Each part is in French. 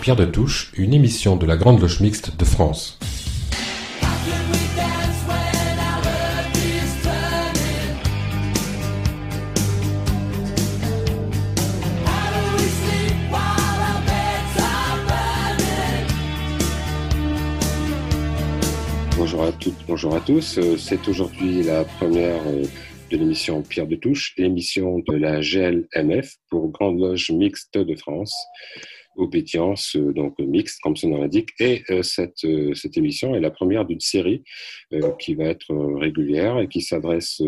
Pierre de Touche, une émission de la Grande Loge Mixte de France. Bonjour à toutes, bonjour à tous. Euh, c'est aujourd'hui la première euh, de l'émission Pierre de Touche, l'émission de la GLMF pour Grande Loge Mixte de France obédience euh, donc mixte comme son nom l'indique et cette, cette émission est la première d'une série qui va être régulière et qui s'adresse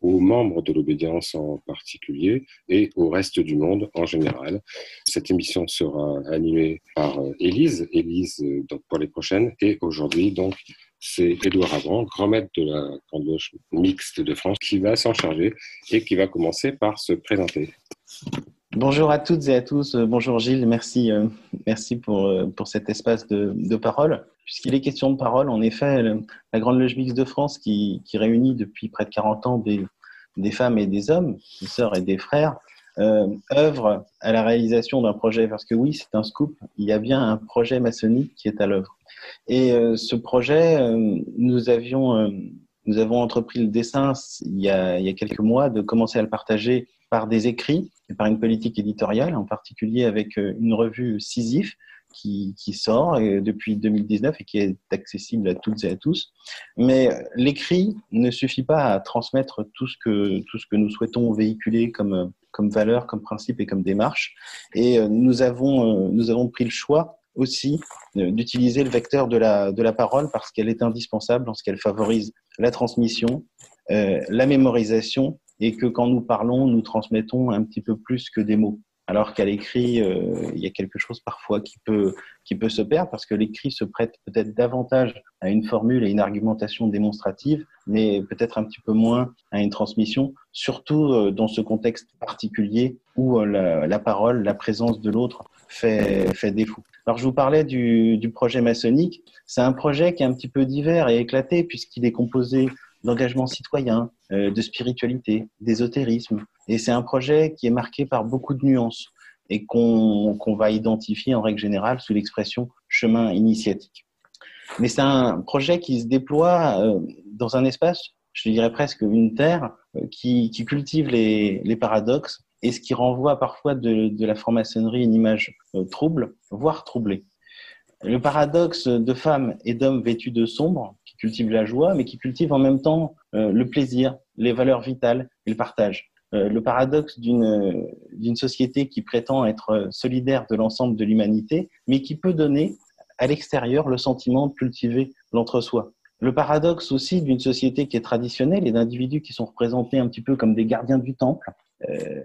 aux membres de l'obédience en particulier et au reste du monde en général. Cette émission sera animée par Élise, Élise donc pour les prochaines et aujourd'hui donc c'est Édouard Avant, grand maître de la Grande Loge mixte de France, qui va s'en charger et qui va commencer par se présenter. Bonjour à toutes et à tous. Bonjour Gilles, merci, euh, merci pour, euh, pour cet espace de, de parole. Puisqu'il est question de parole, en effet, la Grande Loge mixte de France qui, qui réunit depuis près de 40 ans des, des femmes et des hommes, des sœurs et des frères, euh, œuvre à la réalisation d'un projet. Parce que oui, c'est un scoop, il y a bien un projet maçonnique qui est à l'œuvre. Et euh, ce projet, euh, nous avions, euh, nous avons entrepris le dessin il y, a, il y a quelques mois de commencer à le partager par des écrits et par une politique éditoriale, en particulier avec une revue Sisyphe qui, sort depuis 2019 et qui est accessible à toutes et à tous. Mais l'écrit ne suffit pas à transmettre tout ce que, tout ce que nous souhaitons véhiculer comme, comme valeur, comme principe et comme démarche. Et nous avons, nous avons pris le choix aussi euh, d'utiliser le vecteur de la, de la parole parce qu'elle est indispensable en qu'elle favorise la transmission, euh, la mémorisation et que quand nous parlons, nous transmettons un petit peu plus que des mots. Alors qu'à l'écrit, euh, il y a quelque chose parfois qui peut, qui peut se perdre parce que l'écrit se prête peut-être davantage à une formule et une argumentation démonstrative, mais peut-être un petit peu moins à une transmission, surtout euh, dans ce contexte particulier où euh, la, parole, la présence de l'autre fait, défaut. Alors je vous parlais du projet maçonnique. C'est un projet qui est un petit peu divers et éclaté puisqu'il est composé d'engagement citoyen, euh, de spiritualité, d'ésotérisme. Et c'est un projet qui est marqué par beaucoup de nuances et qu'on va identifier en règle générale sous l'expression chemin initiatique. Mais c'est un projet qui se déploie euh, dans un espace, je dirais presque une terre, euh, qui, qui, cultive les, les, paradoxes et ce qui renvoie parfois de, de la franc-maçonnerie une image trouble, voire troublée. Le paradoxe de femmes et d'hommes vêtus de sombre, cultive la joie, mais qui cultive en même temps euh, le plaisir, les valeurs vitales et le partage. Euh, le paradoxe d'une société qui prétend être solidaire de l'ensemble de l'humanité, mais qui peut donner à l'extérieur le sentiment de cultiver l'entre-soi. Le paradoxe aussi d'une société qui est traditionnelle et d'individus qui sont représentés un petit peu comme des gardiens du temple, euh,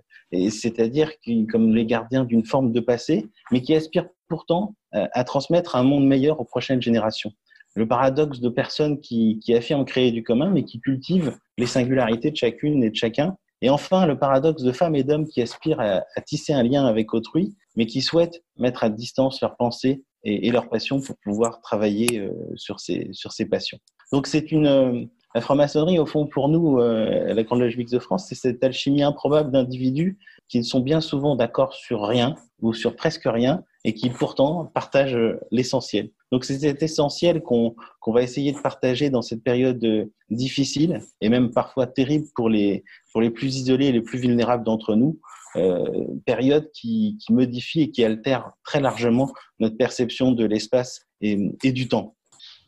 c'est-à-dire comme les gardiens d'une forme de passé, mais qui aspirent pourtant à transmettre un monde meilleur aux prochaines générations le paradoxe de personnes qui, qui affirment créer du commun, mais qui cultivent les singularités de chacune et de chacun. Et enfin, le paradoxe de femmes et d'hommes qui aspirent à, tisser un lien avec autrui, mais qui souhaitent mettre à distance leurs pensées et, leurs passions pour pouvoir travailler euh, sur, ces, sur ces passions. Donc c'est une... Euh, la franc-maçonnerie, au fond, pour nous, euh, la Grande Loge de France, c'est cette alchimie improbable d'individus qui sont bien souvent d'accord sur rien ou sur presque rien et qui pourtant partagent l'essentiel. Donc c'est cet essentiel qu'on va essayer de partager dans cette période euh, difficile et même parfois terrible pour les, pour les plus isolés et les plus vulnérables d'entre nous, euh, période qui, qui, modifie et qui altère très largement notre perception de l'espace et du temps.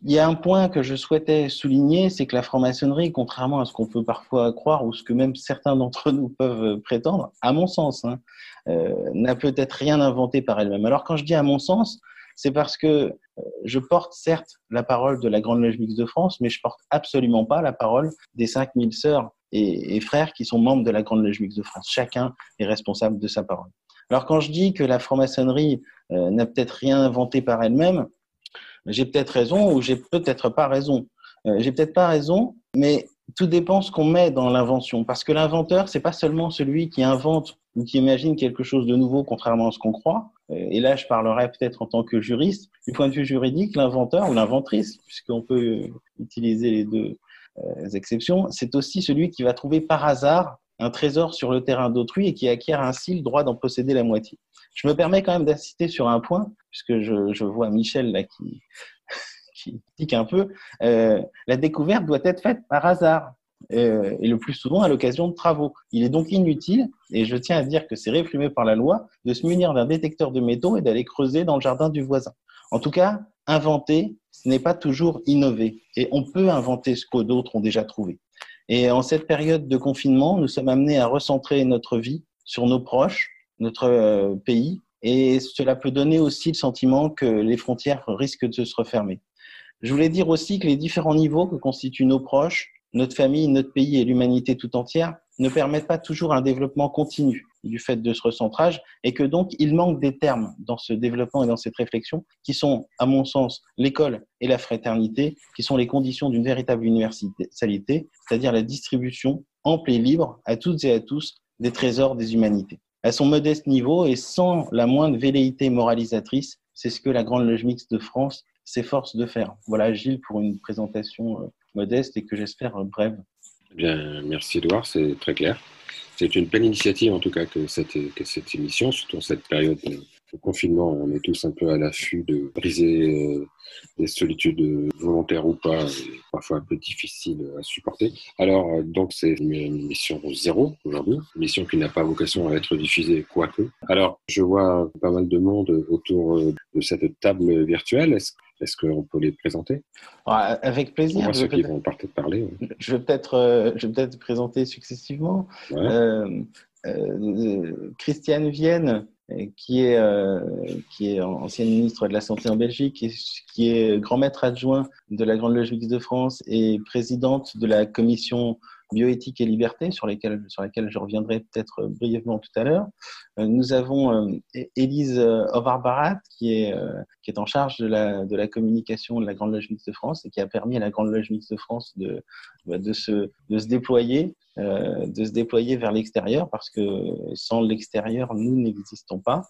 Il y a un point que je souhaitais souligner, c'est que la franc-maçonnerie, contrairement à ce qu'on peut parfois croire ou ce que même certains d'entre nous peuvent prétendre, à mon sens, hein, euh, n'a peut-être rien inventé par elle-même. Alors quand je dis à mon sens, c'est parce que euh, je porte certes la parole de la Grande Loge Mixte de France, mais je porte absolument pas la parole des 5000 sœurs et, frères qui sont membres de la Grande Loge Mixte de France. Chacun est responsable de sa parole. Alors quand je dis que la franc-maçonnerie euh, n'a peut-être rien inventé par elle-même, j'ai peut-être raison ou j'ai peut-être pas raison. Euh, j'ai peut-être pas raison, mais tout dépend ce qu'on met dans l'invention. Parce que l'inventeur, c'est pas seulement celui qui invente ou qui imagine quelque chose de nouveau, contrairement à ce qu'on croit. Euh, et là, je parlerai peut-être en tant que juriste. Du point de vue juridique, l'inventeur ou l'inventrice, puisqu'on peut utiliser les deux euh, exceptions, c'est aussi celui qui va trouver par hasard un trésor sur le terrain d'autrui et qui acquiert ainsi le droit d'en posséder la moitié. Je me permets quand même d'insister sur un point, puisque je, vois Michel là qui, qui tique un peu. Euh, la découverte doit être faite par hasard. Euh, et le plus souvent à l'occasion de travaux. Il est donc inutile, et je tiens à dire que c'est réprimé par la loi, de se munir d'un détecteur de métaux et d'aller creuser dans le jardin du voisin. En tout cas, inventer, ce n'est pas toujours innover, et on peut inventer ce que d'autres ont déjà trouvé. Et en cette période de confinement, nous sommes amenés à recentrer notre vie sur nos proches, notre euh, pays, et cela peut donner aussi le sentiment que les frontières risquent de se refermer. Je voulais dire aussi que les différents niveaux que constituent nos proches, notre famille, notre pays et l'humanité tout entière ne permettent pas toujours un développement continu du fait de ce recentrage et que donc il manque des termes dans ce développement et dans cette réflexion qui sont, à mon sens, l'école et la fraternité, qui sont les conditions d'une véritable universalité, c'est-à-dire la distribution ample et libre à toutes et à tous des trésors des humanités. À son modeste niveau et sans la moindre velléité moralisatrice, c'est ce que la Grande Loge Mixte de France s'efforce de faire. Voilà, Gilles, pour une présentation euh, modeste et que j'espère brève. Bien, merci Edouard, c'est très clair. C'est une belle initiative en tout cas que cette, émission, surtout en cette période de confinement, on est tous un peu à l'affût de briser euh, des solitudes volontaires ou pas, parfois un peu difficiles à supporter. Alors, euh, donc, c'est une émission zéro aujourd'hui, une émission qui n'a pas vocation à être diffusée, quoique. Alors, je vois pas mal de monde autour de cette table virtuelle. Est-ce qu'on peut les présenter? Avec plaisir. ceux qui vont peut-être parler. Je vais peut-être euh, peut présenter successivement. Euh, euh, Christiane Vienne, qui est, qui est ancienne ministre de la Santé en Belgique, et qui est grand maître adjoint de la Grande Loge de France et présidente de la commission bioéthique et liberté, sur lesquelles, sur lesquelles je reviendrai peut-être brièvement tout à l'heure. Euh, nous avons euh, Élise Ovar-Barat, qui est, euh, qui est en charge de la, de la communication de la Grande Loge Mixte de France et qui a permis à la Grande Loge Mixte de France de, bah, de, se, de se déployer de se déployer vers l'extérieur parce que sans l'extérieur, nous n'existons pas.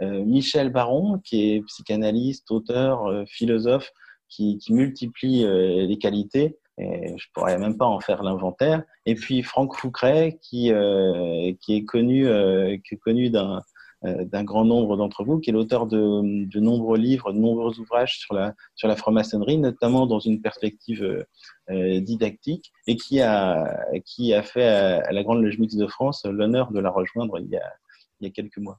Michel Baron, qui est psychanalyste, auteur, philosophe, qui, qui multiplie les qualités, et je pourrais même pas en faire l'inventaire. Et puis Franck Foucret, qui, euh, est connu, euh, euh, d'un grand nombre d'entre vous, qui est l'auteur de, nombreux livres, de nombreux ouvrages sur la, sur la franc-maçonnerie, notamment dans une perspective didactique, et qui a, qui a fait à, la Grande Loge Mixte de France l'honneur de la rejoindre il y a, il y a quelques mois.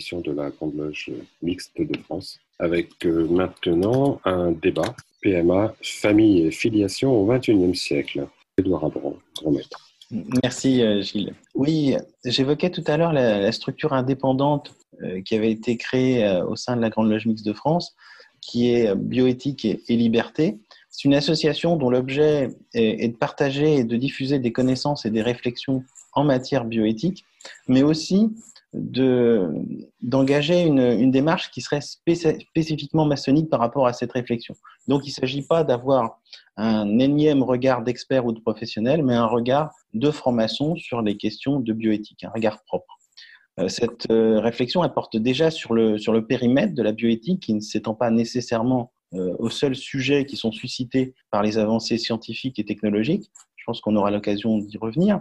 De la Grande Loge mixte de France, avec maintenant un débat PMA, famille et filiation au XXIe siècle. Édouard Abron, grand maître. Merci Gilles. Oui, j'évoquais tout à l'heure la, structure indépendante qui avait été créée au sein de la Grande Loge mixte de France, qui est bioéthique et liberté. C'est une association dont l'objet est, de partager et de diffuser des connaissances et des réflexions en matière bioéthique, mais aussi d'engager une, une, démarche qui serait spécifiquement maçonnique par rapport à cette réflexion. Donc il ne s'agit pas d'avoir un énième regard d'expert ou de professionnel, mais un regard de franc-maçon sur les questions de bioéthique, un regard propre. Euh, cette euh, réflexion apporte déjà sur le, sur le périmètre de la bioéthique, qui ne s'étend pas nécessairement euh, aux seuls sujets qui sont suscités par les avancées scientifiques et technologiques. Je pense qu'on aura l'occasion d'y revenir.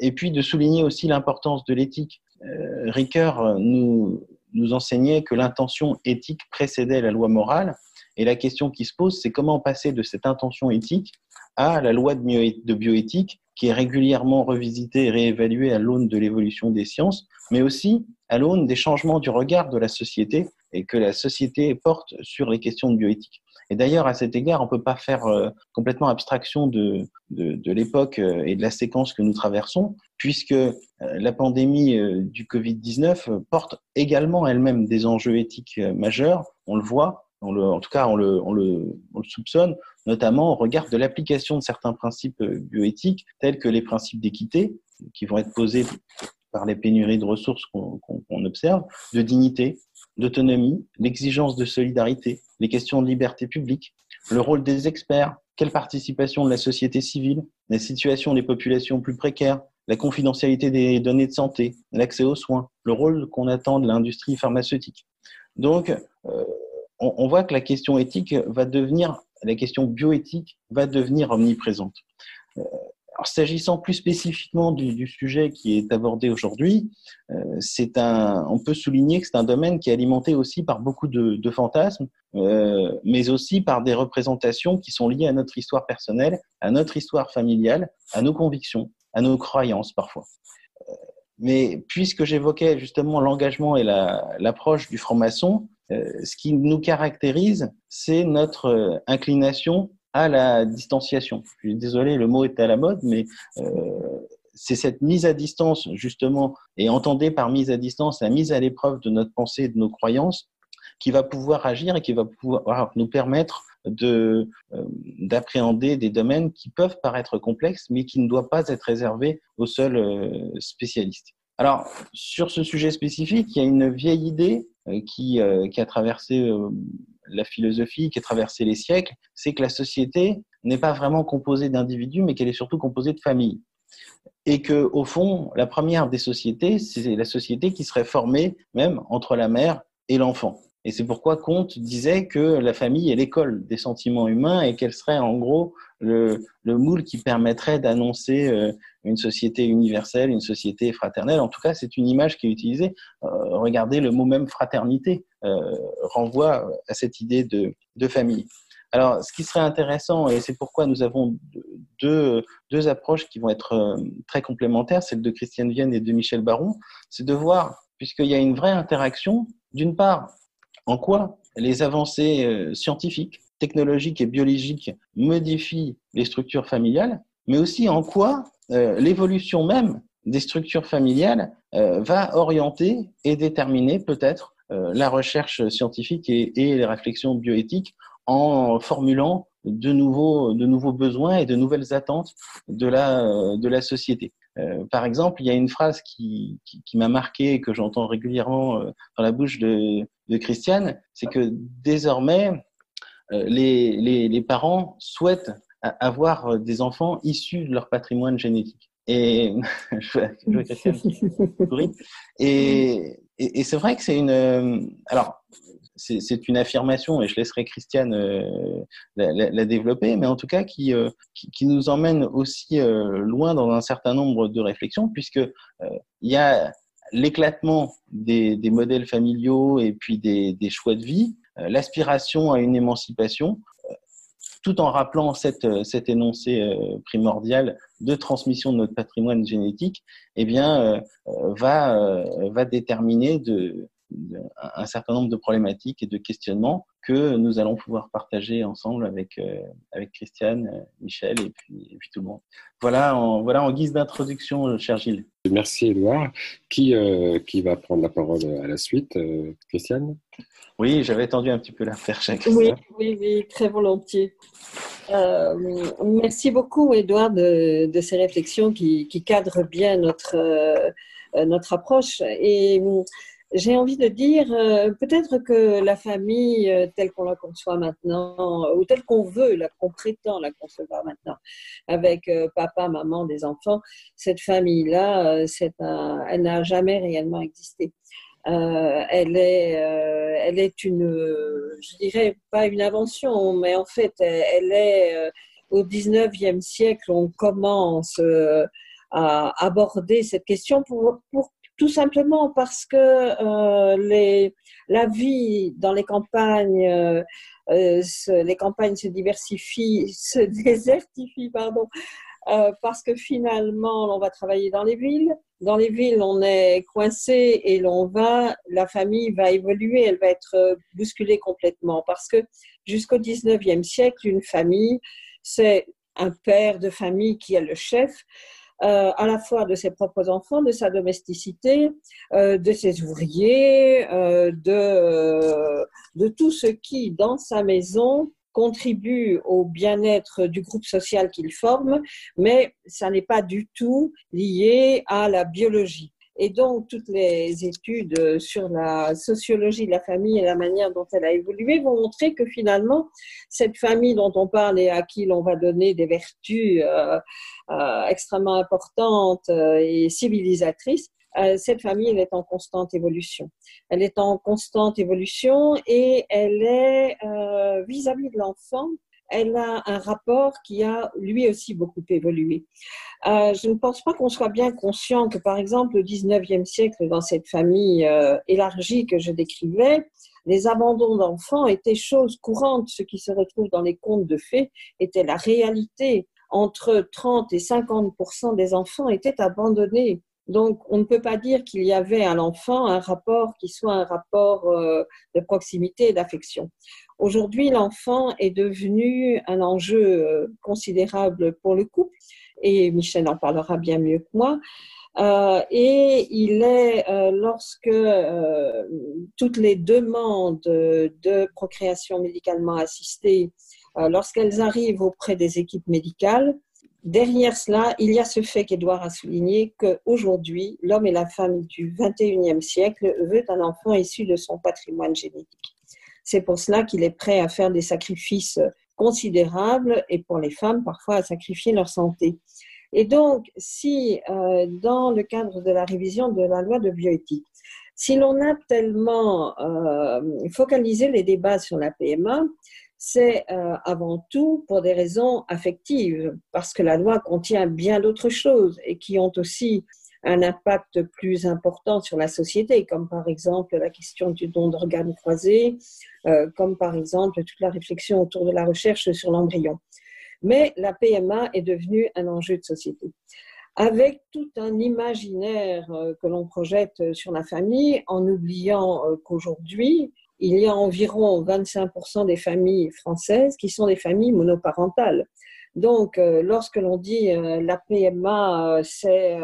Et puis de souligner aussi l'importance de l'éthique. Euh, Ricoeur nous, nous enseignait que l'intention éthique précédait la loi morale. Et la question qui se pose, c'est comment passer de cette intention éthique à la loi de bioéthique qui est régulièrement revisitée et réévaluée à l'aune de l'évolution des sciences, mais aussi à l'aune des changements du regard de la société et que la société porte sur les questions de bioéthique. Et d'ailleurs, à cet égard, on ne peut pas faire euh, complètement abstraction de, de, de l'époque euh, et de la séquence que nous traversons, puisque euh, la pandémie du Covid-19 porte également elle-même des enjeux éthiques majeurs. On le voit, on le, en tout cas, on le, on, le, on le, soupçonne, notamment au regard de l'application de certains principes bioéthiques, tels que les principes d'équité, qui vont être posés par les pénuries de ressources qu'on observe, de dignité, d'autonomie, l'exigence de solidarité, les questions de liberté publique, le rôle des experts, quelle participation de la société civile, la situation des populations plus précaires, la confidentialité des données de santé, l'accès aux soins, le rôle qu'on attend de l'industrie pharmaceutique. Donc, euh, on, voit que la question éthique va devenir, la question bioéthique va devenir omniprésente. Euh, s'agissant plus spécifiquement du, sujet qui est abordé aujourd'hui, euh, on peut souligner que c'est un domaine qui est alimenté aussi par beaucoup de, fantasmes, euh, mais aussi par des représentations qui sont liées à notre histoire personnelle, à notre histoire familiale, à nos convictions, à nos croyances parfois. Euh, mais puisque j'évoquais justement l'engagement et l'approche du franc-maçon, ce qui nous caractérise, c'est notre inclination à la distanciation. Je suis désolé, le mot est à la mode, mais euh, c'est cette mise à distance, justement, et entendez par mise à distance la mise à l'épreuve de notre pensée et de nos croyances, qui va pouvoir agir et qui va pouvoir nous permettre de euh, d'appréhender des domaines qui peuvent paraître complexes, mais qui ne doivent pas être réservés aux seuls euh, spécialistes. Alors, sur ce sujet spécifique, il y a une vieille idée qui, qui a traversé la philosophie qui a traversé les siècles, c'est que la société n'est pas vraiment composée d'individus, mais qu'elle est surtout composée de familles. Et que, au fond, la première des sociétés, c'est la société qui serait formée même entre la mère et l'enfant. Et c'est pourquoi Comte disait que la famille est l'école des sentiments humains et qu'elle serait en gros le, moule qui permettrait d'annoncer euh, une société universelle, une société fraternelle. En tout cas, c'est une image qui est utilisée. Euh, regardez, le mot même fraternité euh, renvoie à cette idée de, famille. Alors, ce qui serait intéressant, et c'est pourquoi nous avons deux, deux approches qui vont être très complémentaires, celle de Christiane Vienne et de Michel Baron, c'est de voir, puisqu'il y a une vraie interaction, d'une part, en quoi les avancées euh, scientifiques, technologiques et biologiques modifient les structures familiales, mais aussi en quoi euh, l'évolution même des structures familiales euh, va orienter et déterminer peut-être la recherche scientifique et, les réflexions bioéthiques en formulant de nouveaux, de nouveaux besoins et de nouvelles attentes de la, de la société. Par exemple, il y a une phrase qui, qui, qui m'a marqué et que j'entends régulièrement dans la bouche de, de Christiane, c'est que désormais, euh, les, les, les, parents souhaitent avoir euh, des enfants issus de leur patrimoine génétique. Et je vois, Christiane et, et, et c'est vrai que c'est une. Euh, alors, c'est une affirmation et je laisserai Christiane la, la, développer, mais en tout cas qui, qui, qui nous emmène aussi loin dans un certain nombre de réflexions, puisque il y a l'éclatement des, des, modèles familiaux et puis des, des choix de vie, euh, l'aspiration à une émancipation, euh, tout en rappelant cette, cet énoncé primordial de transmission de notre patrimoine génétique, eh bien, va, va déterminer de, un certain nombre de problématiques et de questionnements que nous allons pouvoir partager ensemble avec, euh, avec Christiane, euh, Michel et puis, et puis tout le monde. Voilà en, voilà en guise d'introduction, euh, cher Gilles. Merci Edouard. Qui, qui va prendre la parole à la suite Christiane? Oui, j'avais tendu un petit peu la perche Oui, oui, oui, très volontiers. merci beaucoup Edouard de, de, ces réflexions qui, qui cadrent bien notre, notre approche. Et j'ai envie de dire, euh, peut-être que la famille euh, telle qu'on la conçoit maintenant, ou telle qu'on veut, qu'on prétend la concevoir maintenant, avec euh, papa, maman, des enfants, cette famille-là, elle n'a jamais réellement existé. elle est, elle est une, je dirais pas une invention, mais en fait, elle, est au 19e siècle, on commence à aborder cette question pour, pour tout simplement parce que euh, la vie dans les campagnes, euh, euh les campagnes se diversifient, se désertifient, pardon, parce que finalement, on va travailler dans les villes. Dans les villes, on est coincé et l'on va, la famille va évoluer, elle va être bousculée complètement. Parce que jusqu'au 19e siècle, une famille, c'est un père de famille qui est le chef, euh, à la fois de ses propres enfants, de sa domesticité, euh, de ses ouvriers, euh, de, de tout ce qui, dans sa maison, contribue au bien-être du groupe social qu'il forme, mais ça n'est pas du tout lié à la biologie. Et donc, toutes les études sur la sociologie de la famille et la manière dont elle a évolué vont montrer que finalement, cette famille dont on parle et à qui l'on va donner des vertus euh, euh, extrêmement importantes euh, et civilisatrices, cette famille, elle est en constante évolution. Elle est en constante évolution et elle est vis-à-vis -vis de l'enfant, elle a un rapport qui a lui aussi beaucoup évolué. Euh, je ne pense pas qu'on soit bien conscient que, par exemple, au XIXe siècle, dans cette famille euh, élargie que je décrivais, les abandons d'enfants étaient chose courante. Ce qui se retrouve dans les contes de fées était la réalité. Entre 30 et 50 des enfants étaient abandonnés. Donc, on ne peut pas dire qu'il y avait à l'enfant un rapport qui soit un rapport euh, de proximité et d'affection. Aujourd'hui, l'enfant est devenu un enjeu euh, considérable pour le couple, et Michel en parlera bien mieux que moi. Euh, et il est, euh, lorsque euh, toutes les demandes de procréation médicalement assistée, euh, lorsqu'elles arrivent auprès des équipes médicales, derrière cela, il y a ce fait qu'Edouard a souligné qu'aujourd'hui, l'homme et la femme du 21e siècle veut un enfant issu de son patrimoine génétique. C'est pour cela qu'il est prêt à faire des sacrifices considérables et pour les femmes parfois à sacrifier leur santé. Et donc, si euh, dans le cadre de la révision de la loi de bioéthique, si l'on a tellement euh, focalisé les débats sur la PMA, c'est euh, avant tout pour des raisons affectives, parce que la loi contient bien d'autres choses et qui ont aussi un impact plus important sur la société, comme par exemple la question du don d'organes croisés, euh, comme par exemple toute la réflexion autour de la recherche sur l'embryon. Mais la PMA est devenue un enjeu de société. Avec tout un imaginaire euh, que l'on projette sur la famille, en oubliant euh, qu'aujourd'hui, il y a environ 25% des familles françaises qui sont des familles monoparentales. Donc, lorsque l'on dit la PMA, c'est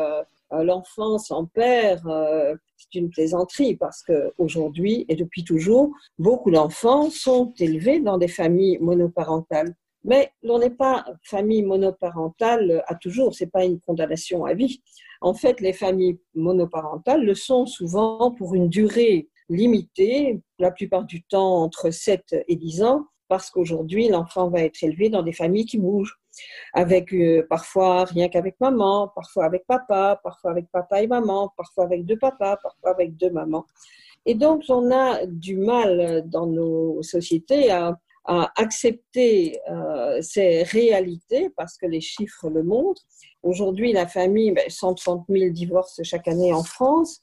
l'enfant sans père, euh, c'est une plaisanterie parce qu'aujourd'hui et depuis toujours, beaucoup d'enfants sont élevés dans des familles monoparentales. Mais l'on n'est pas famille monoparentale à toujours, c'est pas une condamnation à vie. En fait, les familles monoparentales le sont souvent pour une durée limitée, la plupart du temps entre 7 et 10 ans, parce qu'aujourd'hui, l'enfant va être élevé dans des familles qui bougent avec euh, parfois rien qu'avec maman, parfois avec papa, parfois avec papa et maman, parfois avec deux papas, parfois avec deux mamans. Et donc, on a du mal dans nos sociétés à, accepter euh, ces réalités parce que les chiffres le montrent. Aujourd'hui, la famille, 130 ben, 000 divorces chaque année en France.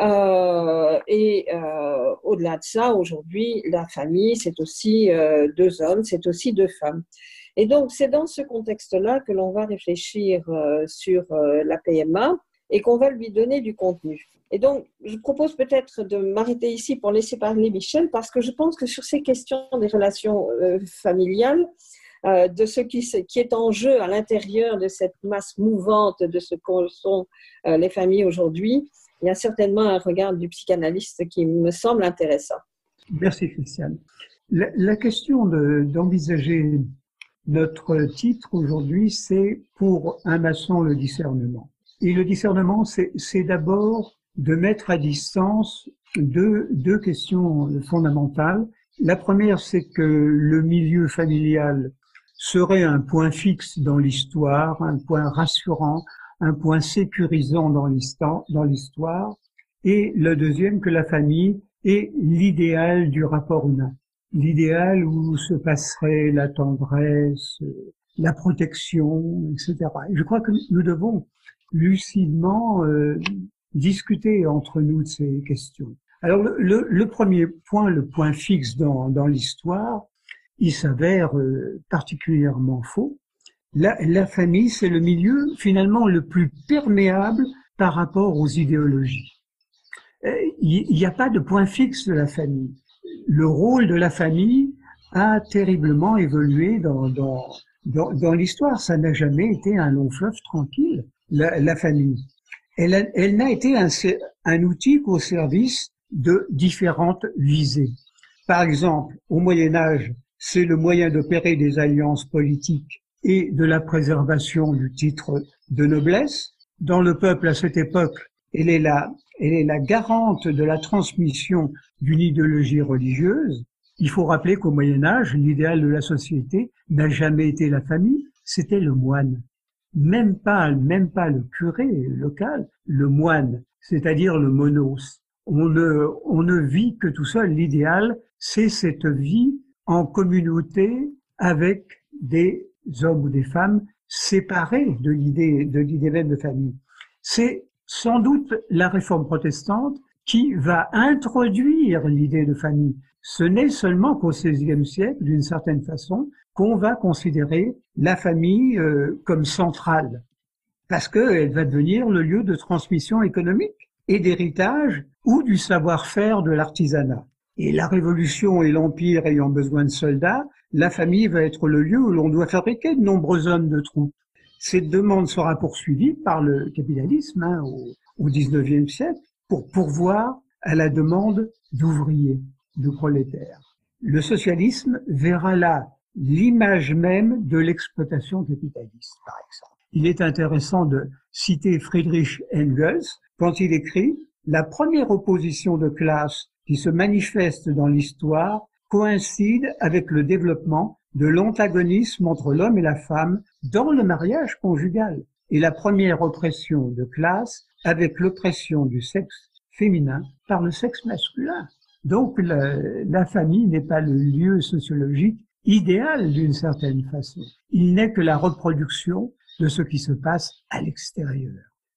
Euh, et euh, au-delà de ça, aujourd'hui, la famille, c'est aussi euh, deux hommes, c'est aussi deux femmes. Et donc, c'est dans ce contexte-là que l'on va réfléchir sur la PMA et qu'on va lui donner du contenu. Et donc, je propose peut-être de m'arrêter ici pour laisser parler Michel, parce que je pense que sur ces questions des relations familiales, de ce qui, qui, est en jeu à l'intérieur de cette masse mouvante de ce que sont les familles aujourd'hui, il y a certainement un regard du psychanalyste qui me semble intéressant. Merci Christiane. La, question d'envisager notre titre aujourd'hui, c'est pour un maçon le discernement. Et le discernement, c'est d'abord de mettre à distance deux, questions fondamentales. La première, c'est que le milieu familial serait un point fixe dans l'histoire, un point rassurant, un point sécurisant dans l'histoire, et le deuxième que la famille est l'idéal du rapport humain, l'idéal où se passerait la tendresse, la protection, etc. je crois que nous devons lucidement euh, discuter entre nous de ces questions. Alors le, premier point, le point fixe dans, l'histoire, il s'avère euh, particulièrement faux la, famille, c'est le milieu finalement le plus perméable par rapport aux idéologies. Euh, il n'y a pas de point fixe de la famille. Le rôle de la famille a terriblement évolué dans, l'histoire. Ça n'a jamais été un long fleuve tranquille, la, famille. Elle, elle n'a été un, un outil qu'au service de différentes visées. Par exemple, au Moyen Âge, c'est le moyen d'opérer des alliances politiques et de la préservation du titre de noblesse. Dans le peuple à cette époque, elle est la, elle est la garante de la transmission d'une idéologie religieuse. Il faut rappeler qu'au Moyen Âge, l'idéal de la société n'a jamais été la famille, c'était le moine. Même pas, même pas le curé local, le moine, c'est-à-dire le monos. On ne, on ne vit que tout seul. L'idéal, c'est cette vie en communauté avec des hommes ou des femmes séparés de l'idée de l'idée même de famille. C'est sans doute la réforme protestante qui va introduire l'idée de famille. Ce n'est seulement qu'au XVIe siècle, d'une certaine façon, qu'on va considérer la famille euh, comme centrale, parce qu'elle va devenir le lieu de transmission économique et d'héritage ou du savoir-faire de l'artisanat. Et la Révolution et l'Empire ayant besoin de soldats, la famille va être le lieu où l'on doit fabriquer de nombreux hommes de troupes. Cette demande sera poursuivie par le capitalisme hein, au, XIXe siècle pour pourvoir à la demande d'ouvriers, de prolétaires. Le socialisme verra là l'image même de l'exploitation capitaliste, par exemple. Il est intéressant de citer Friedrich Engels quand il écrit La première opposition de classe qui se manifeste dans l'histoire coïncide avec le développement de l'antagonisme entre l'homme et la femme dans le mariage conjugal et la première oppression de classe avec l'oppression du sexe féminin par le sexe masculin. Donc la, la famille n'est pas le lieu sociologique idéal d'une certaine façon. Il n'est que la reproduction de ce qui se passe à l'extérieur.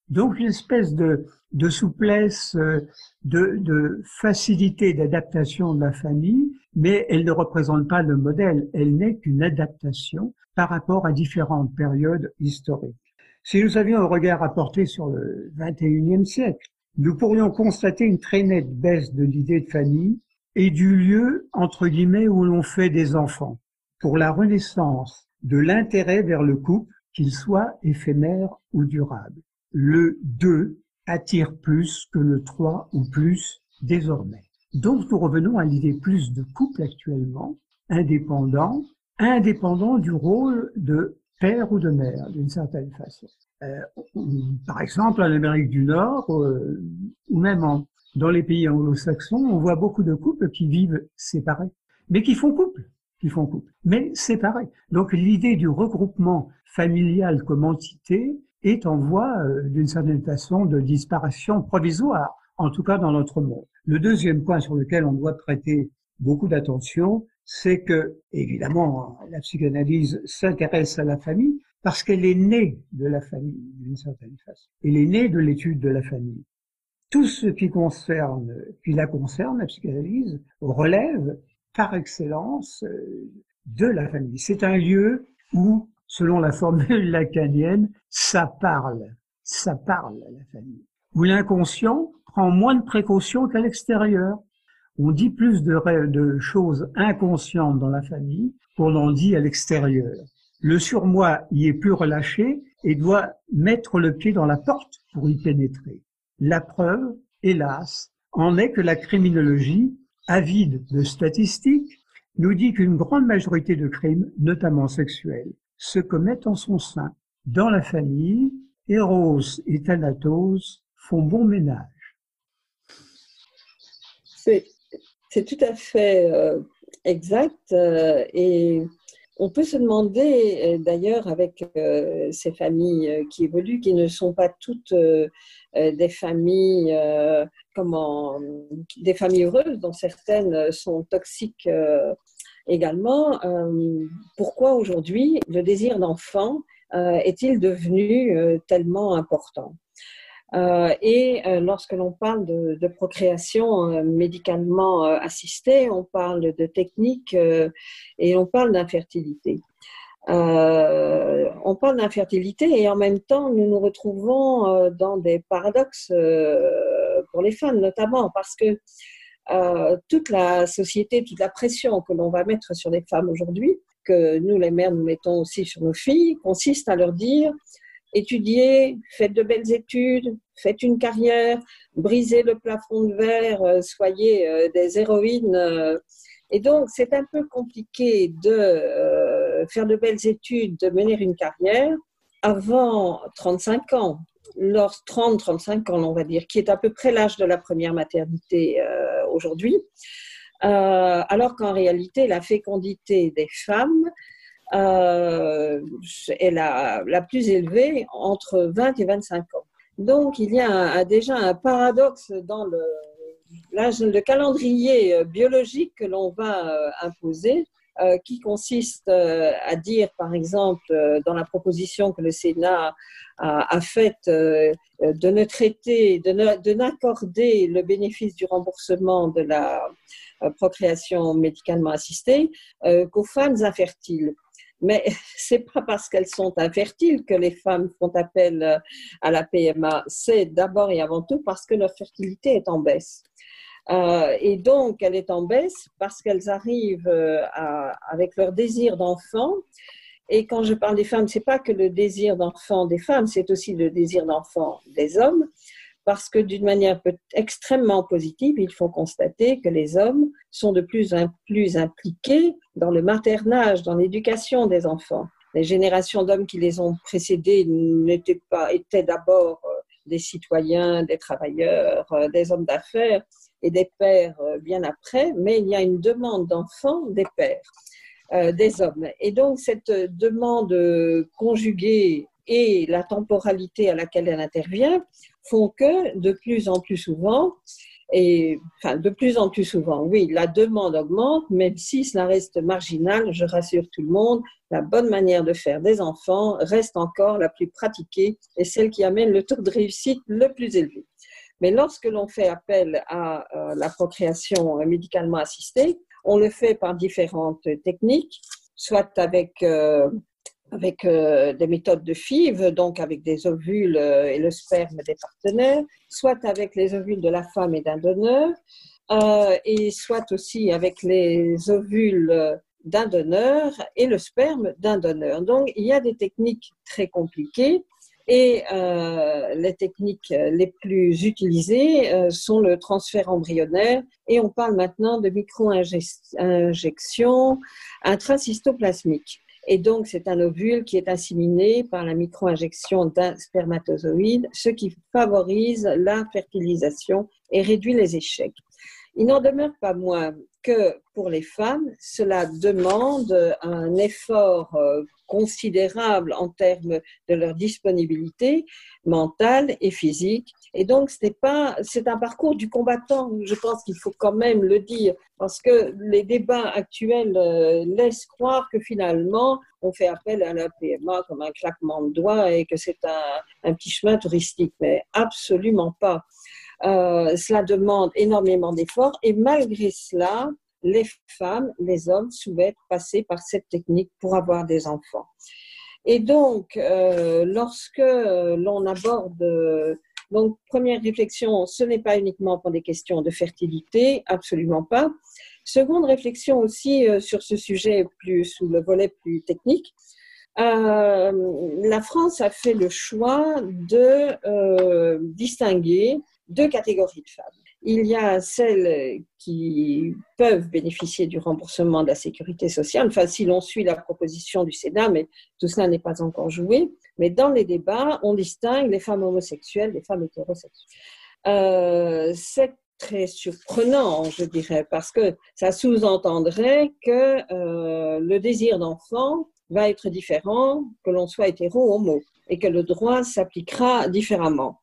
Donc une espèce de, souplesse, euh, de, de facilité d'adaptation de la famille, mais elle ne représente pas le modèle, elle n'est qu'une adaptation par rapport à différentes périodes historiques. Si nous avions un regard à porter sur le 21e siècle, nous pourrions constater une très nette baisse de l'idée de famille et du lieu, entre guillemets, où l'on fait des enfants, pour la renaissance de l'intérêt vers le couple, qu'il soit éphémère ou durable le 2 attire plus que le 3 ou plus désormais. Donc nous revenons à l'idée plus de couple actuellement, indépendant, indépendant du rôle de père ou de mère d'une certaine façon. Euh, par exemple, en Amérique du Nord, euh, ou même dans les pays anglo-saxons, on voit beaucoup de couples qui vivent séparés, mais qui font couple, qui font couple, mais séparés. Donc l'idée du regroupement familial comme entité est en voie, euh, d'une certaine façon, de disparition provisoire, en tout cas dans notre monde. Le deuxième point sur lequel on doit prêter beaucoup d'attention, c'est que, évidemment, la psychanalyse s'intéresse à la famille parce qu'elle est née de la famille, d'une certaine façon. Elle est née de l'étude de la famille. tout ce qui concerne, qui la concerne, la psychanalyse, relève par excellence euh, de la famille. C'est un lieu où, selon la formule lacanienne, ça parle, ça parle à la famille. Où l'inconscient prend moins de précautions qu'à l'extérieur. On dit plus de, de choses inconscientes dans la famille qu'on en dit à l'extérieur. Le surmoi y est plus relâché et doit mettre le pied dans la porte pour y pénétrer. La preuve, hélas, en est que la criminologie, avide de statistiques, nous dit qu'une grande majorité de crimes, notamment sexuels, se commettent en son sein. Dans la famille, Eros et Thanatos font bon ménage. C'est tout à fait euh, exact euh, et on peut se demander, euh, d'ailleurs, avec ces familles qui évoluent, qui ne sont pas toutes des familles, comment, des familles heureuses, dont certaines sont toxiques également, pourquoi aujourd'hui le désir d'enfant est-il devenu tellement important? Euh, et euh, lorsque l'on parle de, procréation euh, médicalement assistée, on parle de technique et on parle d'infertilité. on parle d'infertilité et en même temps, nous nous retrouvons dans des paradoxes pour les femmes, notamment parce que toute la société, toute la pression que l'on va mettre sur les femmes aujourd'hui, que nous, les mères, nous mettons aussi sur nos filles, consiste à leur dire étudiez, faites de belles études, faites une carrière, brisez le plafond de verre, euh, soyez euh, des héroïnes. Euh. Et donc, c'est un peu compliqué de faire de belles études, de mener une carrière avant 35 ans. Lors 30-35 ans, on va dire, qui est à peu près l'âge de la première maternité aujourd'hui. alors qu'en réalité, la fécondité des femmes euh, est la, la, plus élevée entre 20 et 25 ans. Donc, il y a déjà un paradoxe dans le, le calendrier euh, biologique que l'on va euh, imposer, euh, qui consiste à dire, par exemple, dans la proposition que le Sénat a, faite de ne traiter, de n'accorder le bénéfice du remboursement de la procréation médicalement assistée qu'aux femmes infertiles. Mais c'est pas parce qu'elles sont infertiles que les femmes font appel euh, à la PMA. C'est d'abord et avant tout parce que leur fertilité est en baisse. Euh, et donc, elle est en baisse parce qu'elles arrivent euh, avec leur désir d'enfant. Et quand je parle des femmes, c'est pas que le désir d'enfant des femmes, c'est aussi le désir d'enfant des hommes parce que d'une manière extrêmement positive, il faut constater que les hommes sont de plus en plus impliqués dans le maternage, dans l'éducation des enfants. Les générations d'hommes qui les ont précédés n'étaient pas, étaient d'abord euh, des citoyens, des travailleurs, des hommes d'affaires et des pères euh, bien après, mais il y a une demande d'enfants des pères, des hommes. Et donc cette demande conjuguée et la temporalité à laquelle elle intervient font que de plus en plus souvent, et enfin de plus en plus souvent, oui, la demande augmente, même si cela reste marginal, je rassure tout le monde, la bonne manière de faire des enfants reste encore la plus pratiquée et celle qui amène le taux de réussite le plus élevé. Mais lorsque l'on fait appel à euh, la procréation médicalement assistée, on le fait par différentes techniques, soit avec euh, avec euh, des méthodes de FIV, donc avec des ovules et le sperme des partenaires, soit avec les ovules de la femme et d'un donneur, et soit aussi avec les ovules d'un donneur et le sperme d'un donneur. Donc, il y a des techniques très compliquées et les techniques les plus utilisées sont le transfert embryonnaire et on parle maintenant de micro-injection intracystoplasmique. Et donc, c'est un ovule qui est assimilé par la micro-injection d'un spermatozoïde, ce qui favorise la fertilisation et réduit les échecs. Il n'en demeure pas moins que pour les femmes, cela demande un effort euh, considérable en termes de leur disponibilité mentale et physique. Et donc, c'est un parcours du combattant. Je pense qu'il faut quand même le dire parce que les débats actuels euh, laissent croire que finalement, on fait appel à la PMA comme un claquement de doigts et que c'est un petit chemin touristique, mais absolument pas. Cela demande énormément d'efforts et malgré cela, les femmes, les hommes souhaitent passer par cette technique pour avoir des enfants. Et donc, euh, lorsque l'on aborde, donc première réflexion, ce n'est pas uniquement pour des questions de fertilité, absolument pas. Seconde réflexion aussi euh, sur ce sujet plus sous le volet plus technique. Euh, la France a fait le choix de distinguer deux catégories de femmes. Il y a celles qui peuvent bénéficier du remboursement de la sécurité sociale, enfin si l'on suit la proposition du Sénat, mais tout cela n'est pas encore joué. Mais dans les débats, on distingue les femmes homosexuelles des femmes hétérosexuelles. Euh, c'est très surprenant, je dirais, parce que ça sous-entendrait que euh, le désir d'enfant va être différent que l'on soit hétéro ou homo et que le droit s'appliquera différemment.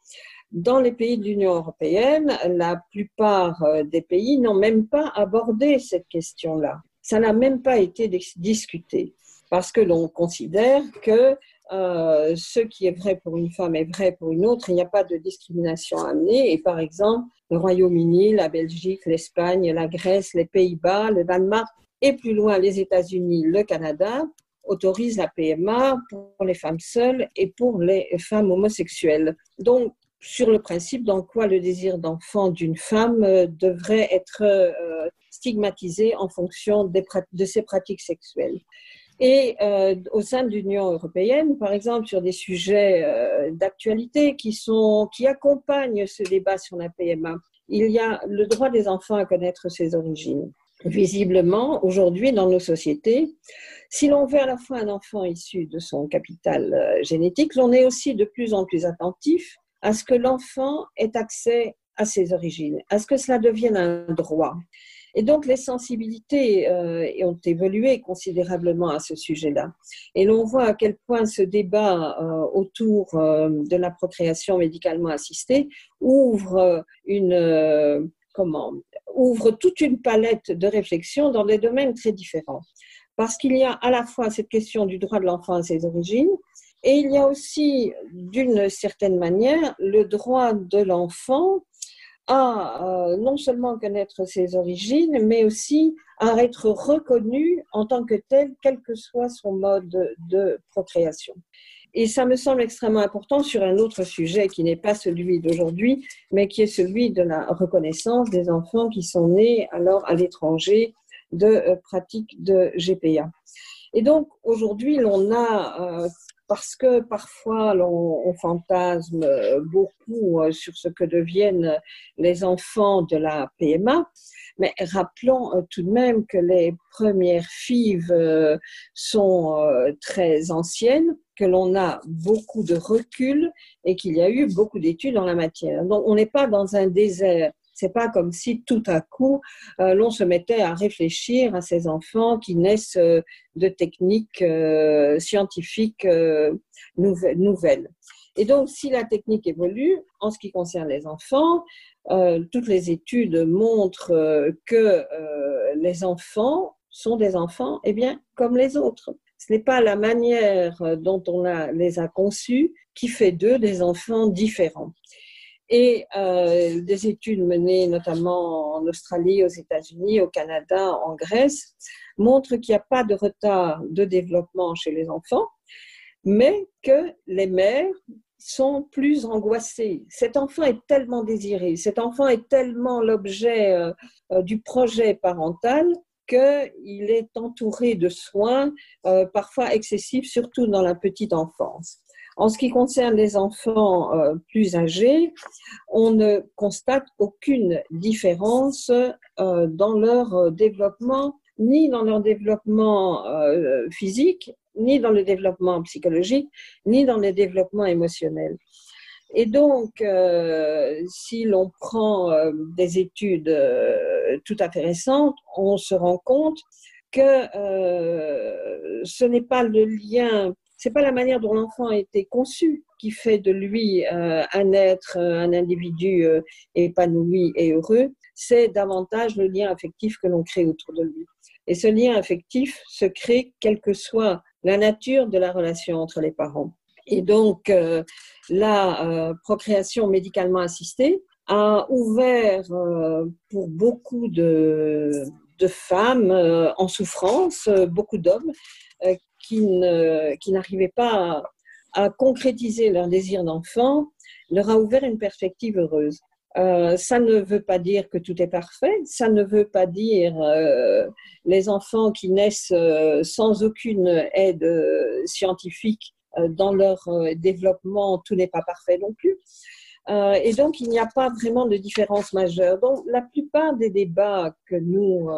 Dans les pays de l'Union européenne, la plupart euh, des pays n'ont même pas abordé cette question-là. Ça n'a même pas été discuté parce que l'on considère que euh, ce qui est vrai pour une femme est vrai pour une autre. Il n'y a pas de discrimination à amener. Et par exemple, le Royaume-Uni, la Belgique, l'Espagne, la Grèce, les Pays-Bas, le Danemark et plus loin les États-Unis, le Canada autorisent la PMA pour les femmes seules et pour les femmes homosexuelles. Donc, sur le principe dans quoi le désir d'enfant d'une femme euh, devrait être euh, stigmatisé en fonction de ses pratiques sexuelles. Et euh, au sein de l'Union européenne, par exemple, sur des sujets d'actualité qui, qui accompagnent ce débat sur la PMA, il y a le droit des enfants à connaître ses origines. Visiblement, aujourd'hui, dans nos sociétés, si l'on veut à la fois un enfant issu de son capital génétique, l'on est aussi de plus en plus attentif à ce que l'enfant ait accès à ses origines, à ce que cela devienne un droit. Et donc les sensibilités euh, ont évolué considérablement à ce sujet-là. Et l'on voit à quel point ce débat euh, autour euh, de la procréation médicalement assistée ouvre ouvre toute une palette de réflexions dans des domaines très différents. Parce qu'il y a à la fois cette question du droit de l'enfant à ses origines, et il y a aussi, d'une certaine manière, le droit de l'enfant à euh, non seulement connaître ses origines, mais aussi à être reconnu en tant que tel, quel que soit son mode de procréation. Et ça me semble extrêmement important sur un autre sujet qui n'est pas celui d'aujourd'hui, mais qui est celui de la reconnaissance des enfants qui sont nés alors à l'étranger de euh, pratiques de GPA. Et donc aujourd'hui, l'on a euh, parce que parfois on, fantasme beaucoup euh, sur ce que deviennent les enfants de la PMA. Mais rappelons euh, tout de même que les premières FIV euh, sont très anciennes, que l'on a beaucoup de recul et qu'il y a eu beaucoup d'études en la matière. Donc on n'est pas dans un désert. C'est pas comme si tout à coup euh, l'on se mettait à réfléchir à ces enfants qui naissent euh, de techniques euh, scientifiques nouvelles. Et donc, si la technique évolue, en ce qui concerne les enfants, toutes les études montrent que les enfants sont des enfants, eh bien, comme les autres. Ce n'est pas la manière dont on les a conçus qui fait d'eux des enfants différents. Et euh, des études menées notamment en Australie, aux États-Unis, au Canada, en Grèce, montrent qu'il n'y a pas de retard de développement chez les enfants, mais que les mères sont plus angoissées. Cet enfant est tellement désiré, cet enfant est tellement l'objet euh, euh, du projet parental qu'il est entouré de soins parfois excessifs, surtout dans la petite enfance. En ce qui concerne les enfants euh, plus âgés, on ne constate aucune différence euh, dans leur euh, développement, ni dans leur développement physique, ni dans le développement psychologique, ni dans le développement émotionnel. Et donc, si l'on prend des études tout à fait récentes, on se rend compte que ce n'est pas le lien c'est pas la manière dont l'enfant a été conçu qui fait de lui euh, un être, euh, un individu euh, épanoui et heureux, c'est davantage le lien affectif que l'on crée autour de lui. Et ce lien affectif se crée quelle que soit la nature de la relation entre les parents. Et donc, la procréation médicalement assistée a ouvert pour beaucoup de, de femmes en souffrance, beaucoup d'hommes qui n'arrivaient pas à, concrétiser leur désir d'enfant, leur a ouvert une perspective heureuse. Euh, ça ne veut pas dire que tout est parfait, ça ne veut pas dire euh, les enfants qui naissent euh, sans aucune aide scientifique dans leur développement, tout n'est pas parfait non plus. Et donc, il n'y a pas vraiment de différence majeure. Donc, la plupart des débats que nous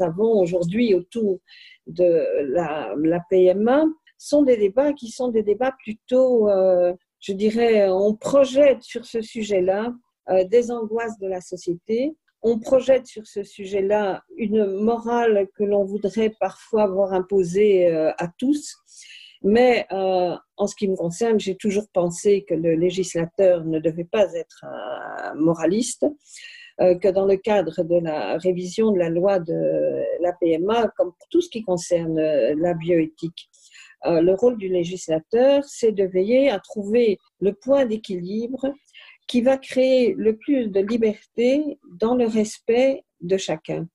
avons aujourd'hui autour de la, la, PMA sont des débats qui sont des débats plutôt, je dirais, on projette sur ce sujet-là euh, des angoisses de la société. On projette sur ce sujet-là une morale que l'on voudrait parfois voir imposer euh, à tous. Mais euh, en ce qui me concerne, j'ai toujours pensé que le législateur ne devait pas être un moraliste, que dans le cadre de la révision de la loi de la PMA, comme pour tout ce qui concerne la bioéthique, le rôle du législateur, c'est de veiller à trouver le point d'équilibre qui va créer le plus de liberté dans le respect de chacun.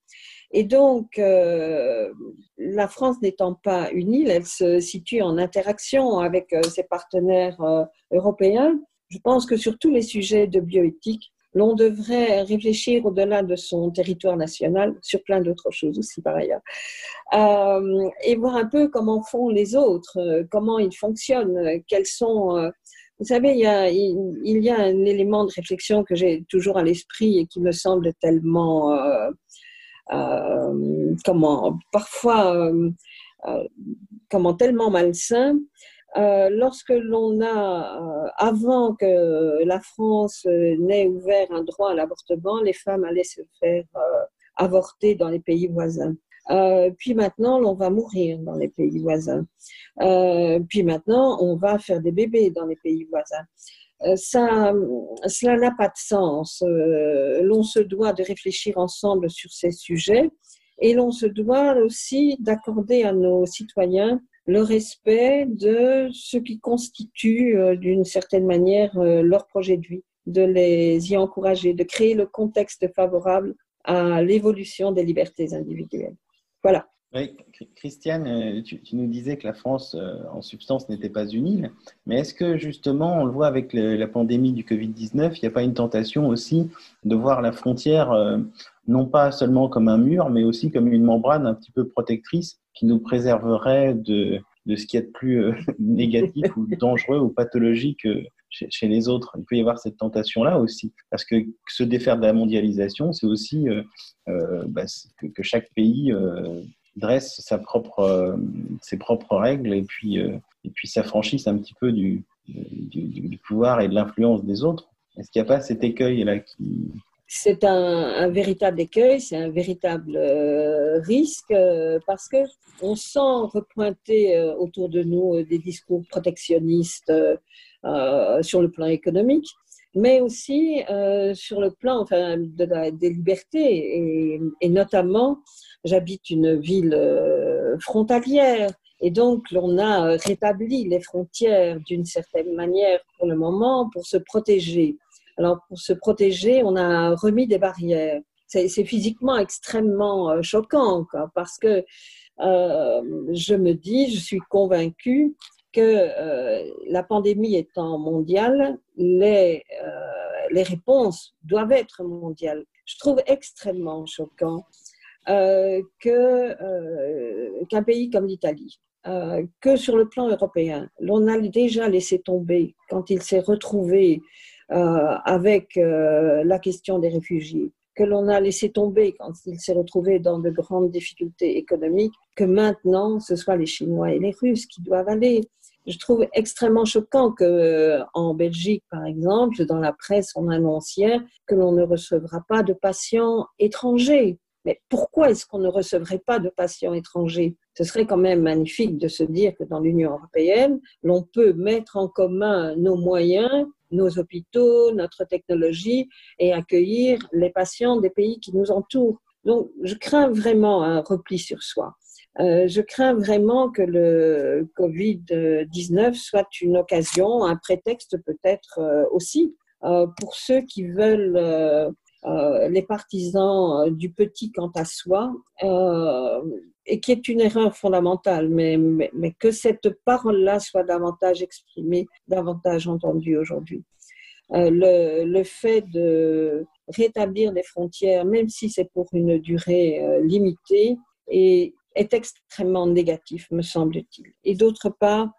Et donc, euh, la France n'étant pas une île, elle se situe en interaction avec euh, ses partenaires euh, européens. Je pense que sur tous les sujets de bioéthique, l'on devrait réfléchir au-delà de son territoire national, sur plein d'autres choses aussi par ailleurs, et voir un peu comment font les autres, comment ils fonctionnent, quels sont vous savez, il y, a, un élément de réflexion que j'ai toujours à l'esprit et qui me semble tellement, comment, parfois, euh, comment tellement malsain. lorsque l'on a, avant que la France n'ait ouvert un droit à l'avortement, les femmes allaient se faire avorter dans les pays voisins. Euh, puis maintenant, on va mourir dans les pays voisins. Euh, puis maintenant, on va faire des bébés dans les pays voisins. Euh, ça, cela n'a pas de sens. l'on se doit de réfléchir ensemble sur ces sujets et l'on se doit aussi d'accorder à nos citoyens le respect de ce qui constitue d'une certaine manière leur projet de vie, de les y encourager, de créer le contexte favorable à l'évolution des libertés individuelles. Voilà. Christiane, euh, tu, nous disais que la France, euh, en substance, n'était pas une île, mais est-ce que justement, on le voit avec la pandémie du Covid-19, il n'y a pas une tentation aussi de voir la frontière euh, non pas seulement comme un mur, mais aussi comme une membrane un petit peu protectrice qui nous préserverait de, de ce qui est de plus négatif ou dangereux ou pathologique chez, les autres? Il peut y avoir cette tentation-là aussi, parce que se défaire de la mondialisation, c'est aussi bah, que, chaque pays dresse propre, ses propres règles et puis, et puis s'affranchisse un petit peu du, pouvoir et de l'influence des autres. Est-ce qu'il n'y a pas cet écueil-là qui, c'est un, véritable écueil, c'est un véritable risque parce que on sent repointer autour de nous des discours protectionnistes, euh, sur le plan économique, mais aussi euh, sur le plan des libertés. Et notamment, j'habite une ville euh, frontalière. Et donc, on a rétabli les frontières d'une certaine manière pour le moment pour se protéger. Alors, pour se protéger, on a remis des barrières. C'est physiquement extrêmement choquant, quoi, parce que euh, je me dis, je suis convaincue que euh, la pandémie étant mondiale, les, euh, les réponses doivent être mondiales. Je trouve extrêmement choquant euh, que qu'un pays comme l'Italie, que sur le plan européen, l'on a déjà laissé tomber quand il s'est retrouvé avec la question des réfugiés, que l'on a laissé tomber quand il s'est retrouvé dans de grandes difficultés économiques, que maintenant ce soit les Chinois et les Russes qui doivent aller je trouve extrêmement choquant que euh, en Belgique, par exemple, dans la presse, on annonce hier que l'on ne recevra pas de patients étrangers. Mais pourquoi est-ce qu'on ne recevrait pas de patients étrangers? Ce serait quand même magnifique de se dire que dans l'Union européenne, l'on peut mettre en commun nos moyens, nos hôpitaux, notre technologie et accueillir les patients des pays qui nous entourent. Donc, je crains vraiment un repli sur soi. Euh, je crains vraiment que le Covid-19 soit une occasion, un prétexte peut-être euh, aussi pour ceux qui veulent les partisans du petit quant à soi, et qui est une erreur fondamentale, mais, que cette parole-là soit davantage exprimée, davantage entendue aujourd'hui. le, fait de rétablir des frontières, même si c'est pour une durée limitée, est extrêmement négatif, me semble-t-il. Et d'autre part,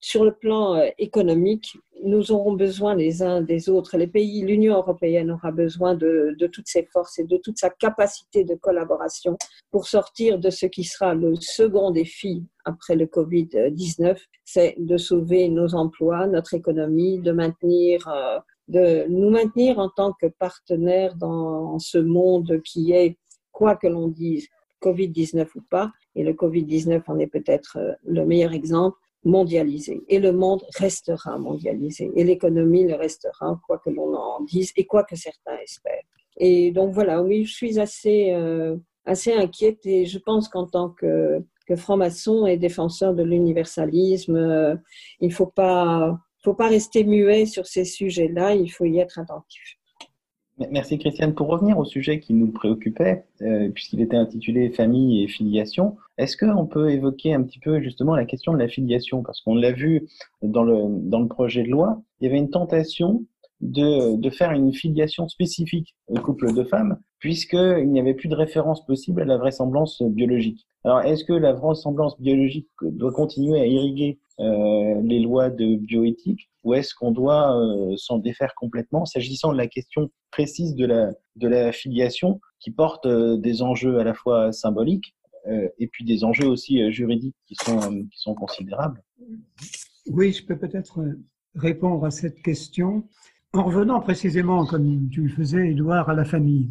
sur le plan euh, économique, nous aurons besoin les uns des autres. Les pays, l'Union européenne aura besoin de, toutes ses forces et de toute sa capacité de collaboration pour sortir de ce qui sera le second défi après le Covid-19, c'est de sauver nos emplois, notre économie, de maintenir, euh, de nous maintenir en tant que partenaires dans ce monde qui est, quoi que l'on dise, Covid-19 ou pas, et le Covid-19 en est peut-être euh, le meilleur exemple, mondialisé. Et le monde restera mondialisé. Et l'économie le restera, quoi que l'on en dise, et quoi que certains espèrent. Et donc voilà, oui, je suis assez, euh, assez inquiète et je pense qu'en tant que, que franc-maçon et défenseur de l'universalisme, euh, il ne faut pas, faut pas rester muet sur ces sujets-là, il faut y être attentif. Merci Christiane. Pour revenir au sujet qui nous préoccupait, euh, puisqu'il était intitulé Famille et filiation, est-ce qu'on peut évoquer un petit peu justement la question de la filiation Parce qu'on l'a vu dans le, projet de loi, il y avait une tentation de, faire une filiation spécifique au couple de femmes, puisqu'il n'y avait plus de référence possible à la vraisemblance biologique. Alors, est-ce que la vraisemblance biologique doit continuer à irriguer euh, les lois de bioéthique ou est-ce qu'on doit euh, s'en défaire complètement? S'agissant de la question précise de la, de la filiation, qui porte euh, des enjeux à la fois symboliques et puis des enjeux aussi juridiques qui sont, qui sont considérables. Oui, je peux peut-être répondre à cette question en revenant précisément, comme tu le faisais, Edouard, à la famille.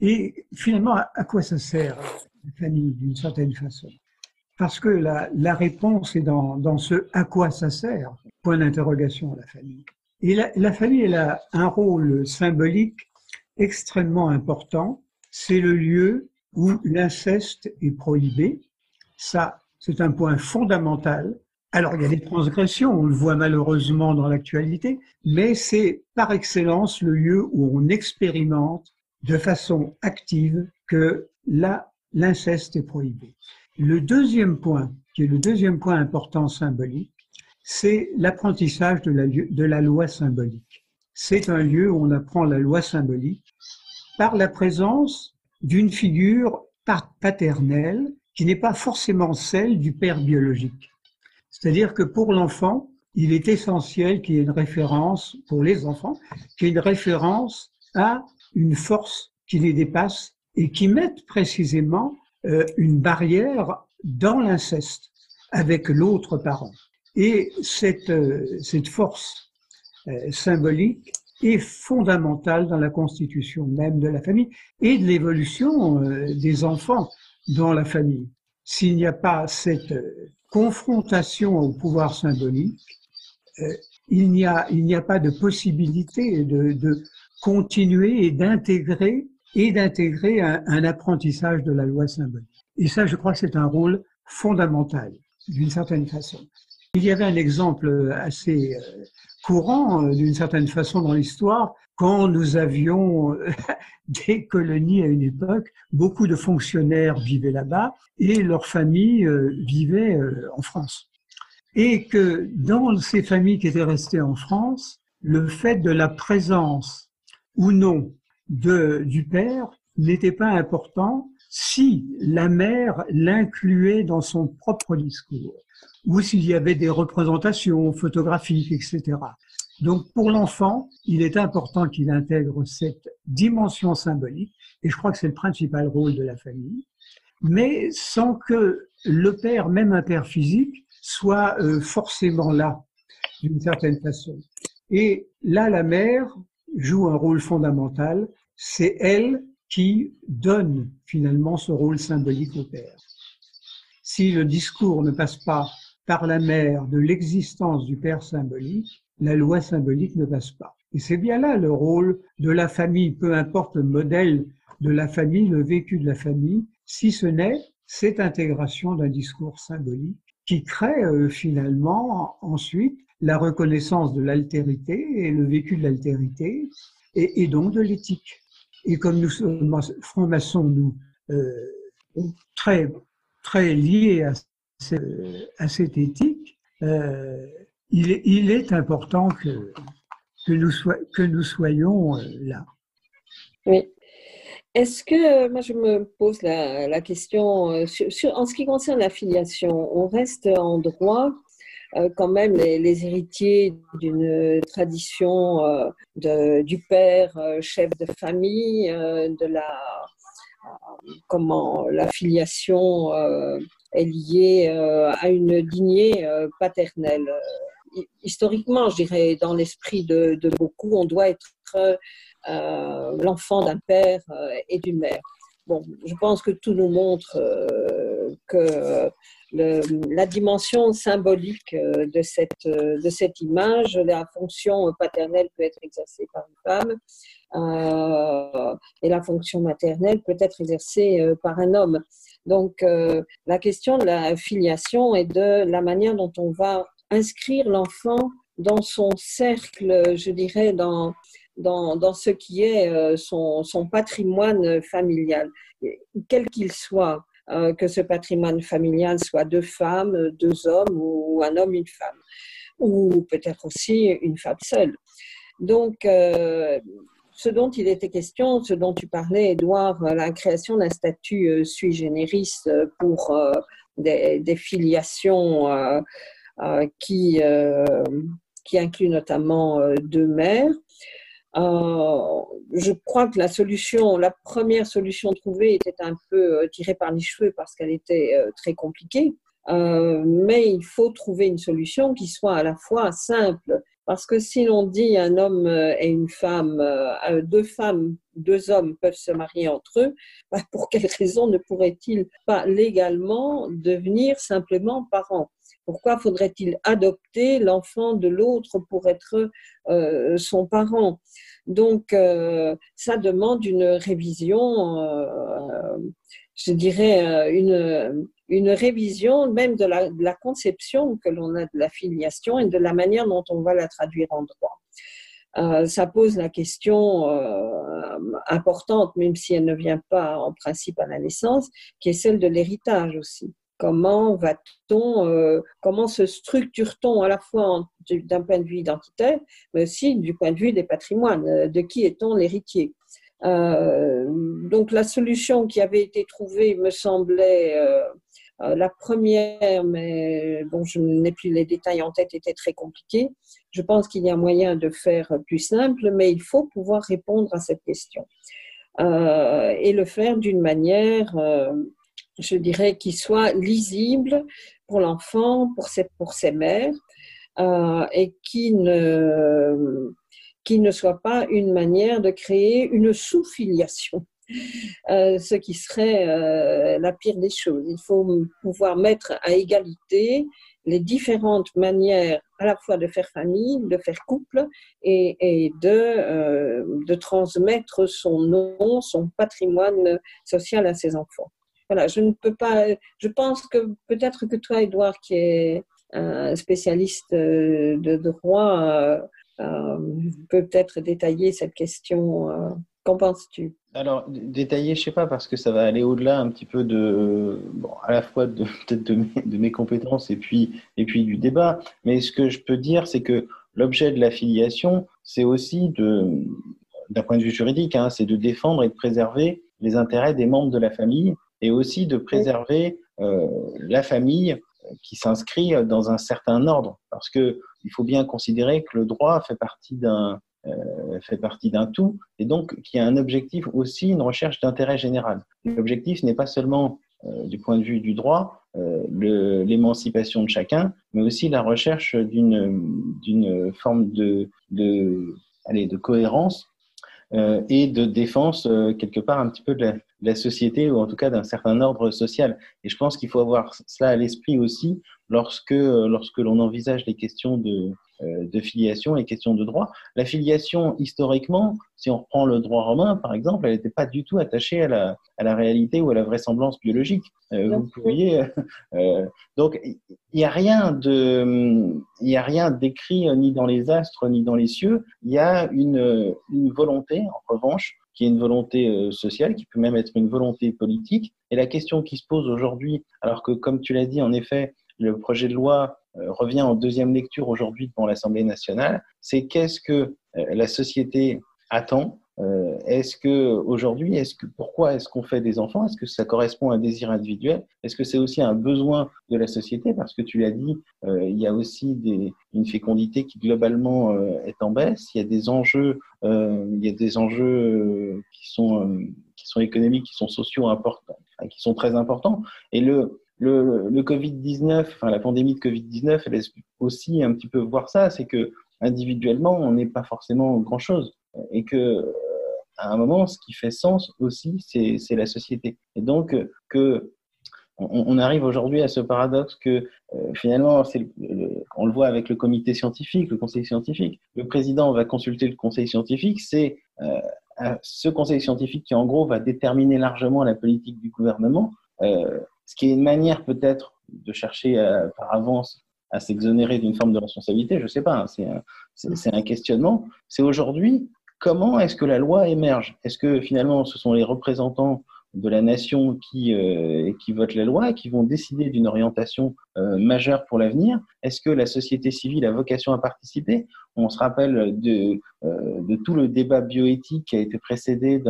Et finalement, à quoi ça sert la famille d'une certaine façon? Parce que la, réponse est dans, ce à quoi ça sert, point d'interrogation la famille. Et la, la, famille, elle a un rôle symbolique extrêmement important. C'est le lieu où l'inceste est prohibé. Ça, c'est un point fondamental. Alors, il y a des transgressions, on le voit malheureusement dans l'actualité, mais c'est par excellence le lieu où on expérimente de façon active que là, l'inceste est prohibé. Le deuxième point, qui est le deuxième point important symbolique, c'est l'apprentissage de la, de la loi symbolique. C'est un lieu où on apprend la loi symbolique par la présence d'une figure paternelle qui n'est pas forcément celle du père biologique. C'est-à-dire que pour l'enfant, il est essentiel qu'il y ait une référence, pour les enfants, qu'il y ait une référence à une force qui les dépasse et qui mette précisément euh, une barrière dans l'inceste avec l'autre parent. Et cette, euh, cette force euh, symbolique est fondamentale dans la constitution même de la famille et de l'évolution des enfants dans la famille. S'il n'y a pas cette confrontation au pouvoir symbolique, il n'y a, il n'y a pas de possibilité de, de continuer et d'intégrer et d'intégrer un, un, apprentissage de la loi symbolique. Et ça, je crois que c'est un rôle fondamental, d'une certaine façon. Il y avait un exemple assez euh, courant, euh, d'une certaine façon, dans l'histoire, quand nous avions euh, des colonies à une époque, beaucoup de fonctionnaires vivaient là-bas et leurs familles vivaient en France. Et que dans ces familles qui étaient restées en France, le fait de la présence ou non du père n'était pas important si la mère l'incluait dans son propre discours ou s'il y avait des représentations photographiques, etc. Donc pour l'enfant, il est important qu'il intègre cette dimension symbolique, et je crois que c'est le principal rôle de la famille, mais sans que le père, même un père physique, soit euh, forcément là, d'une certaine façon. Et là, la mère joue un rôle fondamental. C'est elle qui donne finalement ce rôle symbolique au père. Si le discours ne passe pas par la mère de l'existence du père symbolique, la loi symbolique ne passe pas. Et c'est bien là le rôle de la famille, peu importe le modèle de la famille, le vécu de la famille, si ce n'est cette intégration d'un discours symbolique qui crée euh, finalement ensuite la reconnaissance de l'altérité et le vécu de l'altérité, et, donc de l'éthique. Et comme nous sommes francs-maçons, nous, euh, très, très liés à, cette éthique, euh, il, est, important que, que, nous, soyons euh, là. Oui. Est-ce que, moi je me pose la, question, euh, en ce qui concerne la filiation, on reste en droit quand même les, héritiers d'une tradition du père chef de famille, de la comment la filiation est liée à une lignée paternelle. Historiquement, je dirais, dans l'esprit de, beaucoup, on doit être euh, l'enfant d'un père euh, et d'une mère. Bon, je pense que tout nous montre euh, que la dimension symbolique de cette, de cette image, la fonction paternelle peut être exercée par une femme euh, et la fonction maternelle peut être exercée par un homme. Donc la question de la filiation et de la manière dont on va inscrire l'enfant dans son cercle, je dirais, dans, dans, dans ce qui est euh, son, son patrimoine familial, quel qu'il soit, euh, que ce patrimoine familial soit deux femmes, deux hommes ou un homme, une femme, ou peut-être aussi une femme seule. Donc, euh, ce dont il était question, ce dont tu parlais, Edouard, la création d'un statut sui generis pour des, filiations qui incluent notamment deux mères. Euh, je crois que la solution, la première solution trouvée était un peu euh, tirée par les cheveux parce qu'elle était euh, très compliquée. mais il faut trouver une solution qui soit à la fois simple. Parce que si l'on dit un homme et une femme, deux femmes, deux hommes peuvent se marier entre eux, bah, pour quelle raison ne pourraient-ils pas légalement devenir simplement parents? Pourquoi faudrait-il adopter l'enfant de l'autre pour être euh, son parent? Donc, euh, ça demande une révision, euh, je dirais, une, révision même de la, conception que l'on a de la filiation et de la manière dont on va la traduire en droit. Ça pose la question importante, même si elle ne vient pas en principe à la naissance, qui est celle de l'héritage aussi. Comment va-t-on, euh, comment se structure-t-on à la fois d'un point de vue identitaire, mais aussi du point de vue des patrimoines, euh, de qui est-on l'héritier euh, Donc la solution qui avait été trouvée me semblait la première, mais bon, je n'ai plus les détails en tête, était très compliquée. Je pense qu'il y a moyen de faire plus simple, mais il faut pouvoir répondre à cette question. et le faire d'une manière je dirais, qui soit lisible pour l'enfant, pour ses, pour ses mères, euh, et qui ne, qui ne soit pas une manière de créer une sous-filiation. Euh, ce qui serait euh, la pire des choses. Il faut pouvoir mettre à égalité les différentes manières à la fois de faire famille, de faire couple et, et de, euh, de transmettre son nom, son patrimoine social à ses enfants voilà, je ne peux pas. Je pense que peut-être que toi, Edouard, qui est un spécialiste euh, de droit, euh, euh, peut peut-être détailler cette question. Qu'en penses-tu? Alors, détailler, je sais pas, parce que ça va aller au-delà un petit peu de, à la fois de peut-être de, mes compétences et puis et puis du débat. Mais ce que je peux dire, c'est que l'objet de l'affiliation, c'est aussi de, d'un point de vue juridique, hein, c'est de défendre et de préserver les intérêts des membres de la famille et aussi de préserver euh, la famille qui s'inscrit dans un certain ordre, parce que il faut bien considérer que le droit fait partie d'un euh, fait partie d'un tout, et donc qui a un objectif aussi, une recherche d'intérêt général. L'objectif n'est pas seulement euh, du point de vue du droit, euh, l'émancipation de chacun, mais aussi la recherche d'une d'une forme de de allez, de cohérence euh, et de défense euh, quelque part un petit peu de la, de la société ou en tout cas d'un certain ordre social. Et je pense qu'il faut avoir cela à l'esprit aussi lorsque, lorsque l'on envisage les questions de, de filiation et questions de droit. La filiation, historiquement, si on reprend le droit romain, par exemple, elle n'était pas du tout attachée à la, à la réalité ou à la vraisemblance biologique. vous pourriez, donc, il n'y a rien de, il a rien d'écrit ni dans les astres ni dans les cieux. Il y a une, une volonté, en revanche, qui est une volonté euh, sociale, qui peut même être une volonté politique. Et la question qui se pose aujourd'hui, alors que comme tu l'as dit, en effet, le projet de loi euh, revient en deuxième lecture aujourd'hui devant l'Assemblée nationale, c'est qu'est-ce que euh, la société attend euh, est-ce que aujourd'hui, est-ce que pourquoi est-ce qu'on fait des enfants? Est-ce que ça correspond à un désir individuel? Est-ce que c'est aussi un besoin de la société? Parce que tu l'as dit, euh, il y a aussi une fécondité qui globalement euh, est en baisse. Il y a des enjeux, il y a des enjeux qui sont qui sont économiques, qui sont sociaux importants, qui sont très importants. Et le le, le Covid-19, enfin la pandémie de Covid-19, elle laisse aussi un petit peu voir ça, c'est que individuellement, on n'est pas forcément grand chose et que à un moment, ce qui fait sens aussi, c'est la société. Et donc, que on, arrive aujourd'hui à ce paradoxe que euh, finalement, on le voit avec le comité scientifique, le conseil scientifique. Le président va consulter le conseil scientifique, c'est euh, ce conseil scientifique qui en gros va déterminer largement la politique du gouvernement, euh, ce qui est une manière peut-être de chercher par avance à s'exonérer d'une forme de responsabilité, je ne sais pas, hein, c'est un questionnement. C'est aujourd'hui comment est-ce que la loi émerge? Est-ce que finalement ce sont les représentants de la nation qui, euh, qui votent la loi, qui vont décider d'une orientation euh, majeure pour l'avenir? Est-ce que la société civile a vocation à participer? On se rappelle de, euh, de tout le débat bioéthique qui a été précédé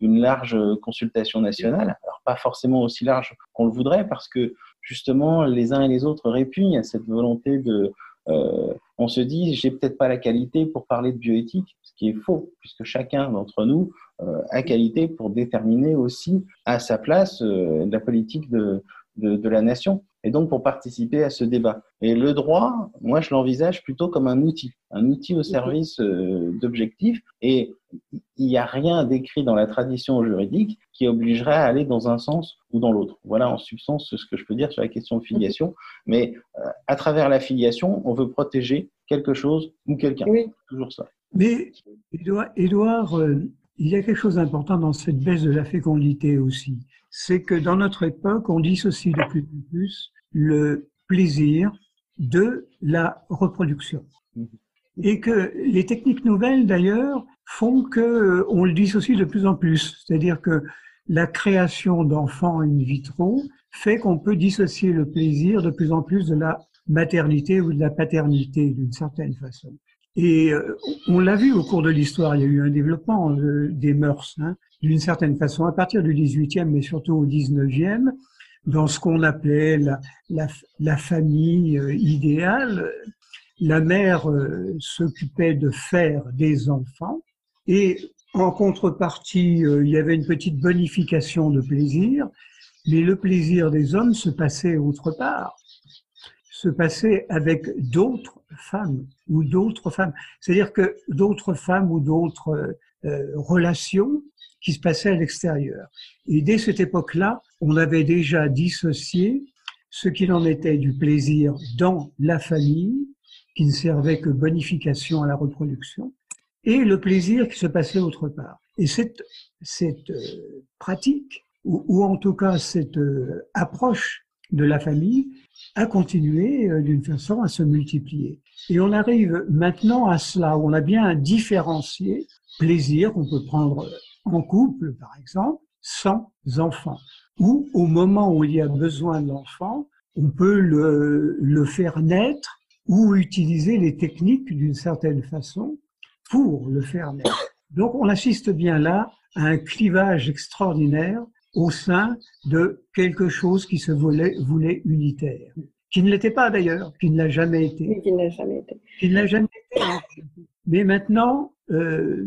d'une large consultation nationale, pas forcément aussi large qu'on le voudrait, parce que justement les uns et les autres répugnent à cette volonté de euh, on se dit, j'ai peut-être pas la qualité pour parler de bioéthique, ce qui est faux, puisque chacun d'entre nous euh, a qualité pour déterminer aussi à sa place euh, la politique de, de, la nation et donc pour participer à ce débat. Et le droit, moi, je l'envisage plutôt comme un outil, un outil au service d'objectifs. Et il n'y a rien d'écrit dans la tradition juridique qui obligerait à aller dans un sens ou dans l'autre. Voilà en substance ce que je peux dire sur la question de filiation. Mais euh, à travers la filiation, on veut protéger quelque chose ou quelqu'un. Oui. Toujours ça. Mais Edouard, euh, il y a quelque chose d'important dans cette baisse de la fécondité aussi. C'est que dans notre époque, on dissocie de plus en plus le plaisir de la reproduction. Mhm. Et que les techniques nouvelles, d'ailleurs, font que euh, on le dissocie de plus en plus. C'est-à-dire que la création d'enfants in vitro fait qu'on peut dissocier le plaisir de plus en plus de la maternité ou de la paternité d'une certaine façon. Et euh, on l'a vu au cours de l'histoire, il y a eu un développement euh, des mœurs, hein, d'une certaine façon, à partir du 18e, mais surtout au 19e, dans ce qu'on appelait la, la, famille idéale. La mère s'occupait de faire des enfants et en contrepartie, euh, il y avait une petite bonification de plaisir, mais le plaisir des hommes se passait autre part, se passait avec d'autres femmes ou d'autres femmes. C'est-à-dire que d'autres femmes ou d'autres euh, relations qui se passaient à l'extérieur. Et dès cette époque-là, on avait déjà dissocié ce qu'il en était du plaisir dans la famille, qui ne servait que bonification à la reproduction, et le plaisir qui se passait autre part. Et cette, cette euh, pratique, ou, en tout cas cette euh, approche de la famille, a continué euh, d'une façon à se multiplier. Et on arrive maintenant à cela, où on a bien différencié plaisir qu'on peut prendre en couple, par exemple, sans enfant. Ou au moment où il y a besoin de l'enfant, on peut le, le faire naître ou utiliser les techniques d'une certaine façon pour le faire naître. Donc on assiste bien là à un clivage extraordinaire au sein de quelque chose qui se voulait, voulait unitaire, qui ne l'était pas d'ailleurs, qui ne l'a jamais été. Qui ne l'a jamais été. Qui ne l'a jamais été. Mais maintenant, euh,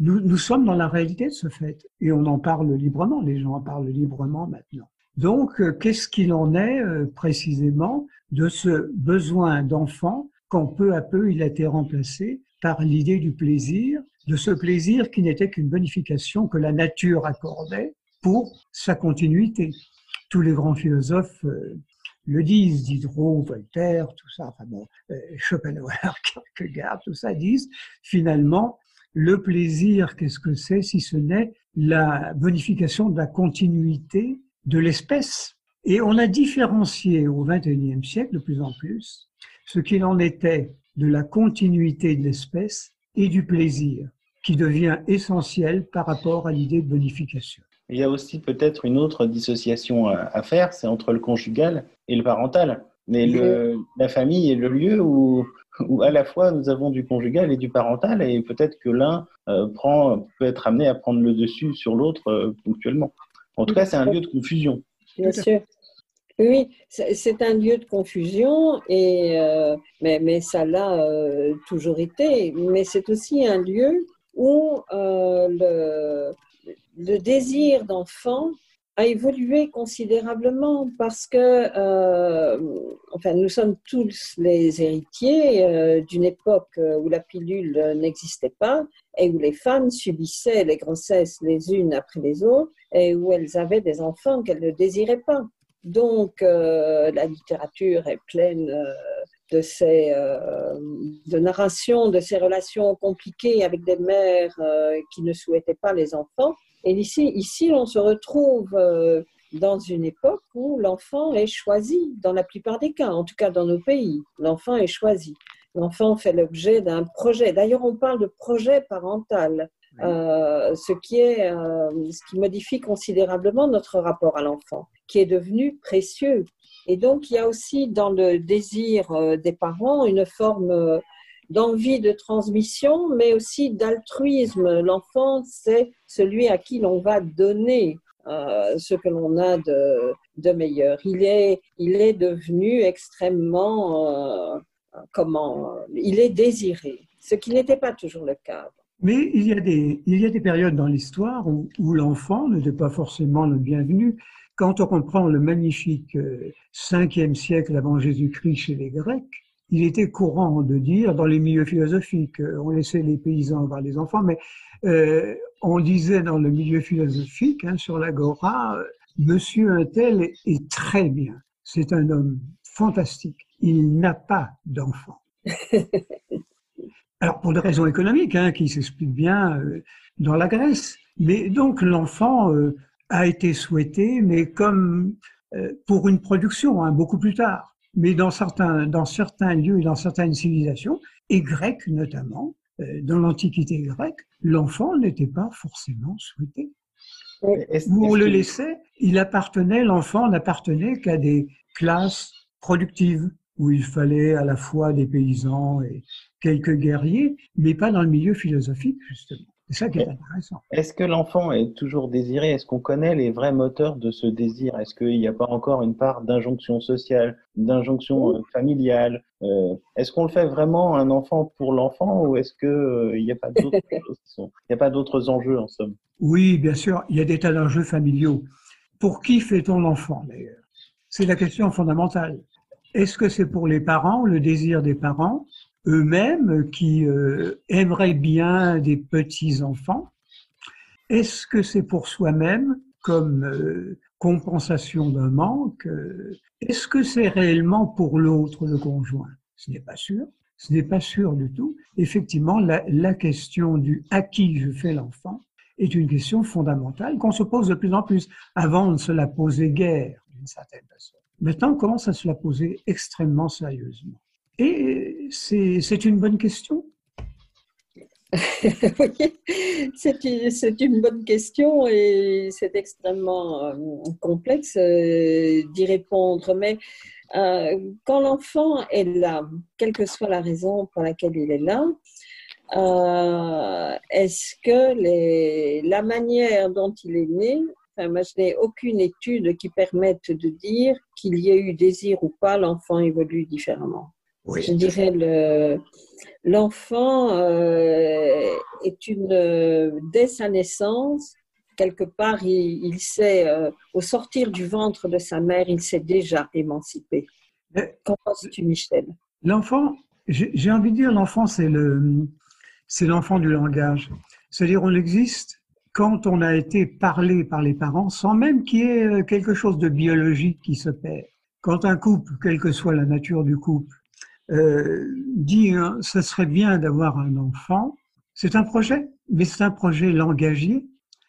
nous, nous sommes dans la réalité de ce fait et on en parle librement, les gens en parlent librement maintenant. Donc, euh, qu'est-ce qu'il en est euh, précisément de ce besoin d'enfant quand peu à peu il a été remplacé par l'idée du plaisir, de ce plaisir qui n'était qu'une bonification que la nature accordait pour sa continuité. Tous les grands philosophes euh, le disent, Diderot, Voltaire, tout ça, enfin bon, euh, Schopenhauer, Kierkegaard, tout ça disent, finalement, le plaisir, qu'est-ce que c'est si ce n'est la bonification de la continuité de l'espèce Et on a différencié au XXIe siècle de plus en plus ce qu'il en était de la continuité de l'espèce et du plaisir, qui devient essentiel par rapport à l'idée de bonification. Il y a aussi peut-être une autre dissociation à faire, c'est entre le conjugal et le parental. Mais le, la famille est le lieu où, où, à la fois nous avons du conjugal et du parental, et peut-être que l'un euh, prend peut être amené à prendre le dessus sur l'autre euh, ponctuellement. En tout cas, c'est un lieu de confusion. Bien sûr. Oui, c'est un lieu de confusion, et, euh, mais, mais, ça l'a euh, toujours été. Mais c'est aussi un lieu où euh, le, le, désir d'enfant a évolué considérablement parce que, euh, enfin, nous sommes tous les héritiers euh, d'une époque où la pilule n'existait pas et où les femmes subissaient les grossesses les unes après les autres et où elles avaient des enfants qu'elles ne désiraient pas. Donc, euh, la littérature est pleine de ces de narrations de ces relations compliquées avec des mères qui ne souhaitaient pas les enfants. Et ici, ici, on se retrouve euh, dans une époque où l'enfant est choisi, dans la plupart des cas, en tout cas dans nos pays, l'enfant est choisi. L'enfant fait l'objet d'un projet. D'ailleurs, on parle de projet parental. Euh, ce, qui est, euh, ce qui modifie considérablement notre rapport à l'enfant, qui est devenu précieux. Et donc, il y a aussi dans le désir des parents une forme d'envie de transmission, mais aussi d'altruisme. L'enfant, c'est celui à qui l'on va donner euh, ce que l'on a de, meilleur. Il est, il est devenu extrêmement, comment, il est désiré, ce qui n'était pas toujours le cas. Mais il y a des, il y a des périodes dans l'histoire où, où l'enfant n'était pas forcément le bienvenu. Quand on reprend le magnifique 5e siècle avant Jésus-Christ chez les Grecs, il était courant de dire dans les milieux philosophiques, on laissait les paysans voir les enfants, mais euh, on disait dans le milieu philosophique, hein, sur l'agora, Monsieur Untel est, est très bien. C'est un homme fantastique. Il n'a pas d'enfant. Alors pour des raisons économiques, hein, qui s'expliquent bien euh, dans la Grèce. Mais donc l'enfant euh, a été souhaité, mais comme euh, pour une production, hein, beaucoup plus tard. Mais dans certains, dans certains lieux et dans certaines civilisations, et grecques notamment, euh, dans l'Antiquité grecque, l'enfant n'était pas forcément souhaité. Où on le laissait, il appartenait, l'enfant n'appartenait qu'à des classes productives où il fallait à la fois des paysans et quelques guerriers, mais pas dans le milieu philosophique, justement. C'est ça qui est intéressant. Est-ce que l'enfant est toujours désiré? Est-ce qu'on connaît les vrais moteurs de ce désir? Est-ce qu'il n'y a pas encore une part d'injonction sociale, d'injonction euh, familiale? Euh, Est-ce qu'on le fait vraiment un enfant pour l'enfant ou est-ce qu'il euh, n'y a pas d'autres choses qui sont... Il n'y a pas d'autres enjeux en somme? Oui, bien sûr, il y a des tas d'enjeux familiaux. Pour qui fait-on l'enfant d'ailleurs? C'est la question fondamentale. Est-ce que c'est pour les parents, le désir des parents? Eux-mêmes qui euh, aimeraient bien des petits-enfants Est-ce que c'est pour soi-même comme euh, compensation d'un manque Est-ce que c'est réellement pour l'autre, le conjoint? Ce n'est pas sûr. Ce n'est pas sûr du tout. Effectivement, la, la question du à qui je fais l'enfant est une question fondamentale qu'on se pose de plus en plus. Avant, on ne se la posait guère, d'une certaine façon. Maintenant, on commence à se la poser extrêmement sérieusement. Et c'est une bonne question. oui, c'est une, bonne question et c'est extrêmement euh, complexe euh, d'y répondre. Mais euh, quand l'enfant est là, quelle que soit la raison pour laquelle il est là, est-ce que la manière dont il est né Enfin, je n'ai aucune étude qui permette de dire qu'il y ait eu désir ou pas, l'enfant évolue différemment. Oui. Je dirais le l'enfant euh, est une dès sa naissance quelque part il, il sait euh, au sortir du ventre de sa mère il s'est déjà émancipé. Qu'en penses-tu Michel? L'enfant, j'ai envie de dire l'enfant c'est le c'est l'enfant du langage. C'est-à-dire on existe quand on a été parlé par les parents sans même qu'il y ait quelque chose de biologique qui se perd quand un couple, quelle que soit la nature du couple, euh, dit hein, ce serait bien d'avoir un enfant, c'est un projet, mais c'est un projet langagier,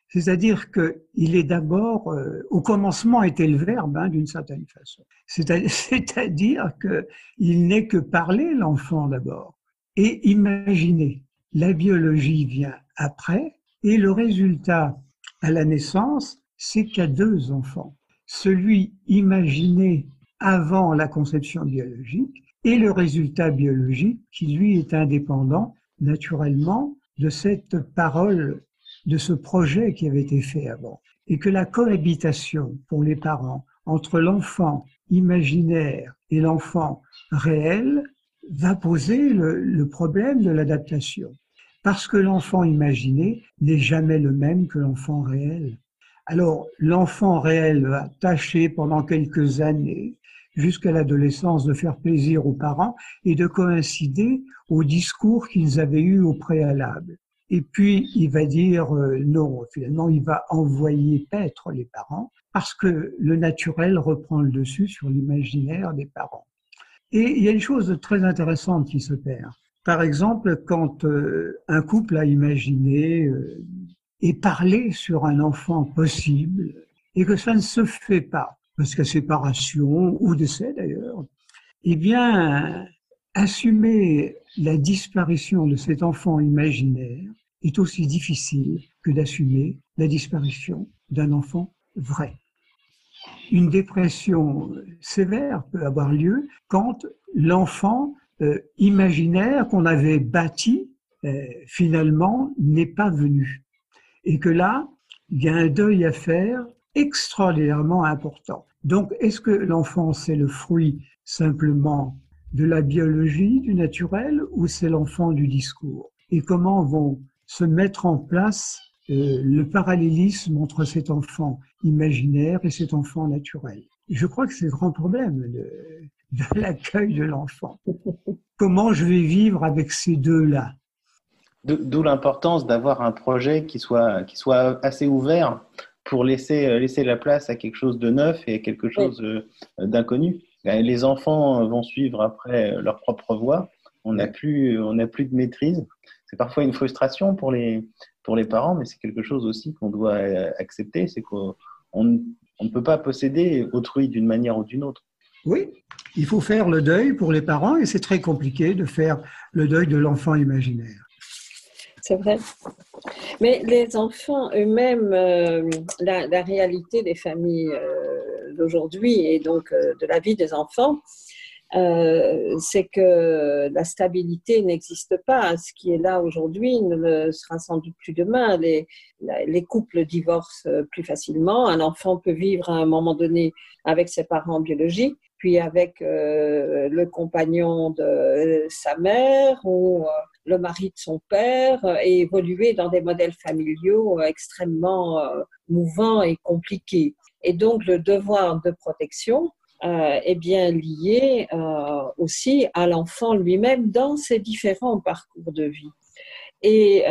c'est-à-dire qu'il est d'abord, euh, au commencement était le verbe hein, d'une certaine façon, c'est-à-dire qu'il n'est que parler l'enfant d'abord et imaginer. La biologie vient après et le résultat à la naissance, c'est qu'il y a deux enfants. Celui imaginé avant la conception biologique et le résultat biologique qui lui est indépendant naturellement de cette parole, de ce projet qui avait été fait avant. Et que la cohabitation pour les parents entre l'enfant imaginaire et l'enfant réel va poser le, problème de l'adaptation. Parce que l'enfant imaginé n'est jamais le même que l'enfant réel. Alors, l'enfant réel va tâcher pendant quelques années jusqu'à l'adolescence de faire plaisir aux parents et de coïncider au discours qu'ils avaient eu au préalable. Et puis, il va dire euh, non, finalement, il va envoyer paître les parents parce que le naturel reprend le dessus sur l'imaginaire des parents. Et il y a une chose très intéressante qui se perd. Par exemple, quand euh, un couple a imaginé euh, et parlé sur un enfant possible et que ça ne se fait pas, parce que séparation ou décès d'ailleurs, eh bien, assumer la disparition de cet enfant imaginaire est aussi difficile que d'assumer la disparition d'un enfant vrai. Une dépression sévère peut avoir lieu quand l'enfant euh, imaginaire qu'on avait bâti euh, finalement n'est pas venu. Et que là, il y a un deuil à faire extraordinairement important. Donc, est-ce que l'enfant, c'est le fruit simplement de la biologie, du naturel, ou c'est l'enfant du discours? Et comment vont se mettre en place euh, le parallélisme entre cet enfant imaginaire et cet enfant naturel? Je crois que c'est le grand problème de, de l'accueil de l'enfant. Comment je vais vivre avec ces deux-là? D'où l'importance d'avoir un projet qui soit, qui soit assez ouvert pour laisser, euh, laisser la place à quelque chose de neuf et à quelque chose euh, d'inconnu. Ben, les enfants vont suivre après leur propre voie. On n'a plus, on n'a plus de maîtrise. C'est parfois une frustration pour les, pour les parents, mais c'est quelque chose aussi qu'on doit euh, accepter. C'est qu'on on ne peut pas posséder autrui d'une manière ou d'une autre. Oui, il faut faire le deuil pour les parents et c'est très compliqué de faire le deuil de l'enfant imaginaire c'est vrai. Mais les enfants eux-mêmes, euh, la, réalité des familles euh, d'aujourd'hui et donc euh, de la vie des enfants, c'est que la stabilité n'existe pas. Ce qui est là aujourd'hui ne le sera sans doute plus demain. Les, les couples divorcent plus facilement. Un enfant peut vivre à un moment donné avec ses parents biologiques, puis avec le compagnon de sa mère ou le mari de son père euh, et évoluer dans des modèles familiaux euh, extrêmement euh, mouvants et compliqués. Et donc le devoir de protection est bien lié aussi à l'enfant lui-même dans ses différents parcours de vie. Et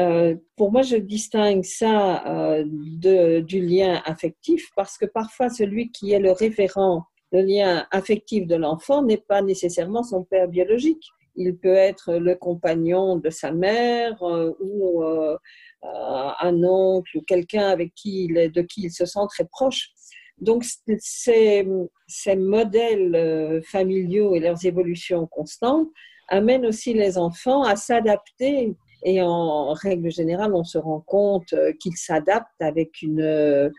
pour moi, je distingue ça du lien affectif parce que parfois celui qui est le référent, le lien affectif de l'enfant n'est pas nécessairement son père biologique il peut être le compagnon de sa mère euh, ou euh, euh, un oncle ou quelqu'un avec qui il de qui il se sent très proche. Donc ces, ces modèles familiaux et leurs évolutions constantes amènent aussi les enfants à s'adapter et en règle générale, on se rend compte qu'ils s'adaptent avec une,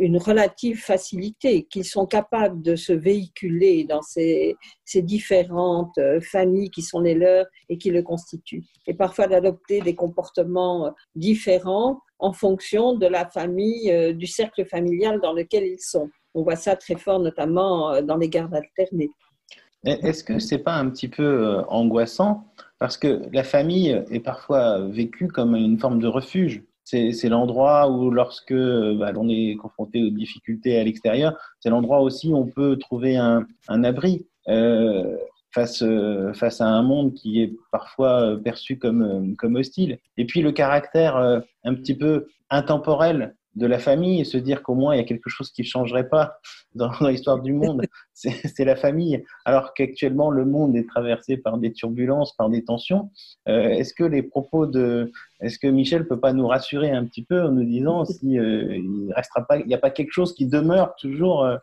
une relative facilité, qu'ils sont capables de se véhiculer dans ces, différentes euh, familles qui sont les leurs et qui le constituent. Et parfois d'adopter des comportements euh, différents en fonction de la famille, euh, du cercle familial dans lequel ils sont. On voit ça très fort, notamment dans les gardes alternées. Est-ce que c'est pas un petit peu angoissant? Parce que la famille est parfois vécue comme une forme de refuge c'est l'endroit où, lorsque bah, l'on est confronté aux difficultés à l'extérieur, c'est l'endroit aussi où on peut trouver un, abri euh, face, face à un monde qui est parfois perçu comme, comme hostile. Et puis le caractère euh, un petit peu intemporel de la famille et se dire qu'au moins il y a quelque chose qui ne changerait pas dans, l'histoire du monde, c'est la famille. Alors qu'actuellement le monde est traversé par des turbulences, par des tensions. Euh, est-ce que les propos de, est-ce que Michel peut pas nous rassurer un petit peu en nous disant si euh, il restera pas, il n'y a pas quelque chose qui demeure toujours euh,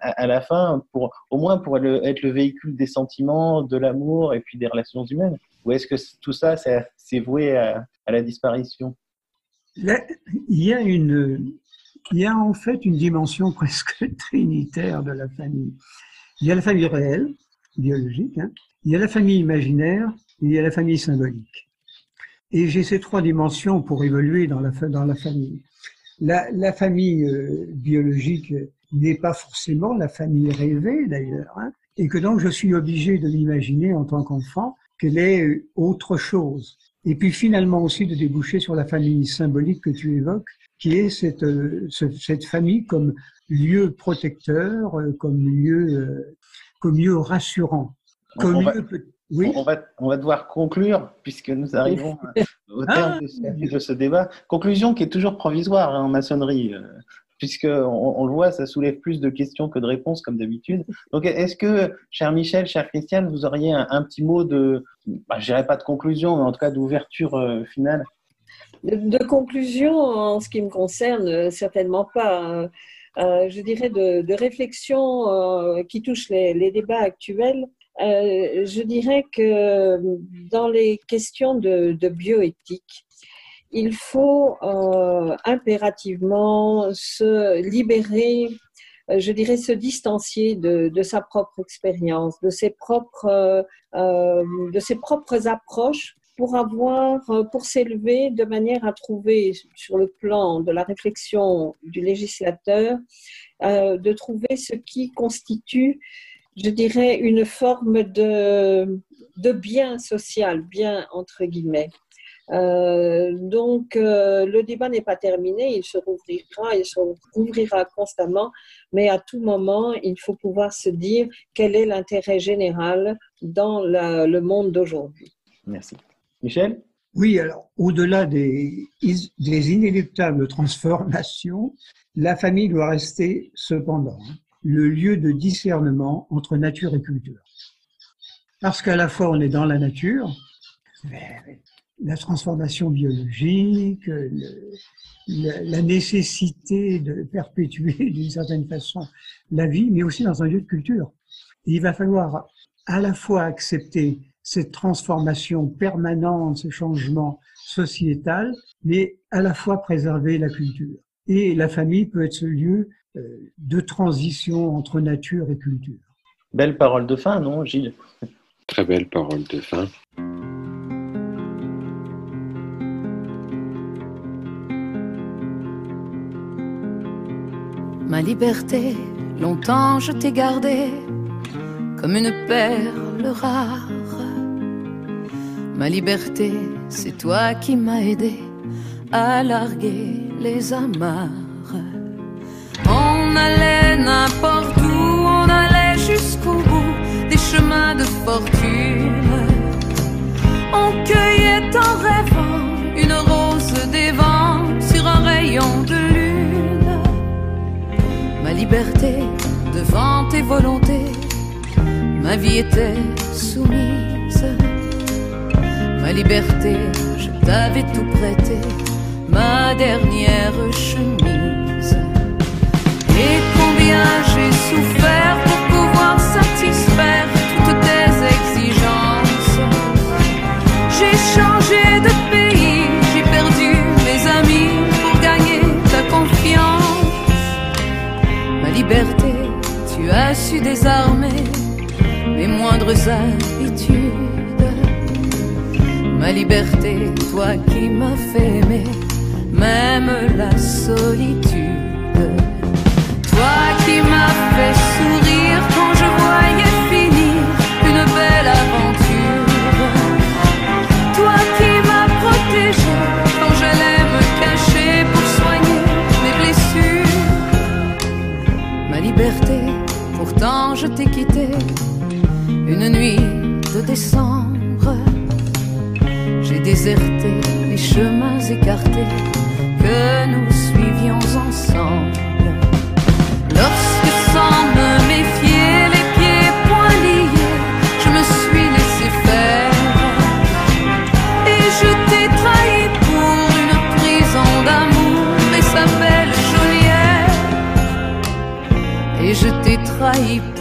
à, la fin pour, au moins pour être le véhicule des sentiments, de l'amour et puis des relations humaines? Ou est-ce que tout ça c'est voué à la disparition? Il y a une, il y a en fait une dimension presque trinitaire de la famille. Il y a la famille réelle, biologique, hein. il y a la famille imaginaire, et il y a la famille symbolique. Et j'ai ces trois dimensions pour évoluer dans la, dans la famille. La, famille euh, biologique n'est pas forcément la famille rêvée d'ailleurs, hein, et que donc je suis obligé de l'imaginer en tant qu'enfant qu'elle est autre chose et puis finalement aussi de déboucher sur la famille symbolique que tu évoques, qui est cette, euh, cette famille comme lieu protecteur, euh, comme lieu, euh, comme lieu rassurant. Comme on, va, oui on, va, on va devoir conclure, puisque nous arrivons au terme ah. de, ce, débat. Conclusion qui est toujours provisoire hein, en maçonnerie puisque on, le voit, ça soulève plus de questions que de réponses comme d'habitude. Donc, est-ce que, cher Michel, cher Christiane, vous auriez un, petit mot de, bah, je dirais pas de conclusion, mais en tout cas d'ouverture euh, finale? De, conclusion, en ce qui me concerne, euh, certainement pas. Euh, je dirais de, réflexion qui touche les, débats actuels. je dirais que dans les questions de bioéthique, il faut euh, impérativement se libérer, euh, je dirais se distancier de, sa propre expérience, de ses propres, euh, approches pour avoir, pour s'élever de manière à trouver sur le plan de la réflexion du législateur, de trouver ce qui constitue je dirais, une forme de bien social, bien entre guillemets. Euh, donc, euh, le débat n'est pas terminé, il se rouvrira, il se rouvrira constamment, mais à tout moment, il faut pouvoir se dire quel est l'intérêt général dans le monde d'aujourd'hui. Merci. Michel? Oui, alors, au-delà des, des inéluctables transformations, la famille doit rester cependant le lieu de discernement entre nature et culture. Parce qu'à la fois, on est dans la nature, la transformation biologique, la nécessité de perpétuer d'une certaine façon la vie, mais aussi dans un lieu de culture. il va falloir à la fois accepter cette transformation permanente, ce changement sociétal, mais à la fois préserver la culture. Et la famille peut être ce lieu euh, de transition entre nature et culture. Belle parole de fin, non, Gilles? Très belle parole de fin. Ma liberté, longtemps je t'ai gardée comme une perle rare. Ma liberté, c'est toi qui m'as aidé à larguer les amarres. Devant tes volontés. Ma vie était soumise. Ma liberté, je t'avais tout prêté. Ma dernière chemise. Et combien j'ai souffert pour pouvoir satisfaire tu as su désarmer mes moindres habitudes. Ma liberté, toi qui m'as fait aimer, même la solitude. Toi qui m'as fait sourire l'Antiquité, une nuit de décembre, j'ai déserté les chemins écartés que nous suivions ensemble. Lorsque sans me méfier, les pieds poings liés, je me suis laissé faire. Et je t'ai trahi pour une prison d'amour, mais sa belle geôlière et je t'ai trahi pour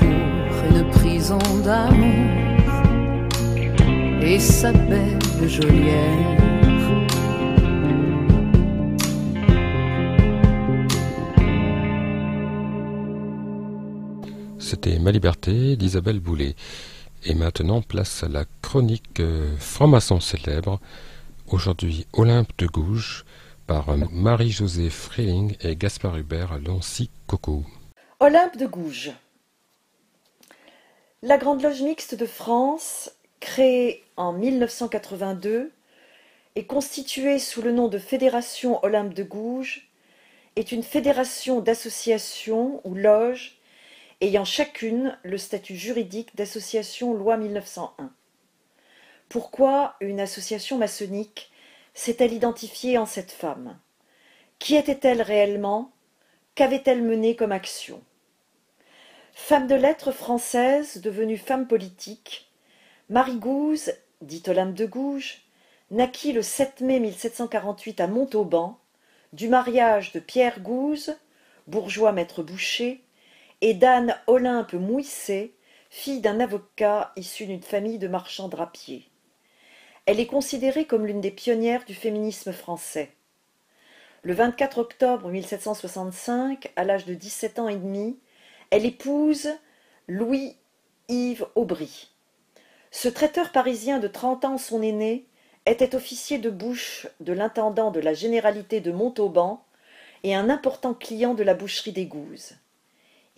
prison d'amour et sa belle geôlière. C'était Ma Liberté d'Isabelle Boulet. Et maintenant, place à la chronique euh, franc-maçon célèbre, aujourd'hui Olympe de Gouges, par Marie-Josée Freeling et Gaspard Hubert à Loncy-Coco. Olympe de Gouges. La Grande Loge Mixte de France, créée en 1982 et constituée sous le nom de Fédération Olympe de Gouges, est une fédération d'associations ou loges ayant chacune le statut juridique d'association loi 1901. Pourquoi une association maçonnique s'est-elle identifiée en cette femme? Qui était-elle réellement? Qu'avait-elle mené comme action? Femme de lettres française devenue femme politique, Marie Gouze, dite Olympe de Gouges, naquit le 7 mai 1748 à Montauban, du mariage de Pierre Gouze, bourgeois maître boucher, et d'Anne Olympe Mouisset, fille d'un avocat issu d'une famille de marchands drapiers. Elle est considérée comme l'une des pionnières du féminisme français. Le 24 octobre 1765, à l'âge de 17 ans et demi, elle épouse Louis-Yves Aubry. Ce traiteur parisien de trente ans, son aîné, était officier de bouche de l'intendant de la généralité de Montauban et un important client de la boucherie des.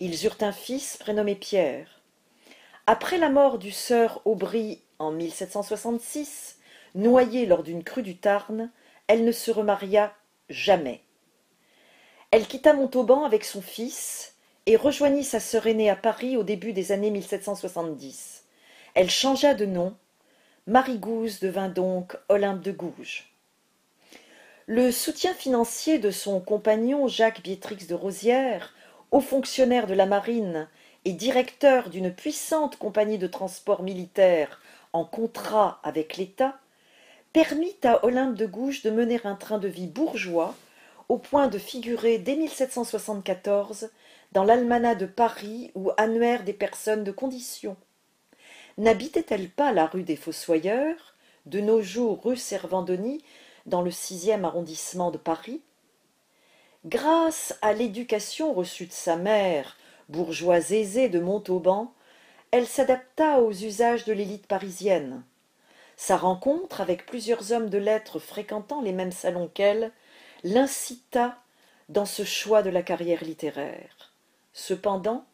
Ils eurent un fils prénommé Pierre. Après la mort du sœur Aubry en 1766, noyée lors d'une crue du Tarn, elle ne se remaria jamais. Elle quitta Montauban avec son fils et rejoignit sa sœur aînée à Paris au début des années 1770. Elle changea de nom. Marie Gouze devint donc Olympe de Gouges. Le soutien financier de son compagnon Jacques Biétrix de Rosière haut fonctionnaire de la marine et directeur d'une puissante compagnie de transport militaire en contrat avec l'État, permit à Olympe de Gouges de mener un train de vie bourgeois au point de figurer dès 1774 dans l'almanach de Paris ou annuaire des personnes de condition. N'habitait-elle pas la rue des Fossoyeurs, de nos jours rue Servandoni, dans le sixième arrondissement de Paris? Grâce à l'éducation reçue de sa mère, bourgeoise aisée de Montauban, elle s'adapta aux usages de l'élite parisienne. Sa rencontre avec plusieurs hommes de lettres fréquentant les mêmes salons qu'elle l'incita dans ce choix de la carrière littéraire. Cependant,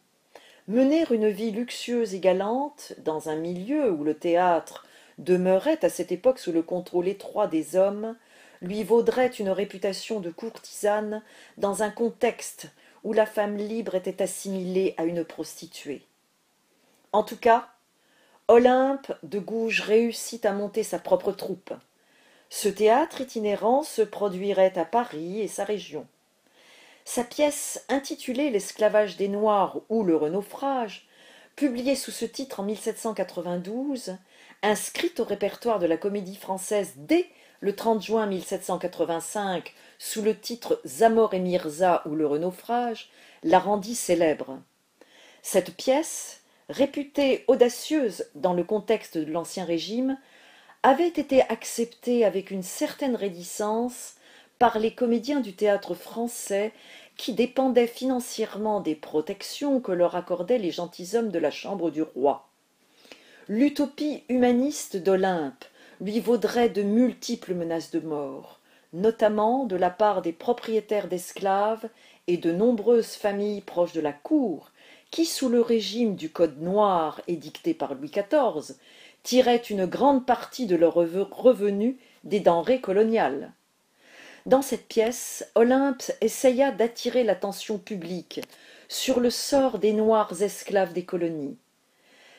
mener une vie luxueuse et galante dans un milieu où le théâtre demeurait à cette époque sous le contrôle étroit des hommes lui vaudrait une réputation de courtisane dans un contexte où la femme libre était assimilée à une prostituée. En tout cas, Olympe de Gouges réussit à monter sa propre troupe. Ce théâtre itinérant se produirait à Paris et sa région. Sa pièce intitulée L'esclavage des Noirs ou le renaufrage, publiée sous ce titre en 1792, inscrite au répertoire de la comédie française dès le 30 juin 1785 sous le titre Zamor et Mirza ou le renaufrage, la rendit célèbre. Cette pièce, réputée audacieuse dans le contexte de l'Ancien Régime, avait été acceptée avec une certaine réticence par les comédiens du théâtre français qui dépendaient financièrement des protections que leur accordaient les gentilshommes de la chambre du roi. L'utopie humaniste d'Olympe lui vaudrait de multiples menaces de mort, notamment de la part des propriétaires d'esclaves et de nombreuses familles proches de la cour, qui, sous le régime du Code noir édicté par Louis XIV, tiraient une grande partie de leurs revenus des denrées coloniales. Dans cette pièce, Olympe essaya d'attirer l'attention publique sur le sort des Noirs esclaves des colonies.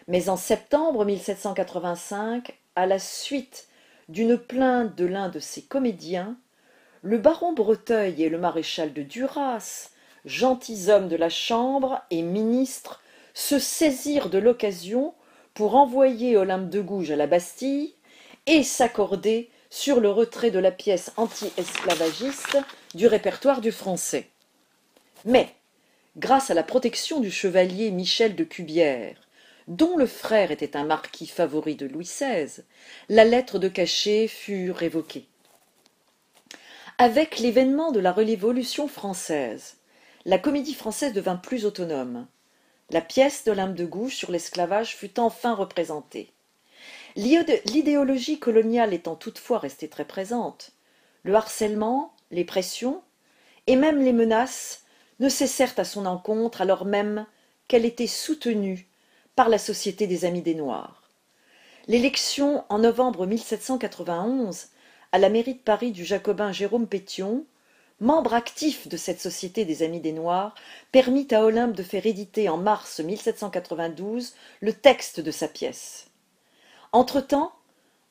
Mais en septembre 1785, à la suite d'une plainte de l'un de ses comédiens, le baron Breteuil et le maréchal de Duras, gentilshommes de la Chambre et ministres, se saisirent de l'occasion pour envoyer Olympe de Gouges à la Bastille et s'accorder sur le retrait de la pièce anti-esclavagiste du répertoire du français. Mais grâce à la protection du chevalier Michel de Cubières, dont le frère était un marquis favori de Louis XVI, la lettre de cachet fut révoquée. Avec l'événement de la Révolution française, la comédie française devint plus autonome. La pièce d'Olympe de Gouges sur l'esclavage fut enfin représentée. L'idéologie coloniale étant toutefois restée très présente, le harcèlement, les pressions et même les menaces ne cessèrent à son encontre alors même qu'elle était soutenue par la Société des Amis des Noirs. L'élection en novembre 1791 à la mairie de Paris du jacobin Jérôme Pétion, membre actif de cette Société des Amis des Noirs, permit à Olympe de faire éditer en mars 1792 le texte de sa pièce. Entre-temps,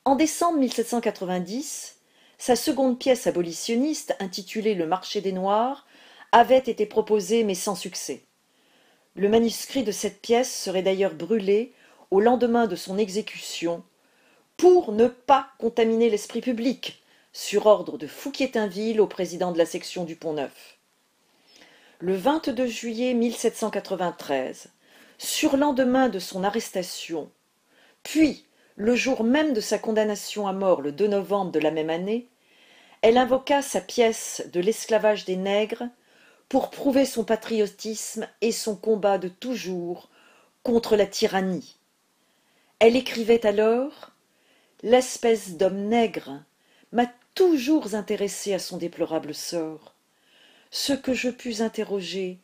en décembre 1790, sa seconde pièce abolitionniste, intitulée Le marché des Noirs, avait été proposée mais sans succès. Le manuscrit de cette pièce serait d'ailleurs brûlé au lendemain de son exécution pour ne pas contaminer l'esprit public, sur ordre de Fouquier-Tinville au président de la section du Pont-Neuf. Le 22 juillet 1793, surlendemain de son arrestation, puis le jour même de sa condamnation à mort le 2 novembre de la même année, elle invoqua sa pièce de l'esclavage des nègres pour prouver son patriotisme et son combat de toujours contre la tyrannie. Elle écrivait alors L'espèce d'homme nègre m'a toujours intéressé à son déplorable sort. Ce que je pus interroger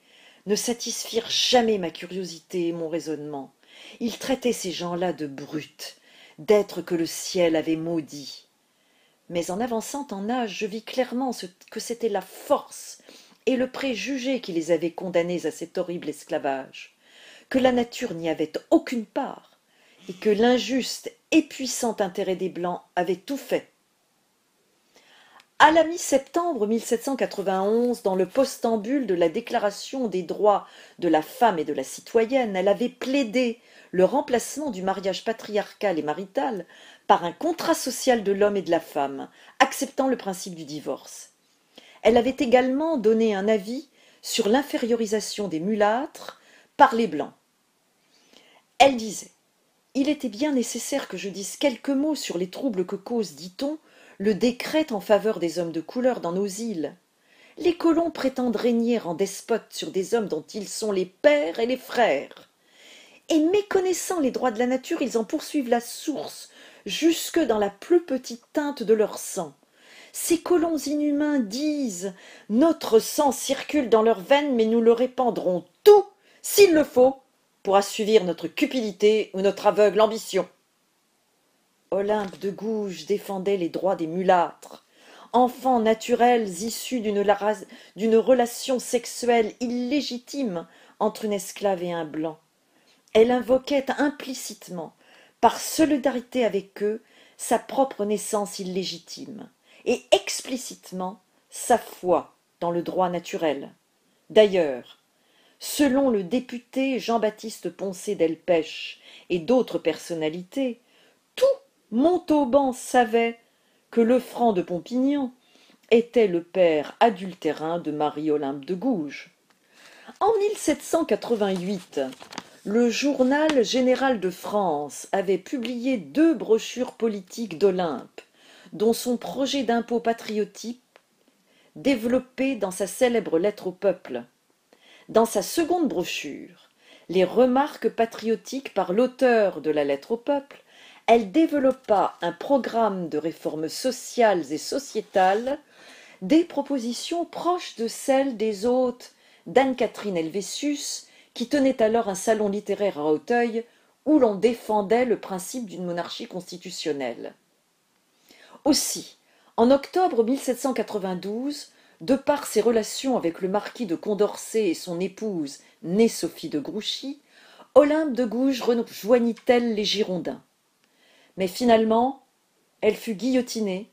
ne satisfirent jamais ma curiosité et mon raisonnement. Il traitait ces gens-là de brutes, d'êtres que le ciel avait maudits. Mais en avançant en âge, je vis clairement que c'était la force et le préjugé qui les avait condamnés à cet horrible esclavage, que la nature n'y avait aucune part, et que l'injuste et puissant intérêt des Blancs avait tout fait. À la mi-septembre 1791, dans le postambule de la Déclaration des droits de la femme et de la citoyenne, elle avait plaidé le remplacement du mariage patriarcal et marital par un contrat social de l'homme et de la femme, acceptant le principe du divorce. Elle avait également donné un avis sur l'infériorisation des mulâtres par les blancs. Elle disait Il était bien nécessaire que je dise quelques mots sur les troubles que cause, dit-on, le décret en faveur des hommes de couleur dans nos îles. Les colons prétendent régner en despotes sur des hommes dont ils sont les pères et les frères. Et méconnaissant les droits de la nature, ils en poursuivent la source, jusque dans la plus petite teinte de leur sang. Ces colons inhumains disent Notre sang circule dans leurs veines, mais nous le répandrons tout, s'il le faut, pour assouvir notre cupidité ou notre aveugle ambition. Olympe de Gouges défendait les droits des mulâtres, enfants naturels issus d'une relation sexuelle illégitime entre une esclave et un blanc. Elle invoquait implicitement, par solidarité avec eux, sa propre naissance illégitime et explicitement sa foi dans le droit naturel. D'ailleurs, selon le député Jean-Baptiste Poncé Delpech et d'autres personnalités, tout Montauban savait que le franc de Pompignan était le père adultérin de Marie-Olympe de Gouges. En 1788, le journal général de France avait publié deux brochures politiques d'Olympe, dont son projet d'impôt patriotique développé dans sa célèbre lettre au peuple. Dans sa seconde brochure, Les remarques patriotiques par l'auteur de la lettre au peuple, elle développa un programme de réformes sociales et sociétales, des propositions proches de celles des hôtes d'Anne-Catherine Helvétius, qui tenait alors un salon littéraire à Auteuil où l'on défendait le principe d'une monarchie constitutionnelle. Aussi, en octobre 1792, de par ses relations avec le marquis de Condorcet et son épouse, née Sophie de Grouchy, Olympe de Gouges rejoignit-elle les Girondins. Mais finalement, elle fut guillotinée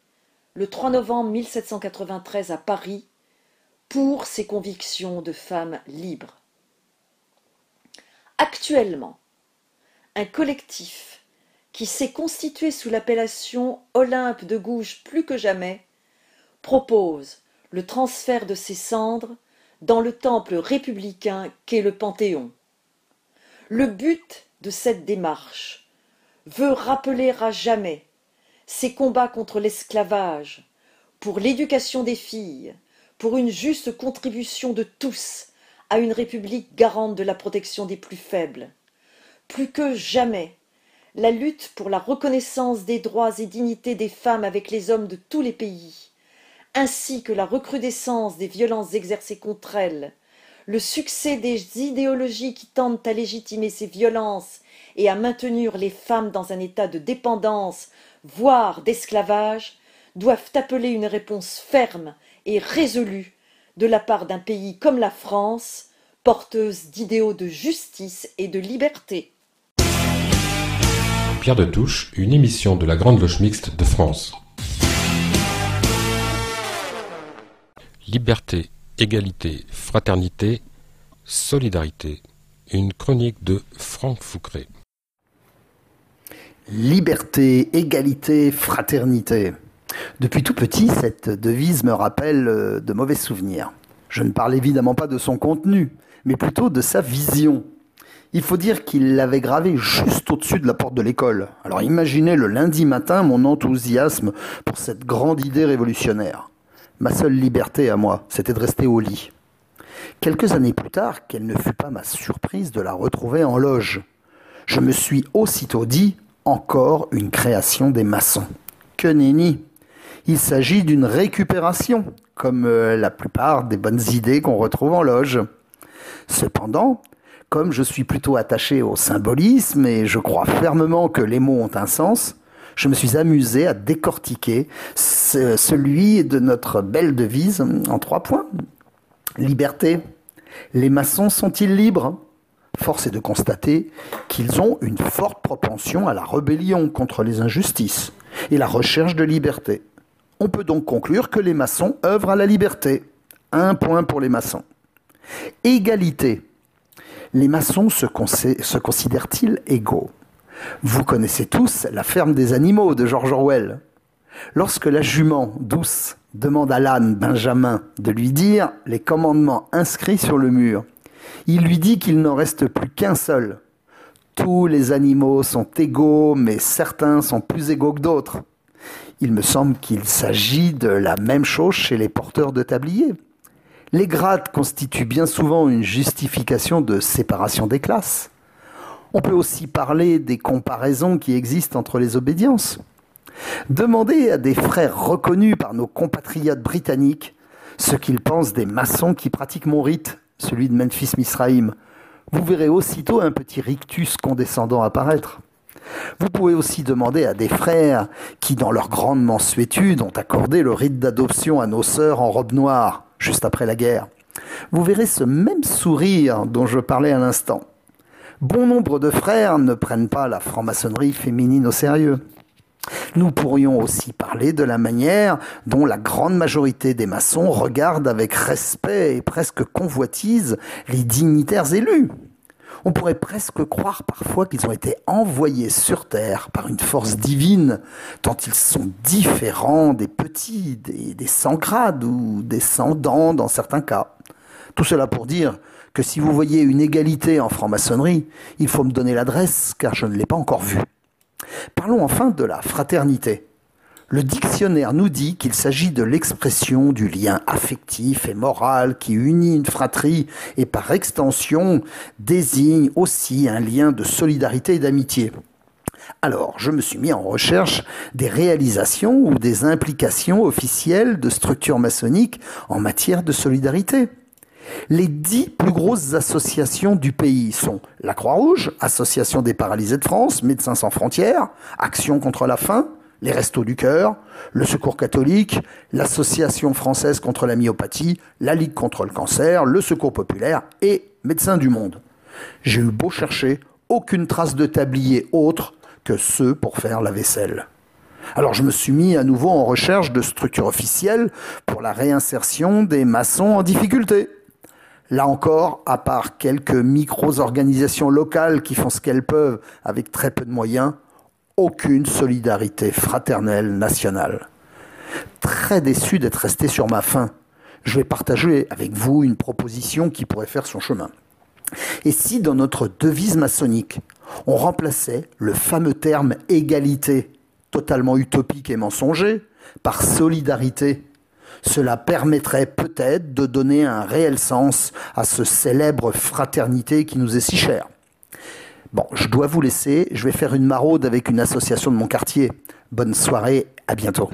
le 3 novembre 1793 à Paris pour ses convictions de femme libre. Actuellement, un collectif qui s'est constitué sous l'appellation Olympe de Gouges plus que jamais, propose le transfert de ses cendres dans le temple républicain qu'est le Panthéon. Le but de cette démarche veut rappeler à jamais ces combats contre l'esclavage, pour l'éducation des filles, pour une juste contribution de tous à une république garante de la protection des plus faibles. Plus que jamais, la lutte pour la reconnaissance des droits et dignités des femmes avec les hommes de tous les pays, ainsi que la recrudescence des violences exercées contre elles, le succès des idéologies qui tentent à légitimer ces violences et à maintenir les femmes dans un état de dépendance, voire d'esclavage, doivent appeler une réponse ferme et résolue de la part d'un pays comme la France, porteuse d'idéaux de justice et de liberté. Pierre de Touche, une émission de la Grande Loge Mixte de France. Liberté, égalité, fraternité, solidarité. Une chronique de Franck Foucré. Liberté, égalité, fraternité. Depuis tout petit, cette devise me rappelle euh, de mauvais souvenirs. Je ne parle évidemment pas de son contenu, mais plutôt de sa vision. Il faut dire qu'il l'avait gravé juste au-dessus de la porte de l'école. Alors imaginez le lundi matin mon enthousiasme pour cette grande idée révolutionnaire. Ma seule liberté à moi, c'était de rester au lit. Quelques années plus tard, quelle ne fut pas ma surprise de la retrouver en loge. Je me suis aussitôt dit encore une création des maçons. Que nenni Il s'agit d'une récupération, comme euh, la plupart des bonnes idées qu'on retrouve en loge. Cependant, comme je suis plutôt attaché au symbolisme et je crois fermement que les mots ont un sens, je me suis amusé à décortiquer celui de notre belle devise en trois points. Liberté. Les maçons sont-ils libres? Force est de constater qu'ils ont une forte propension à la rébellion contre les injustices et la recherche de liberté. On peut donc conclure que les maçons œuvrent à la liberté. Un point pour les maçons. Égalité les maçons se, considèrent-ils égaux? Vous connaissez tous La ferme des animaux de George Orwell. Lorsque la jument douce demande à l'âne Benjamin de lui dire les commandements inscrits sur le mur, il lui dit qu'il n'en reste plus qu'un seul. Tous les animaux sont égaux, mais certains sont plus égaux que d'autres. Il me semble qu'il s'agit de la même chose chez les porteurs de tabliers. Les grades constituent bien souvent une justification de séparation des classes. On peut aussi parler des comparaisons qui existent entre les obédiences. Demandez à des frères reconnus par nos compatriotes britanniques ce qu'ils pensent des maçons qui pratiquent mon rite, celui de Memphis Misraïm. Vous verrez aussitôt un petit rictus condescendant apparaître. Vous pouvez aussi demander à des frères qui, dans leur grande mansuétude, ont accordé le rite d'adoption à nos sœurs en robe noire juste après la guerre. Vous verrez ce même sourire dont je parlais à l'instant. Bon nombre de frères ne prennent pas la franc-maçonnerie féminine au sérieux. Nous pourrions aussi parler de la manière dont la grande majorité des maçons regardent avec respect et presque convoitise les dignitaires élus. On pourrait presque croire parfois qu'ils ont été envoyés sur Terre par une force divine, tant ils sont différents des petits, des, des sans grades ou des sans dents dans certains cas. Tout cela pour dire que si vous voyez une égalité en franc-maçonnerie, il faut me donner l'adresse car je ne l'ai pas encore vue. Parlons enfin de la fraternité. Le dictionnaire nous dit qu'il s'agit de l'expression du lien affectif et moral qui unit une fratrie et par extension désigne aussi un lien de solidarité et d'amitié. Alors, je me suis mis en recherche des réalisations ou des implications officielles de structures maçonniques en matière de solidarité. Les dix plus grosses associations du pays sont la Croix-Rouge, Association des paralysés de France, Médecins sans frontières, Action contre la faim, les Restos du Cœur, le Secours catholique, l'Association française contre la myopathie, la Ligue contre le cancer, le Secours populaire et Médecins du Monde. J'ai eu beau chercher, aucune trace de tablier autre que ceux pour faire la vaisselle. Alors je me suis mis à nouveau en recherche de structures officielles pour la réinsertion des maçons en difficulté. Là encore, à part quelques micro-organisations locales qui font ce qu'elles peuvent avec très peu de moyens, aucune solidarité fraternelle nationale. Très déçu d'être resté sur ma faim, je vais partager avec vous une proposition qui pourrait faire son chemin. Et si dans notre devise maçonnique, on remplaçait le fameux terme égalité, totalement utopique et mensonger, par solidarité, cela permettrait peut-être de donner un réel sens à ce célèbre fraternité qui nous est si cher. Bon, je dois vous laisser, je vais faire une maraude avec une association de mon quartier. Bonne soirée, à bientôt.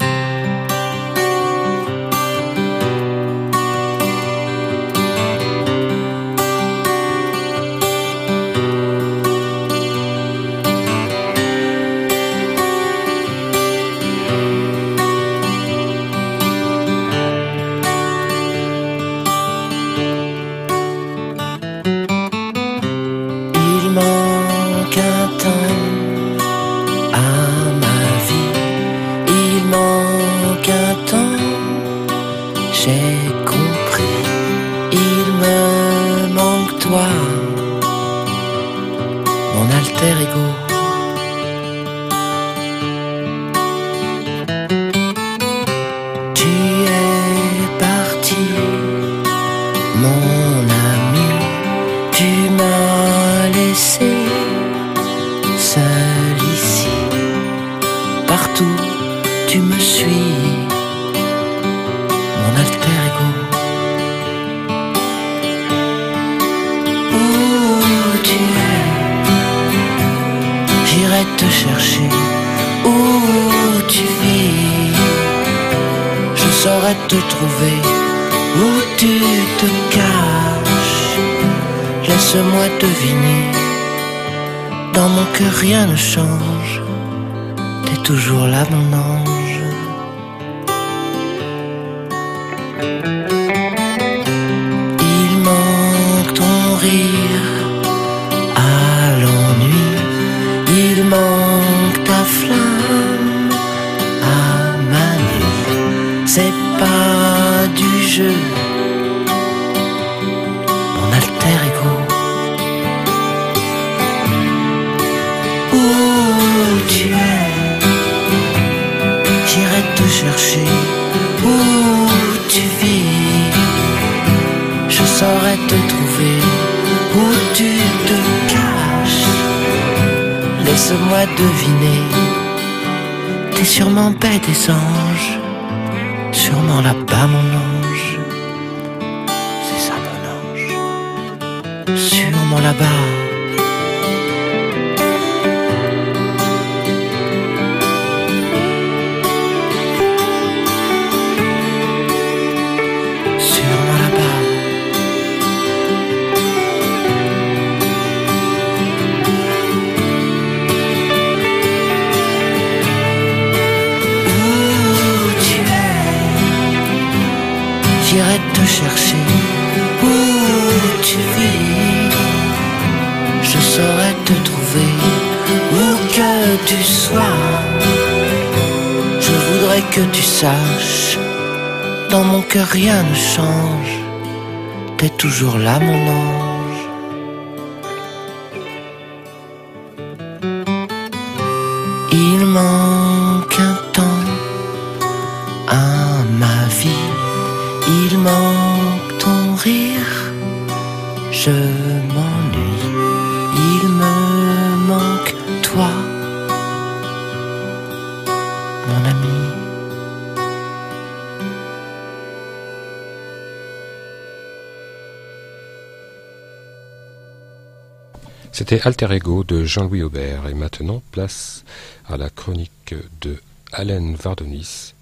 C'était Alter Ego de Jean-Louis Aubert et maintenant place à la chronique de Alain Vardonis,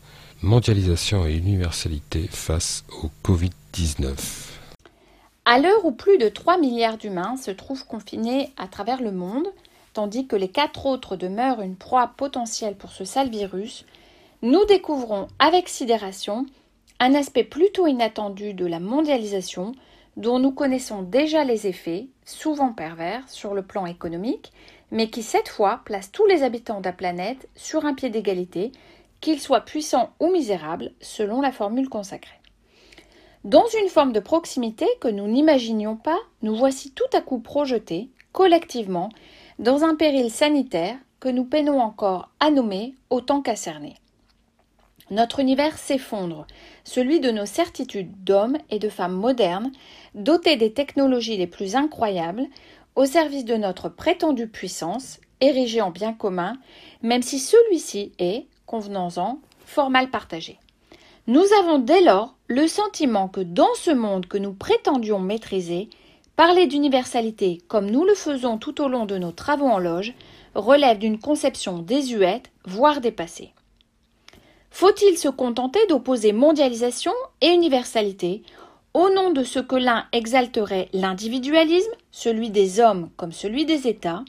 Mondialisation et universalité face au Covid-19. À l'heure où plus de 3 milliards d'humains se trouvent confinés à travers le monde, tandis que les quatre autres demeurent une proie potentielle pour ce sale virus, nous découvrons avec sidération un aspect plutôt inattendu de la mondialisation dont nous connaissons déjà les effets, souvent pervers sur le plan économique, mais qui cette fois place tous les habitants de la planète sur un pied d'égalité, qu'ils soient puissants ou misérables, selon la formule consacrée. Dans une forme de proximité que nous n'imaginions pas, nous voici tout à coup projetés, collectivement, dans un péril sanitaire que nous peinons encore à nommer autant qu'à cerner. Notre univers s'effondre, celui de nos certitudes d'hommes et de femmes modernes, dotés des technologies les plus incroyables, au service de notre prétendue puissance, érigée en bien commun, même si celui-ci est, convenons-en, fort mal partagé. Nous avons dès lors le sentiment que dans ce monde que nous prétendions maîtriser, parler d'universalité comme nous le faisons tout au long de nos travaux en loge relève d'une conception désuète, voire dépassée. Faut-il se contenter d'opposer mondialisation et universalité au nom de ce que l'un exalterait l'individualisme, celui des hommes comme celui des États,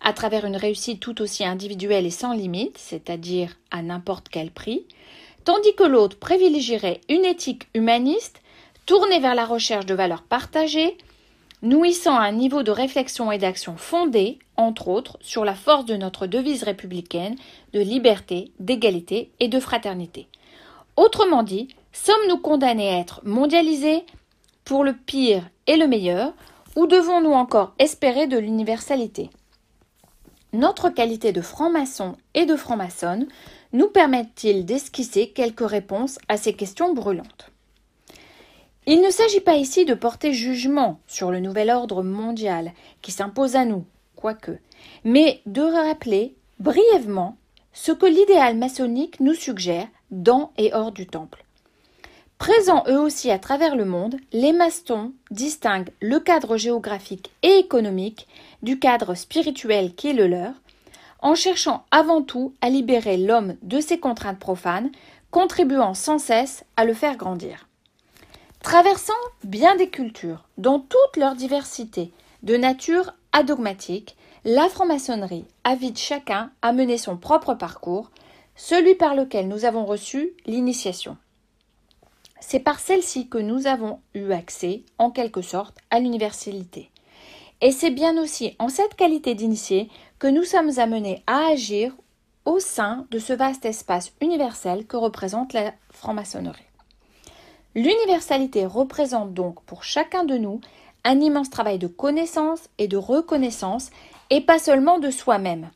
à travers une réussite tout aussi individuelle et sans limite, c'est-à-dire à, n'importe quel prix, tandis que l'autre privilégierait une éthique humaniste tournée vers la recherche de valeurs partagées, nouissant un niveau de réflexion et d'action fondé, entre autres, sur la force de notre devise républicaine de liberté, d'égalité et de fraternité. Autrement dit, sommes-nous condamnés à être mondialisés pour le pire et le meilleur, ou devons-nous encore espérer de l'universalité? Notre qualité de franc-maçon et de franc-maçonne nous permet-il d'esquisser quelques réponses à ces questions brûlantes? Il ne s'agit pas ici de porter jugement sur le nouvel ordre mondial qui s'impose à nous, quoique, mais de rappeler brièvement ce que l'idéal maçonnique nous suggère dans et hors du temple. Présents eux aussi à travers le monde, les maçons distinguent le cadre géographique et économique du cadre spirituel qui est le leur, en cherchant avant tout à libérer l'homme de ses contraintes profanes, contribuant sans cesse à le faire grandir. Traversant bien des cultures, dans toute leur diversité, de nature adogmatique, la franc-maçonnerie invite chacun à mener son propre parcours, celui par lequel nous avons reçu l'initiation. C'est par celle-ci que nous avons eu accès, en quelque sorte, à l'universalité. Et c'est bien aussi en cette qualité d'initié que nous sommes amenés à agir au sein de ce vaste espace universel que représente la franc-maçonnerie. L'universalité représente donc pour chacun de nous un immense travail de connaissance et de reconnaissance, et pas seulement de soi-même.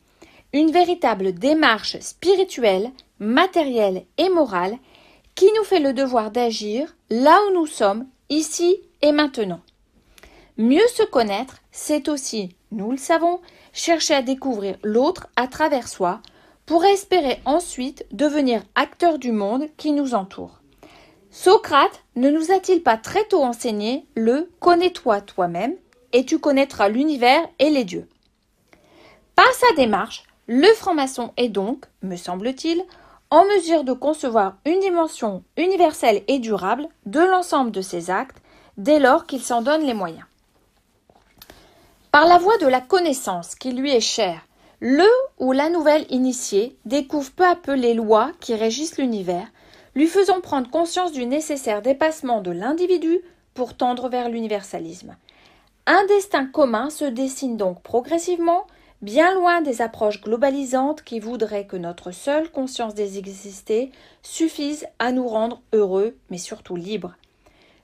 Une véritable démarche spirituelle, matérielle et morale qui nous fait le devoir d'agir là où nous sommes, ici et maintenant. Mieux se connaître, c'est aussi, nous le savons, chercher à découvrir l'autre à travers soi pour espérer ensuite devenir acteur du monde qui nous entoure. Socrate ne nous a-t-il pas très tôt enseigné le connais-toi toi-même et tu connaîtras l'univers et les dieux Par sa démarche, le franc-maçon est donc, me semble-t-il, en mesure de concevoir une dimension universelle et durable de l'ensemble de ses actes dès lors qu'il s'en donne les moyens. Par la voie de la connaissance qui lui est chère, le ou la nouvelle initiée découvre peu à peu les lois qui régissent l'univers lui faisons prendre conscience du nécessaire dépassement de l'individu pour tendre vers l'universalisme. Un destin commun se dessine donc progressivement, bien loin des approches globalisantes qui voudraient que notre seule conscience des existés suffise à nous rendre heureux, mais surtout libres.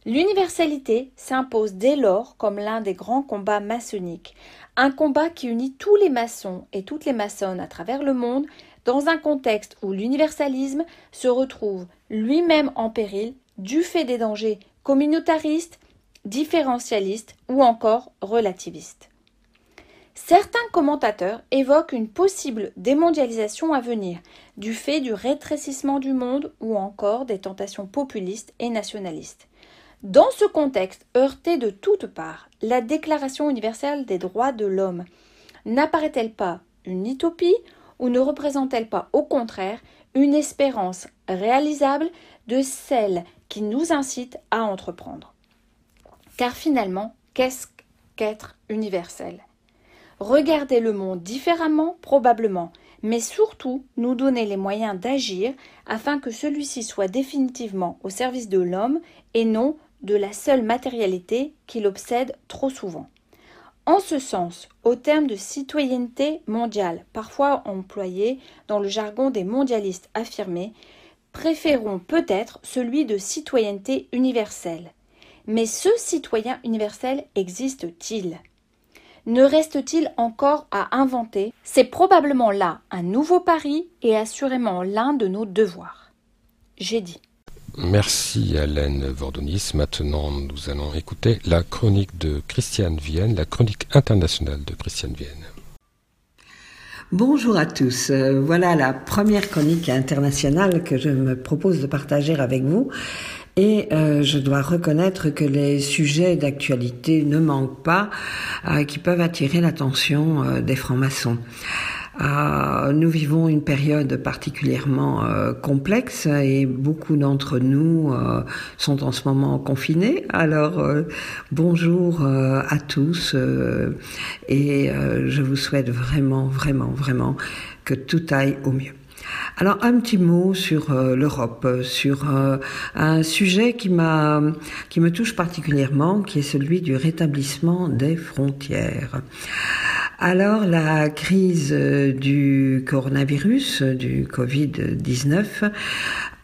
L'universalité s'impose dès lors comme l'un des grands combats maçonniques, un combat qui unit tous les maçons et toutes les maçonnes à travers le monde dans un contexte où l'universalisme se retrouve lui-même en péril du fait des dangers communautaristes, différentialistes ou encore relativistes. Certains commentateurs évoquent une possible démondialisation à venir du fait du rétrécissement du monde ou encore des tentations populistes et nationalistes. Dans ce contexte heurté de toutes parts, la Déclaration universelle des droits de l'homme n'apparaît-elle pas une utopie ou ne représente-t-elle pas au contraire une espérance réalisable de celle qui nous incite à entreprendre Car finalement, qu'est-ce qu'être universel? Regarder le monde différemment probablement, mais surtout nous donner les moyens d'agir afin que celui-ci soit définitivement au service de l'homme et non de la seule matérialité qui l'obsède trop souvent. En ce sens, au terme de citoyenneté mondiale, parfois employé dans le jargon des mondialistes affirmés, préférons peut-être celui de citoyenneté universelle. Mais ce citoyen universel existe-t-il? Ne reste-t-il encore à inventer? C'est probablement là un nouveau pari et assurément l'un de nos devoirs. j'ai dit. Merci Alain Vordonis. Maintenant, nous allons écouter la chronique de Christiane Vienne, la chronique internationale de Christiane Vienne. Bonjour à tous. Euh, voilà la première chronique internationale que je me propose de partager avec vous. Et euh, je dois reconnaître que les sujets d'actualité ne manquent pas, euh, qui peuvent attirer l'attention des francs-maçons. Euh, nous vivons une période particulièrement euh, complexe et beaucoup d'entre nous euh, sont en ce moment confinés. Alors bonjour à tous et je vous souhaite vraiment, vraiment, vraiment que tout aille au mieux. Alors un petit mot sur l'Europe, sur un sujet qui m'a qui me touche particulièrement, qui est celui du rétablissement des frontières. Alors la crise euh, du coronavirus, euh, du Covid-19,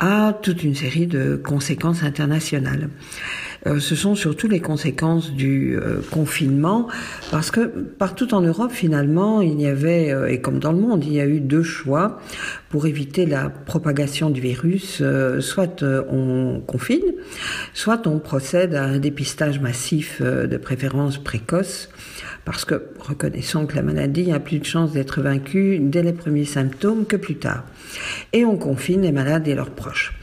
a toute une série de conséquences internationales. Euh, ce sont surtout les conséquences du confinement, parce que partout en Europe, finalement, il y avait, et comme dans le monde, il y a eu deux choix pour éviter la propagation du virus. soit on confine, soit on procède à un dépistage massif de préférence précoce parce que reconnaissons que la maladie a plus de chances d'être vaincue dès les premiers symptômes que plus tard. Et on confine les malades et leurs proches.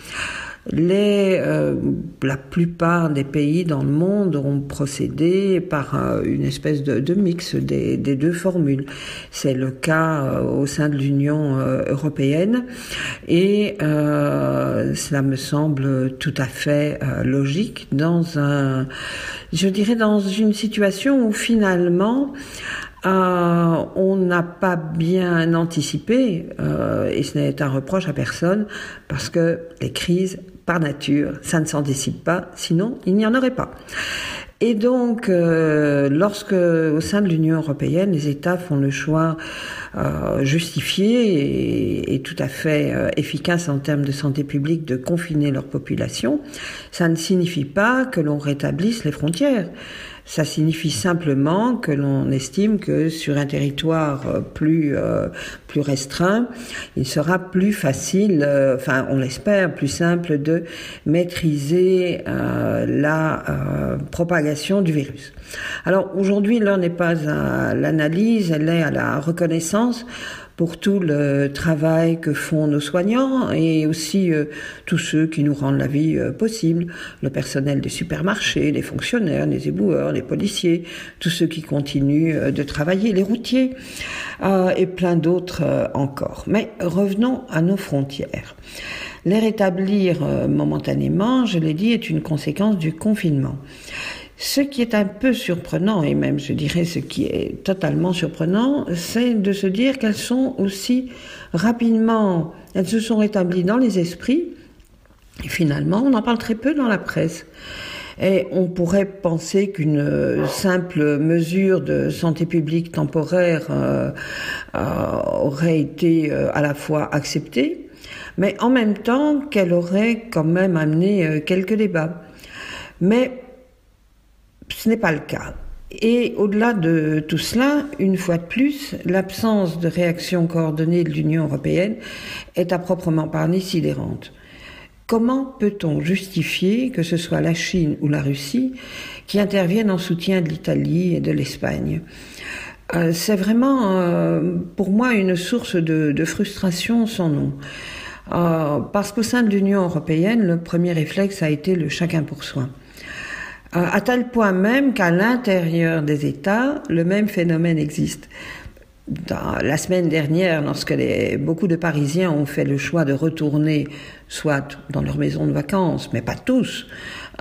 Les, euh, la plupart des pays dans le monde ont procédé par euh, une espèce de, mix des, deux formules. C'est le cas euh, au sein de l'Union européenne et cela me semble tout à fait logique dans un, je dirais dans une situation où finalement on n'a pas bien anticipé, et ce n'est un reproche à personne, parce que les crises, par nature, ça ne s'en décide pas, sinon il n'y en aurait pas. Et donc, euh, lorsque au sein de l'Union européenne, les États font le choix euh, justifié et, tout à fait euh, efficace en termes de santé publique de confiner leur population, ça ne signifie pas que l'on rétablisse les frontières. Ça signifie simplement que l'on estime que sur un territoire euh, plus euh, plus restreint, il sera plus facile, euh, enfin on l'espère, plus simple de maîtriser la propagation du virus. Alors aujourd'hui, l'heure n'est pas à l'analyse, elle est à la reconnaissance pour tout le travail que font nos soignants et aussi euh, tous ceux qui nous rendent la vie euh, possible, le personnel des supermarchés, les fonctionnaires, les éboueurs, les policiers, tous ceux qui continuent euh, de travailler, les routiers et plein d'autres encore. Mais revenons à nos frontières. Les rétablir momentanément, je l'ai dit, est une conséquence du confinement. Ce qui est un peu surprenant, et même je dirais ce qui est totalement surprenant, c'est de se dire qu'elles sont aussi rapidement, elles se sont rétablies dans les esprits, et finalement on en parle très peu dans la presse. Et on pourrait penser qu'une simple mesure de santé publique temporaire euh, euh, aurait été euh, à la fois acceptée, mais en même temps qu'elle aurait quand même amené quelques débats. Mais ce n'est pas le cas. Et au-delà de tout cela, une fois de plus, l'absence de réaction coordonnée de l'Union européenne est à proprement parler sidérante. Comment peut-on justifier que ce soit la Chine ou la Russie qui interviennent en soutien de l'Italie et de l'Espagne? Euh, C'est vraiment euh, pour moi une source de, frustration sans nom. Euh, parce qu'au sein de l'Union européenne, le premier réflexe a été le chacun pour soi. Euh, à tel point même qu'à l'intérieur des États, le même phénomène existe. La semaine dernière, lorsque beaucoup de Parisiens ont fait le choix de retourner soit dans leur maison de vacances, mais pas tous,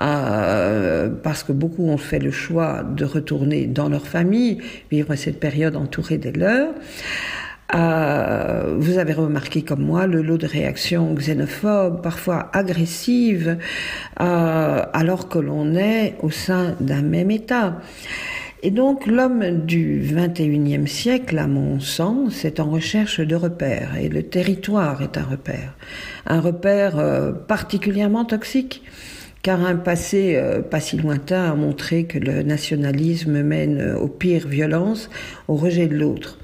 euh, parce que beaucoup ont fait le choix de retourner dans leur famille, vivre cette période entourée des leurs, euh, vous avez remarqué comme moi le lot de réactions xénophobes, parfois agressives, euh, alors que l'on est au sein d'un même État. Et donc l'homme du 21e siècle, à mon sens, est en recherche de repères, et le territoire est un repère. Un repère euh, particulièrement toxique, car un passé euh, pas si lointain a montré que le nationalisme mène aux pires violences, au rejet de l'autre.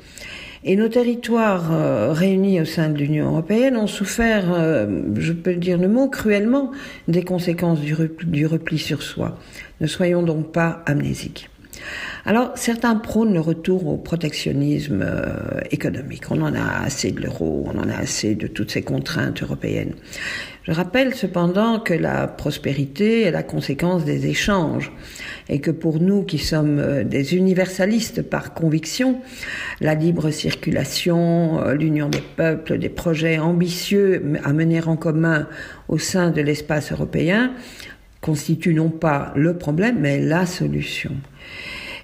Et nos territoires euh, réunis au sein de l'Union européenne ont souffert, euh, je peux dire le mot, cruellement des conséquences du repli sur soi. Ne soyons donc pas amnésiques. Alors, certains prônent le retour au protectionnisme euh, économique. On en a assez de l'euro, on en a assez de toutes ces contraintes européennes. Je rappelle cependant que la prospérité est la conséquence des échanges et que pour nous qui sommes euh, des universalistes par conviction, la libre circulation, euh, l'union des peuples, des projets ambitieux à mener en commun au sein de l'espace européen constituent non pas le problème, mais la solution.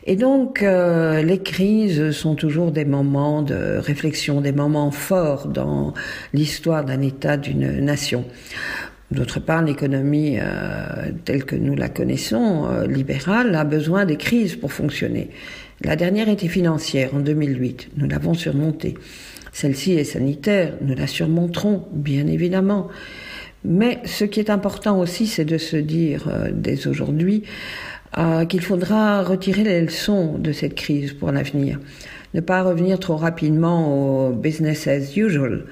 Et donc, euh, les crises sont toujours des moments de réflexion, des moments forts dans l'histoire d'un État, d'une nation. D'autre part, l'économie euh, telle que nous la connaissons, euh, libérale, a besoin des crises pour fonctionner. La dernière était financière en 2008, nous l'avons surmontée. Celle-ci est sanitaire, nous la surmonterons, bien évidemment. Mais ce qui est important aussi, c'est de se dire dès aujourd'hui euh, qu'il faudra retirer les leçons de cette crise pour l'avenir. Ne pas revenir trop rapidement au business as usual.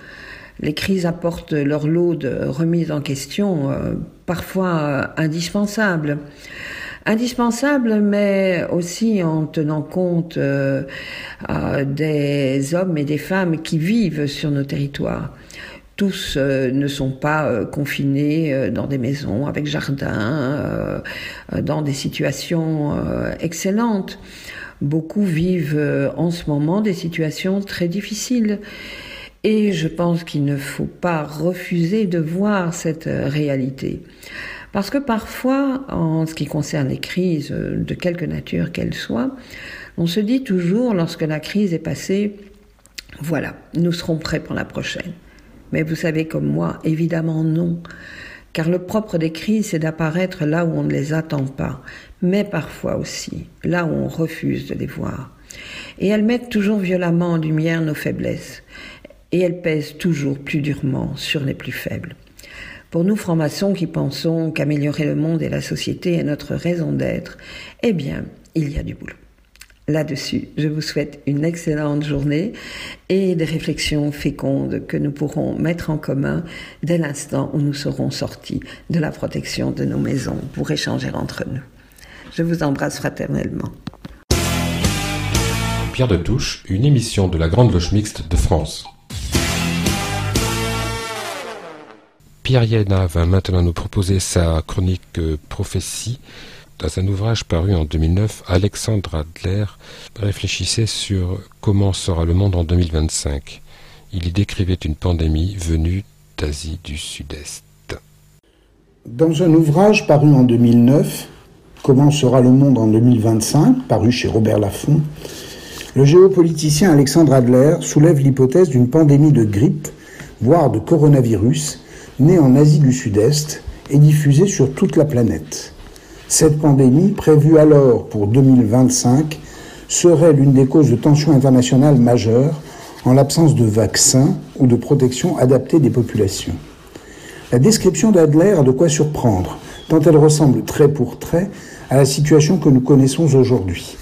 Les crises apportent leur lot de remises en question, euh, parfois euh, indispensables. Indispensables, mais aussi en tenant compte des hommes et des femmes qui vivent sur nos territoires tous euh, ne sont pas euh, confinés euh, dans des maisons avec jardin, dans des situations excellentes. Beaucoup vivent en ce moment des situations très difficiles. Et je pense qu'il ne faut pas refuser de voir cette réalité. Parce que parfois, en ce qui concerne les crises, de quelque nature qu'elles soient, on se dit toujours, lorsque la crise est passée, voilà, nous serons prêts pour la prochaine. Mais vous savez comme moi, évidemment non. Car le propre des crises, c'est d'apparaître là où on ne les attend pas, mais parfois aussi là où on refuse de les voir. Et elles mettent toujours violemment en lumière nos faiblesses, et elles pèsent toujours plus durement sur les plus faibles. Pour nous francs-maçons qui pensons qu'améliorer le monde et la société est notre raison d'être, eh bien, il y a du boulot là-dessus. Je vous souhaite une excellente journée et des réflexions fécondes que nous pourrons mettre en commun dès l'instant où nous serons sortis de la protection de nos maisons pour échanger entre nous. Je vous embrasse fraternellement. Pierre de Touche, une émission de la Grande Loge Mixte de France. Pierre Yéna va maintenant nous proposer sa chronique euh, Prophétie dans un ouvrage paru en 2009, Alexandre Adler réfléchissait sur comment sera le monde en 2025. Il y décrivait une pandémie venue d'Asie du Sud-Est. Dans un ouvrage paru en 2009, Comment sera le monde en 2025, paru chez Robert Laffont, le géopoliticien Alexandre Adler soulève l'hypothèse d'une pandémie de grippe, voire de coronavirus, née en Asie du Sud-Est et diffusée sur toute la planète. Cette pandémie, prévue alors pour 2025, serait l'une des causes de tensions internationales majeures en l'absence de vaccins ou de protection adaptée des populations. La description d'Adler a de quoi surprendre, tant elle ressemble trait pour trait à la situation que nous connaissons aujourd'hui.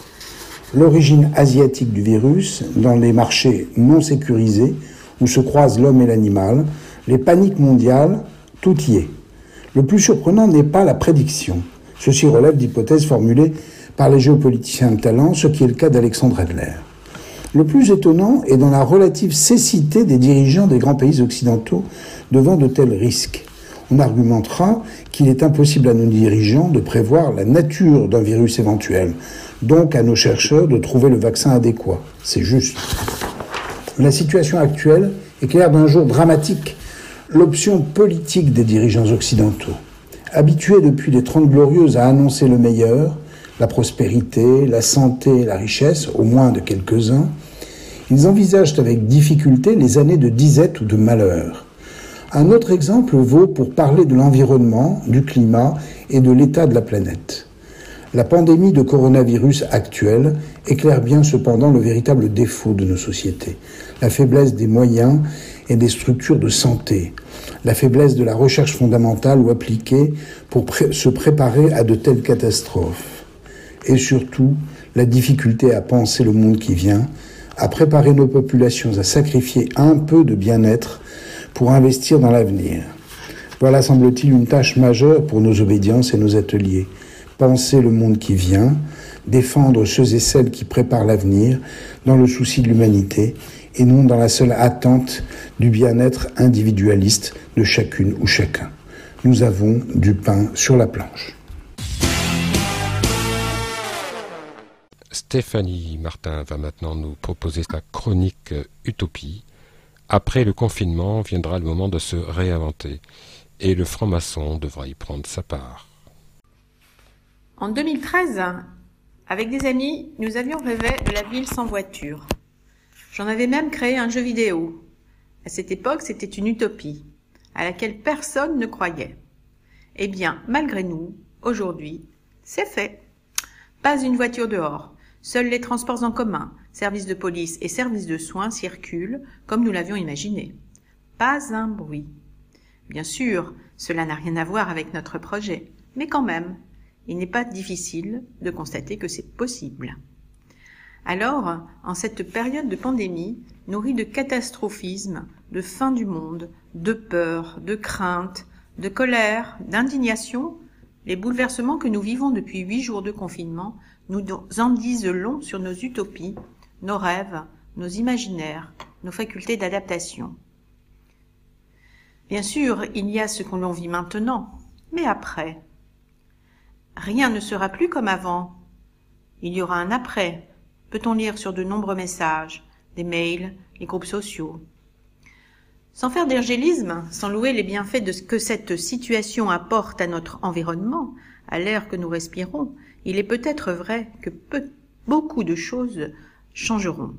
L'origine asiatique du virus, dans les marchés non sécurisés où se croisent l'homme et l'animal, les paniques mondiales, tout y est. Le plus surprenant n'est pas la prédiction, Ceci relève d'hypothèses formulées par les géopoliticiens de talent, ce qui est le cas d'Alexandre Adler. Le plus étonnant est dans la relative cécité des dirigeants des grands pays occidentaux devant de tels risques. On argumentera qu'il est impossible à nos dirigeants de prévoir la nature d'un virus éventuel, donc à nos chercheurs de trouver le vaccin adéquat. C'est juste. La situation actuelle éclaire d'un jour dramatique l'option politique des dirigeants occidentaux. Habitués depuis les Trente Glorieuses à annoncer le meilleur, la prospérité, la santé, la richesse, au moins de quelques-uns, ils envisagent avec difficulté les années de disette ou de malheur. Un autre exemple vaut pour parler de l'environnement, du climat et de l'état de la planète. La pandémie de coronavirus actuelle éclaire bien cependant le véritable défaut de nos sociétés, la faiblesse des moyens et des structures de santé, la faiblesse de la recherche fondamentale ou appliquée pour se préparer à de telles catastrophes, et surtout la difficulté à penser le monde qui vient à préparer nos populations à sacrifier un peu de bien-être pour investir dans l'avenir. Voilà, semble-t-il, une tâche majeure pour nos obédiences et nos ateliers. Penser le monde qui vient, défendre ceux et celles qui préparent l'avenir dans le souci de l'humanité et non dans la seule attente du bien-être individualiste de chacune ou chacun. Nous avons du pain sur la planche. Stéphanie Martin va maintenant nous proposer sa chronique Utopie. Après le confinement viendra le moment de se réinventer et le franc-maçon devra y prendre sa part. En 2013, avec des amis, nous avions rêvé de la ville sans voiture. J'en avais même créé un jeu vidéo. À cette époque, c'était une utopie, à laquelle personne ne croyait. Eh bien, malgré nous, aujourd'hui, c'est fait. Pas une voiture dehors. Seuls les transports en commun, services de police et services de soins circulent comme nous l'avions imaginé. Pas un bruit. Bien sûr, cela n'a rien à voir avec notre projet, mais quand même, il n'est pas difficile de constater que c'est possible. Alors, en cette période de pandémie, nourrie de catastrophisme, de fin du monde, de peur, de crainte, de colère, d'indignation, les bouleversements que nous vivons depuis huit jours de confinement nous en disent long sur nos utopies, nos rêves, nos imaginaires, nos facultés d'adaptation. Bien sûr, il y a ce que l'on vit maintenant, mais après. Rien ne sera plus comme avant. Il y aura un après, peut-on lire sur de nombreux messages, des mails, les groupes sociaux? Sans faire d'ergélisme, sans louer les bienfaits de ce que cette situation apporte à notre environnement, à l'air que nous respirons, il est peut-être vrai que beaucoup de choses changeront.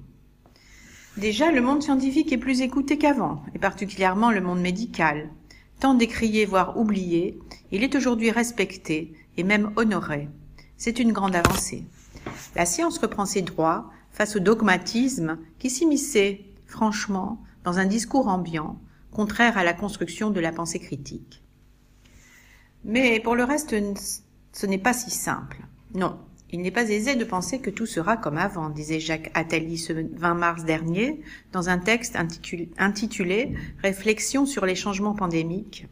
Déjà, le monde scientifique est plus écouté qu'avant, et particulièrement le monde médical. Tant décrié, voire oublié, il est aujourd'hui respecté et même honoré. C'est une grande avancée. La science reprend ses droits face au dogmatisme qui s'immisçait, franchement, dans un discours ambiant, contraire à la construction de la pensée critique. Mais pour le reste, ce n'est pas si simple. Non, il n'est pas aisé de penser que tout sera comme avant, disait Jacques Attali ce 20 mars dernier dans un texte intitulé Réflexion sur les changements pandémiques.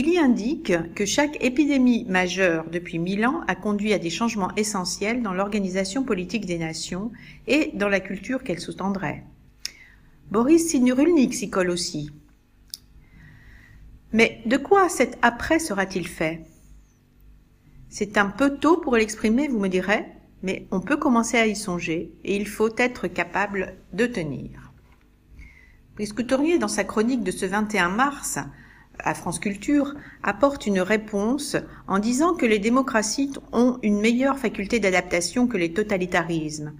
Il y indique que chaque épidémie majeure depuis mille ans a conduit à des changements essentiels dans l'organisation politique des nations et dans la culture qu'elle sous-tendrait. Boris Cyrulnik s'y colle aussi. Mais de quoi cet après sera-t-il fait? C'est un peu tôt pour l'exprimer, vous me direz, mais on peut commencer à y songer et il faut être capable de tenir. Puisque Tournier, dans sa chronique de ce 21 mars, à France Culture, apporte une réponse en disant que les démocraties ont une meilleure faculté d'adaptation que les totalitarismes,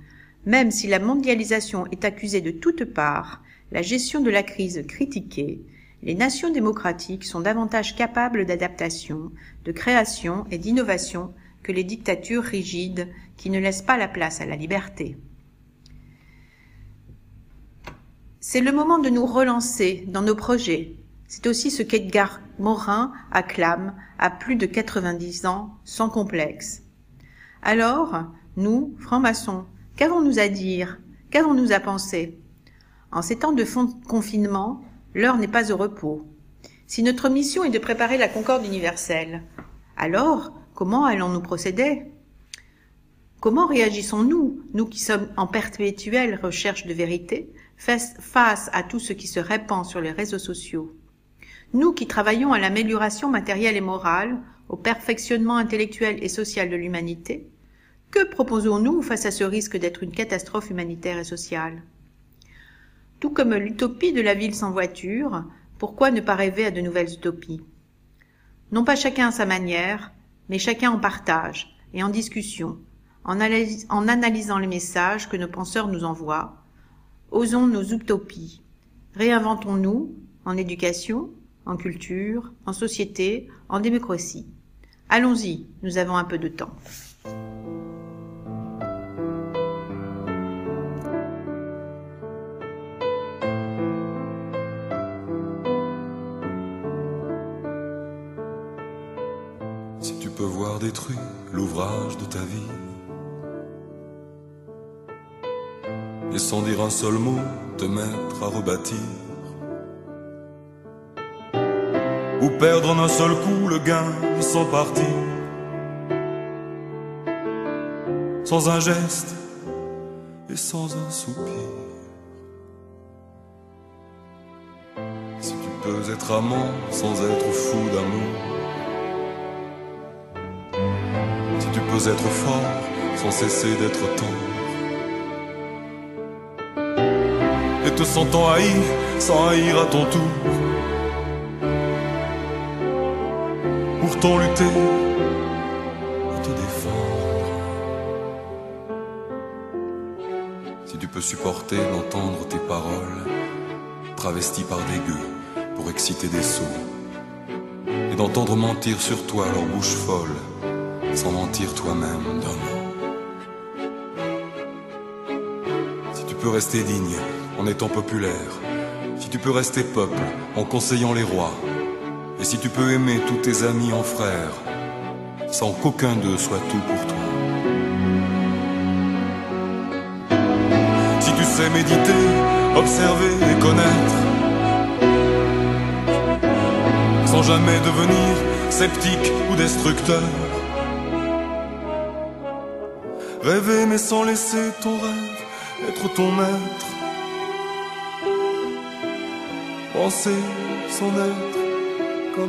même si la mondialisation est accusée de toutes parts, la gestion de la crise critiquée, les nations démocratiques sont davantage capables d'adaptation, de création et d'innovation que les dictatures rigides qui ne laissent pas la place à la liberté. C'est le moment de nous relancer dans nos projets. C'est aussi ce qu'Edgar Morin acclame à plus de 90 ans sans complexe. Alors, nous, francs-maçons, Qu'avons-nous à dire? Qu'avons-nous à penser? En ces temps de confinement, l'heure n'est pas au repos. Si notre mission est de préparer la concorde universelle, alors comment allons-nous procéder? Comment réagissons-nous, nous qui sommes en perpétuelle recherche de vérité, face à tout ce qui se répand sur les réseaux sociaux? Nous qui travaillons à l'amélioration matérielle et morale, au perfectionnement intellectuel et social de l'humanité, que proposons-nous face à ce risque d'être une catastrophe humanitaire et sociale? Tout comme l'utopie de la ville sans voiture, pourquoi ne pas rêver à de nouvelles utopies? Non pas chacun à sa manière, mais chacun en partage et en discussion, en, en analysant les messages que nos penseurs nous envoient. Osons nos utopies. Réinventons-nous en éducation, en culture, en société, en démocratie. Allons-y, nous avons un peu de temps. détruit l'ouvrage de ta vie. et sans dire un seul mot te mettre à rebâtir. Ou perdre en un seul coup le gain sans partir. Sans un geste et sans un soupir. Si tu peux être amant sans être fou d'amour. Si tu peux être fort sans cesser d'être tendre. Et te sentant haï sans haïr à ton tour. Si tu peux supporter d'entendre tes paroles travesties par des gueux pour exciter des sots. Et d'entendre mentir sur toi leur bouche folle sans mentir toi-même d'un mot. Si tu peux rester digne en étant populaire, si tu peux rester peuple en conseillant les rois, et si tu peux aimer tous tes amis en frères, sans qu'aucun d'eux soit tout pour toi. Si tu sais méditer, observer et connaître, sans jamais devenir sceptique ou destructeur. Rêver mais sans laisser ton rêve être ton maître. Penser sans être Si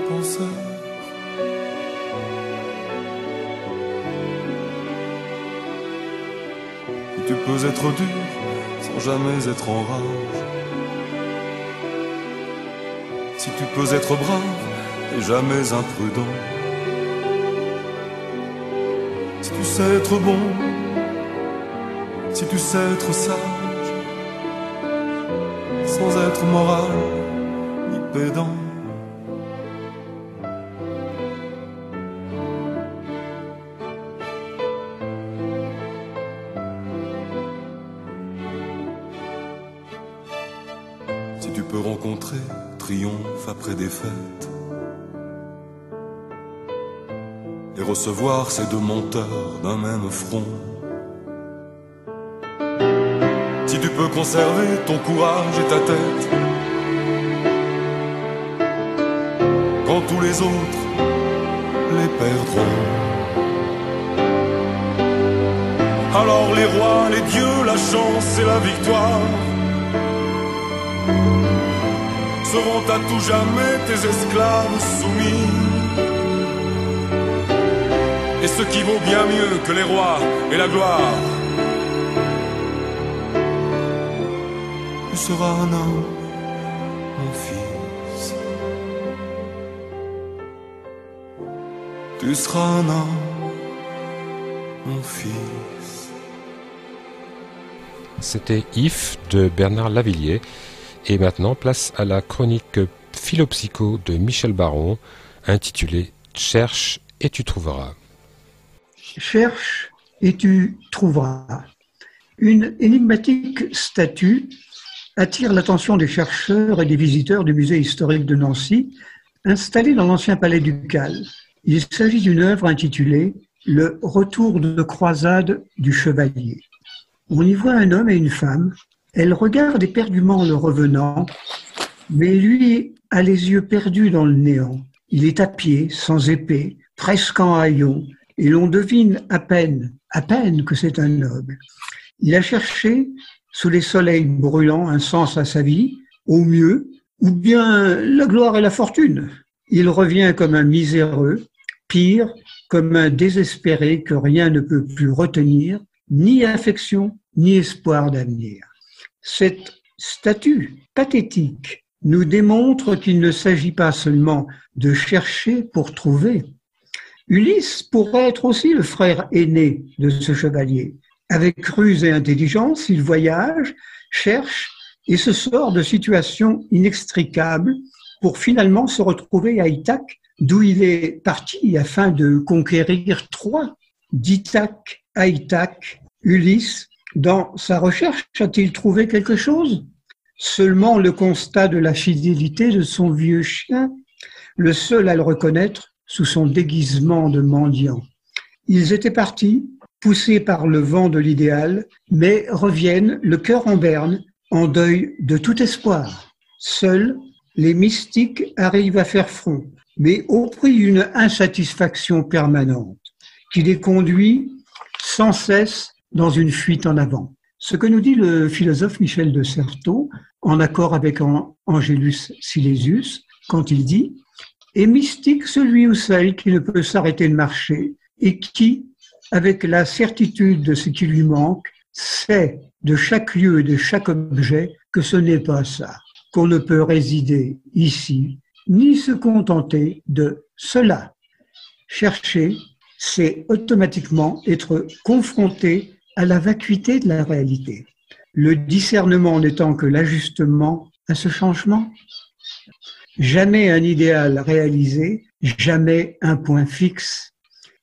tu peux être dur sans jamais être en rage. Si tu peux être brave et jamais imprudent. Si tu sais être bon, si tu sais être sage, recevoir ces deux monteurs d'un même front. Si tu peux conserver ton courage et ta tête quand tous les autres les perdront. Alors les rois, les dieux, la chance et la victoire seront à tout jamais tes esclaves soumis. Et ce qui vaut bien mieux que les rois et la gloire, tu seras un homme, mon fils. Tu seras un homme, mon fils. C'était If de Bernard Lavillier. Et maintenant, place à la chronique philopsycho de Michel Baron, intitulée Cherche et tu trouveras. Cherche et tu trouveras. Une énigmatique statue attire l'attention des chercheurs et des visiteurs du musée historique de Nancy, installée dans l'ancien palais ducal. Il s'agit d'une œuvre intitulée Le retour de croisade du chevalier. On y voit un homme et une femme. Elle regarde éperdument le revenant, mais lui a les yeux perdus dans le néant. Il est à pied, sans épée, presque en haillons, et l'on devine à peine, à peine que c'est un noble. Il a cherché, sous les soleils brûlants, un sens à sa vie, au mieux, ou bien la gloire et la fortune. Il revient comme un miséreux, pire, comme un désespéré que rien ne peut plus retenir, ni affection, ni espoir d'avenir. Cette statue pathétique nous démontre qu'il ne s'agit pas seulement de chercher pour trouver. Ulysse pourrait être aussi le frère aîné de ce chevalier. Avec ruse et intelligence, il voyage, cherche et se sort de situations inextricables pour finalement se retrouver à Ithaque, d'où il est parti afin de conquérir Troie. D'Ithaque à Ithaque, Ulysse, dans sa recherche, a-t-il trouvé quelque chose? Seulement le constat de la fidélité de son vieux chien, le seul à le reconnaître sous son déguisement de mendiant. Ils étaient partis, poussés par le vent de l'idéal, mais reviennent le cœur en berne, en deuil de tout espoir. Seuls, les mystiques arrivent à faire front, mais au prix d'une insatisfaction permanente qui les conduit sans cesse dans une fuite en avant. Ce que nous dit le philosophe Michel de Certeau, en accord avec Angelus Silesius, quand il dit Est mystique celui ou celle qui ne peut s'arrêter de marcher et qui, avec la certitude de ce qui lui manque, sait de chaque lieu et de chaque objet que ce n'est pas ça, qu'on ne peut résider ici, ni se contenter de cela. Chercher, c'est automatiquement être confronté à la vacuité de la réalité. Le discernement n'étant que l'ajustement à ce changement. Jamais un idéal réalisé, jamais un point fixe.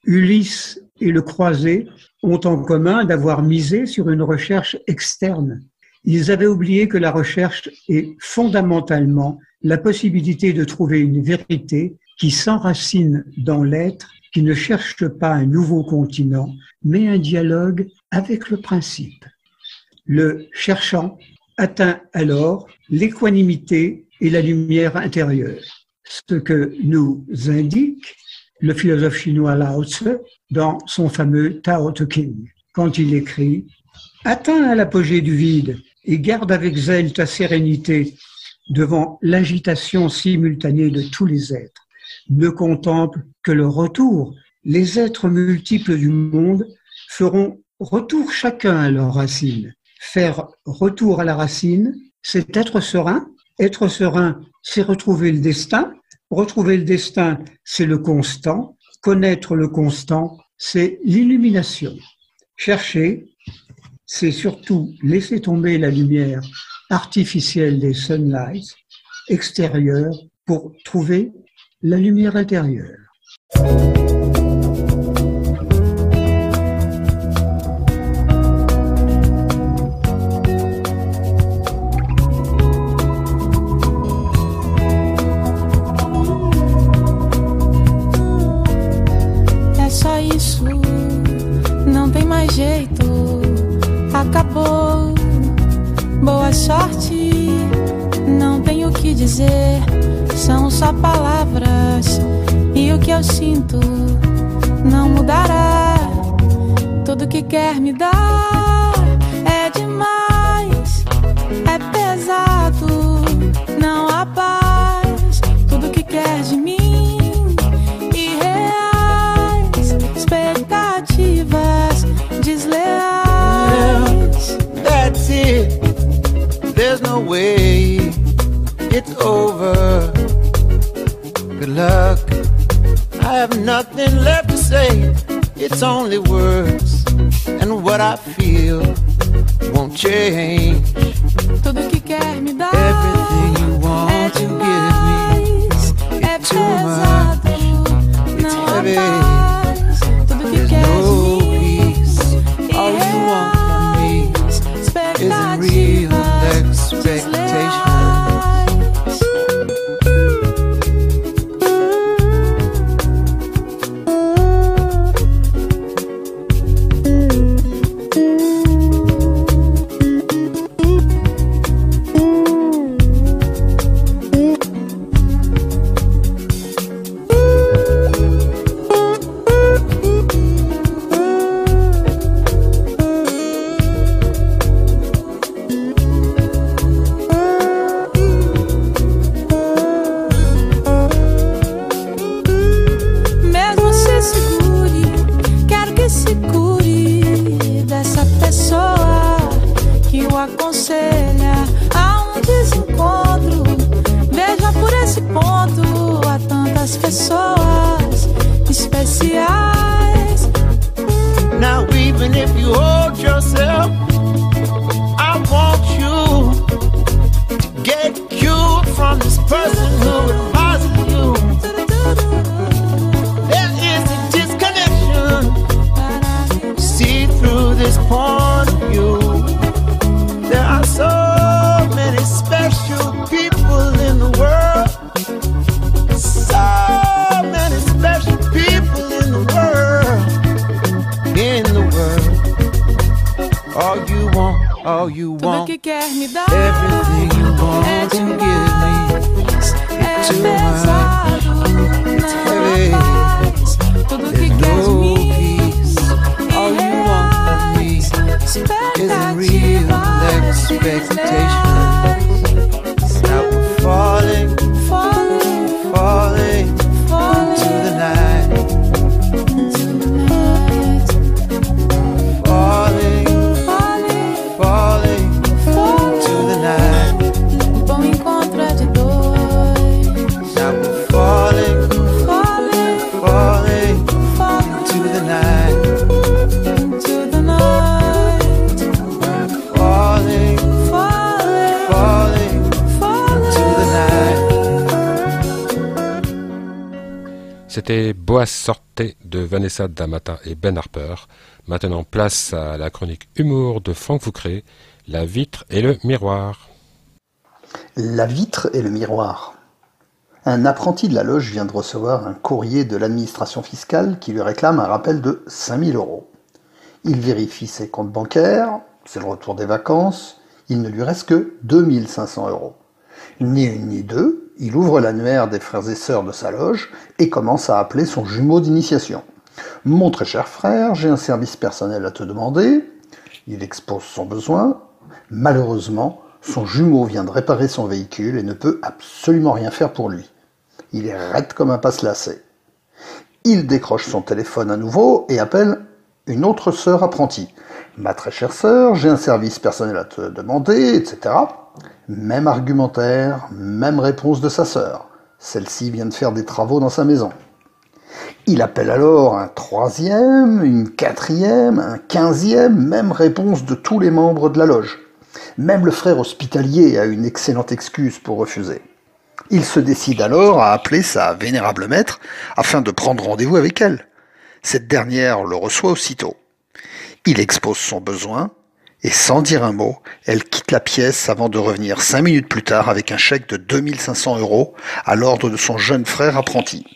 Ulysse et le croisé ont en commun d'avoir misé sur une recherche externe. Ils avaient oublié que la recherche est fondamentalement la possibilité de trouver une vérité qui s'enracine dans l'être, qui ne cherche pas un nouveau continent, mais un dialogue avec le principe. Le cherchant atteint alors l'équanimité et la lumière intérieure, ce que nous indique le philosophe chinois Lao Tzu dans son fameux Tao Te King, quand il écrit Atteins à l'apogée du vide et garde avec zèle ta sérénité devant l'agitation simultanée de tous les êtres. Ne contemple que le retour. Les êtres multiples du monde feront retour chacun à leur racine. Faire retour à la racine, c'est être serein. Être serein, c'est retrouver le destin. Retrouver le destin, c'est le constant. Connaître le constant, c'est l'illumination. Chercher, c'est surtout laisser tomber la lumière artificielle des sunlights extérieurs pour trouver la lumière intérieure. Eu sinto não mudará. Tudo que quer me dar nothing left to say. It's only words, and what I feel won't change. Tudo que quer me dar Everything you want é to give me, demais, é too much. pesado, há heavy. Damata et Ben Harper. Maintenant, place à la chronique humour de Franck Foucré, La vitre et le miroir. La vitre et le miroir. Un apprenti de la loge vient de recevoir un courrier de l'administration fiscale qui lui réclame un rappel de 5000 euros. Il vérifie ses comptes bancaires, c'est le retour des vacances, il ne lui reste que 2500 euros. Ni une ni deux, il ouvre l'annuaire des frères et sœurs de sa loge et commence à appeler son jumeau d'initiation. Mon très cher frère, j'ai un service personnel à te demander. Il expose son besoin. Malheureusement, son jumeau vient de réparer son véhicule et ne peut absolument rien faire pour lui. Il est raide comme un passe-lacet. Il décroche son téléphone à nouveau et appelle une autre sœur apprentie. Ma très chère sœur, j'ai un service personnel à te demander, etc. Même argumentaire, même réponse de sa sœur. Celle-ci vient de faire des travaux dans sa maison. Il appelle alors un troisième, une quatrième, un quinzième, même réponse de tous les membres de la loge. Même le frère hospitalier a une excellente excuse pour refuser. Il se décide alors à appeler sa vénérable maître afin de prendre rendez-vous avec elle. Cette dernière le reçoit aussitôt. Il expose son besoin et sans dire un mot, elle quitte la pièce avant de revenir cinq minutes plus tard avec un chèque de 2500 euros à l'ordre de son jeune frère apprenti.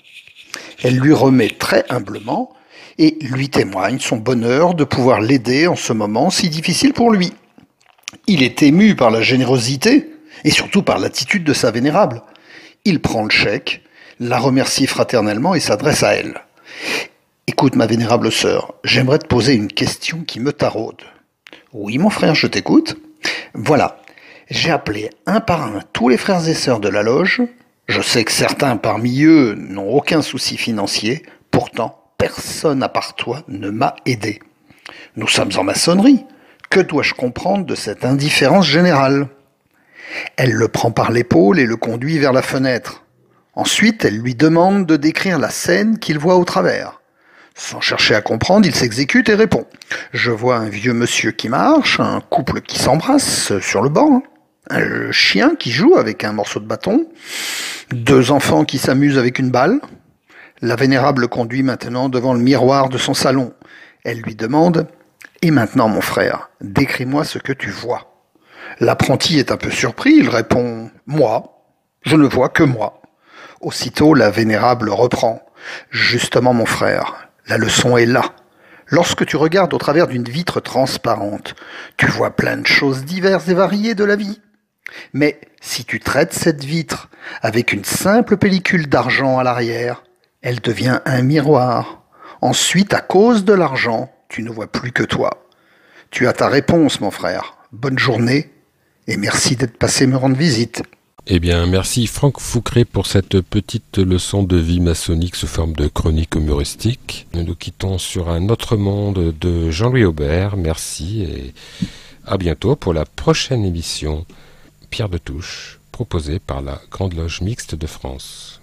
Elle lui remet très humblement et lui témoigne son bonheur de pouvoir l'aider en ce moment si difficile pour lui. Il est ému par la générosité et surtout par l'attitude de sa vénérable. Il prend le chèque, la remercie fraternellement et s'adresse à elle. Écoute ma vénérable sœur, j'aimerais te poser une question qui me taraude. Oui mon frère, je t'écoute. Voilà, j'ai appelé un par un tous les frères et sœurs de la loge. Je sais que certains parmi eux n'ont aucun souci financier, pourtant personne à part toi ne m'a aidé. Nous sommes en maçonnerie. Que dois-je comprendre de cette indifférence générale? Elle le prend par l'épaule et le conduit vers la fenêtre. Ensuite, elle lui demande de décrire la scène qu'il voit au travers. Sans chercher à comprendre, il s'exécute et répond. Je vois un vieux monsieur qui marche, un couple qui s'embrasse sur le banc, un chien qui joue avec un morceau de bâton, deux enfants qui s'amusent avec une balle. La vénérable le conduit maintenant devant le miroir de son salon. Elle lui demande Et maintenant, mon frère, décris-moi ce que tu vois. L'apprenti est un peu surpris, il répond Moi, je ne vois que moi. Aussitôt, la vénérable reprend Justement, mon frère, la leçon est là. Lorsque tu regardes au travers d'une vitre transparente, tu vois plein de choses diverses et variées de la vie. Mais si tu traites cette vitre avec une simple pellicule d'argent à l'arrière, elle devient un miroir. Ensuite, à cause de l'argent, tu ne vois plus que toi. Tu as ta réponse, mon frère. Bonne journée et merci d'être passé me rendre visite. Eh bien, merci Franck Foucré pour cette petite leçon de vie maçonnique sous forme de chronique humoristique. Nous nous quittons sur un autre monde de Jean-Louis Aubert. Merci et à bientôt pour la prochaine émission Pierre de Touche, proposée par la Grande Loge Mixte de France.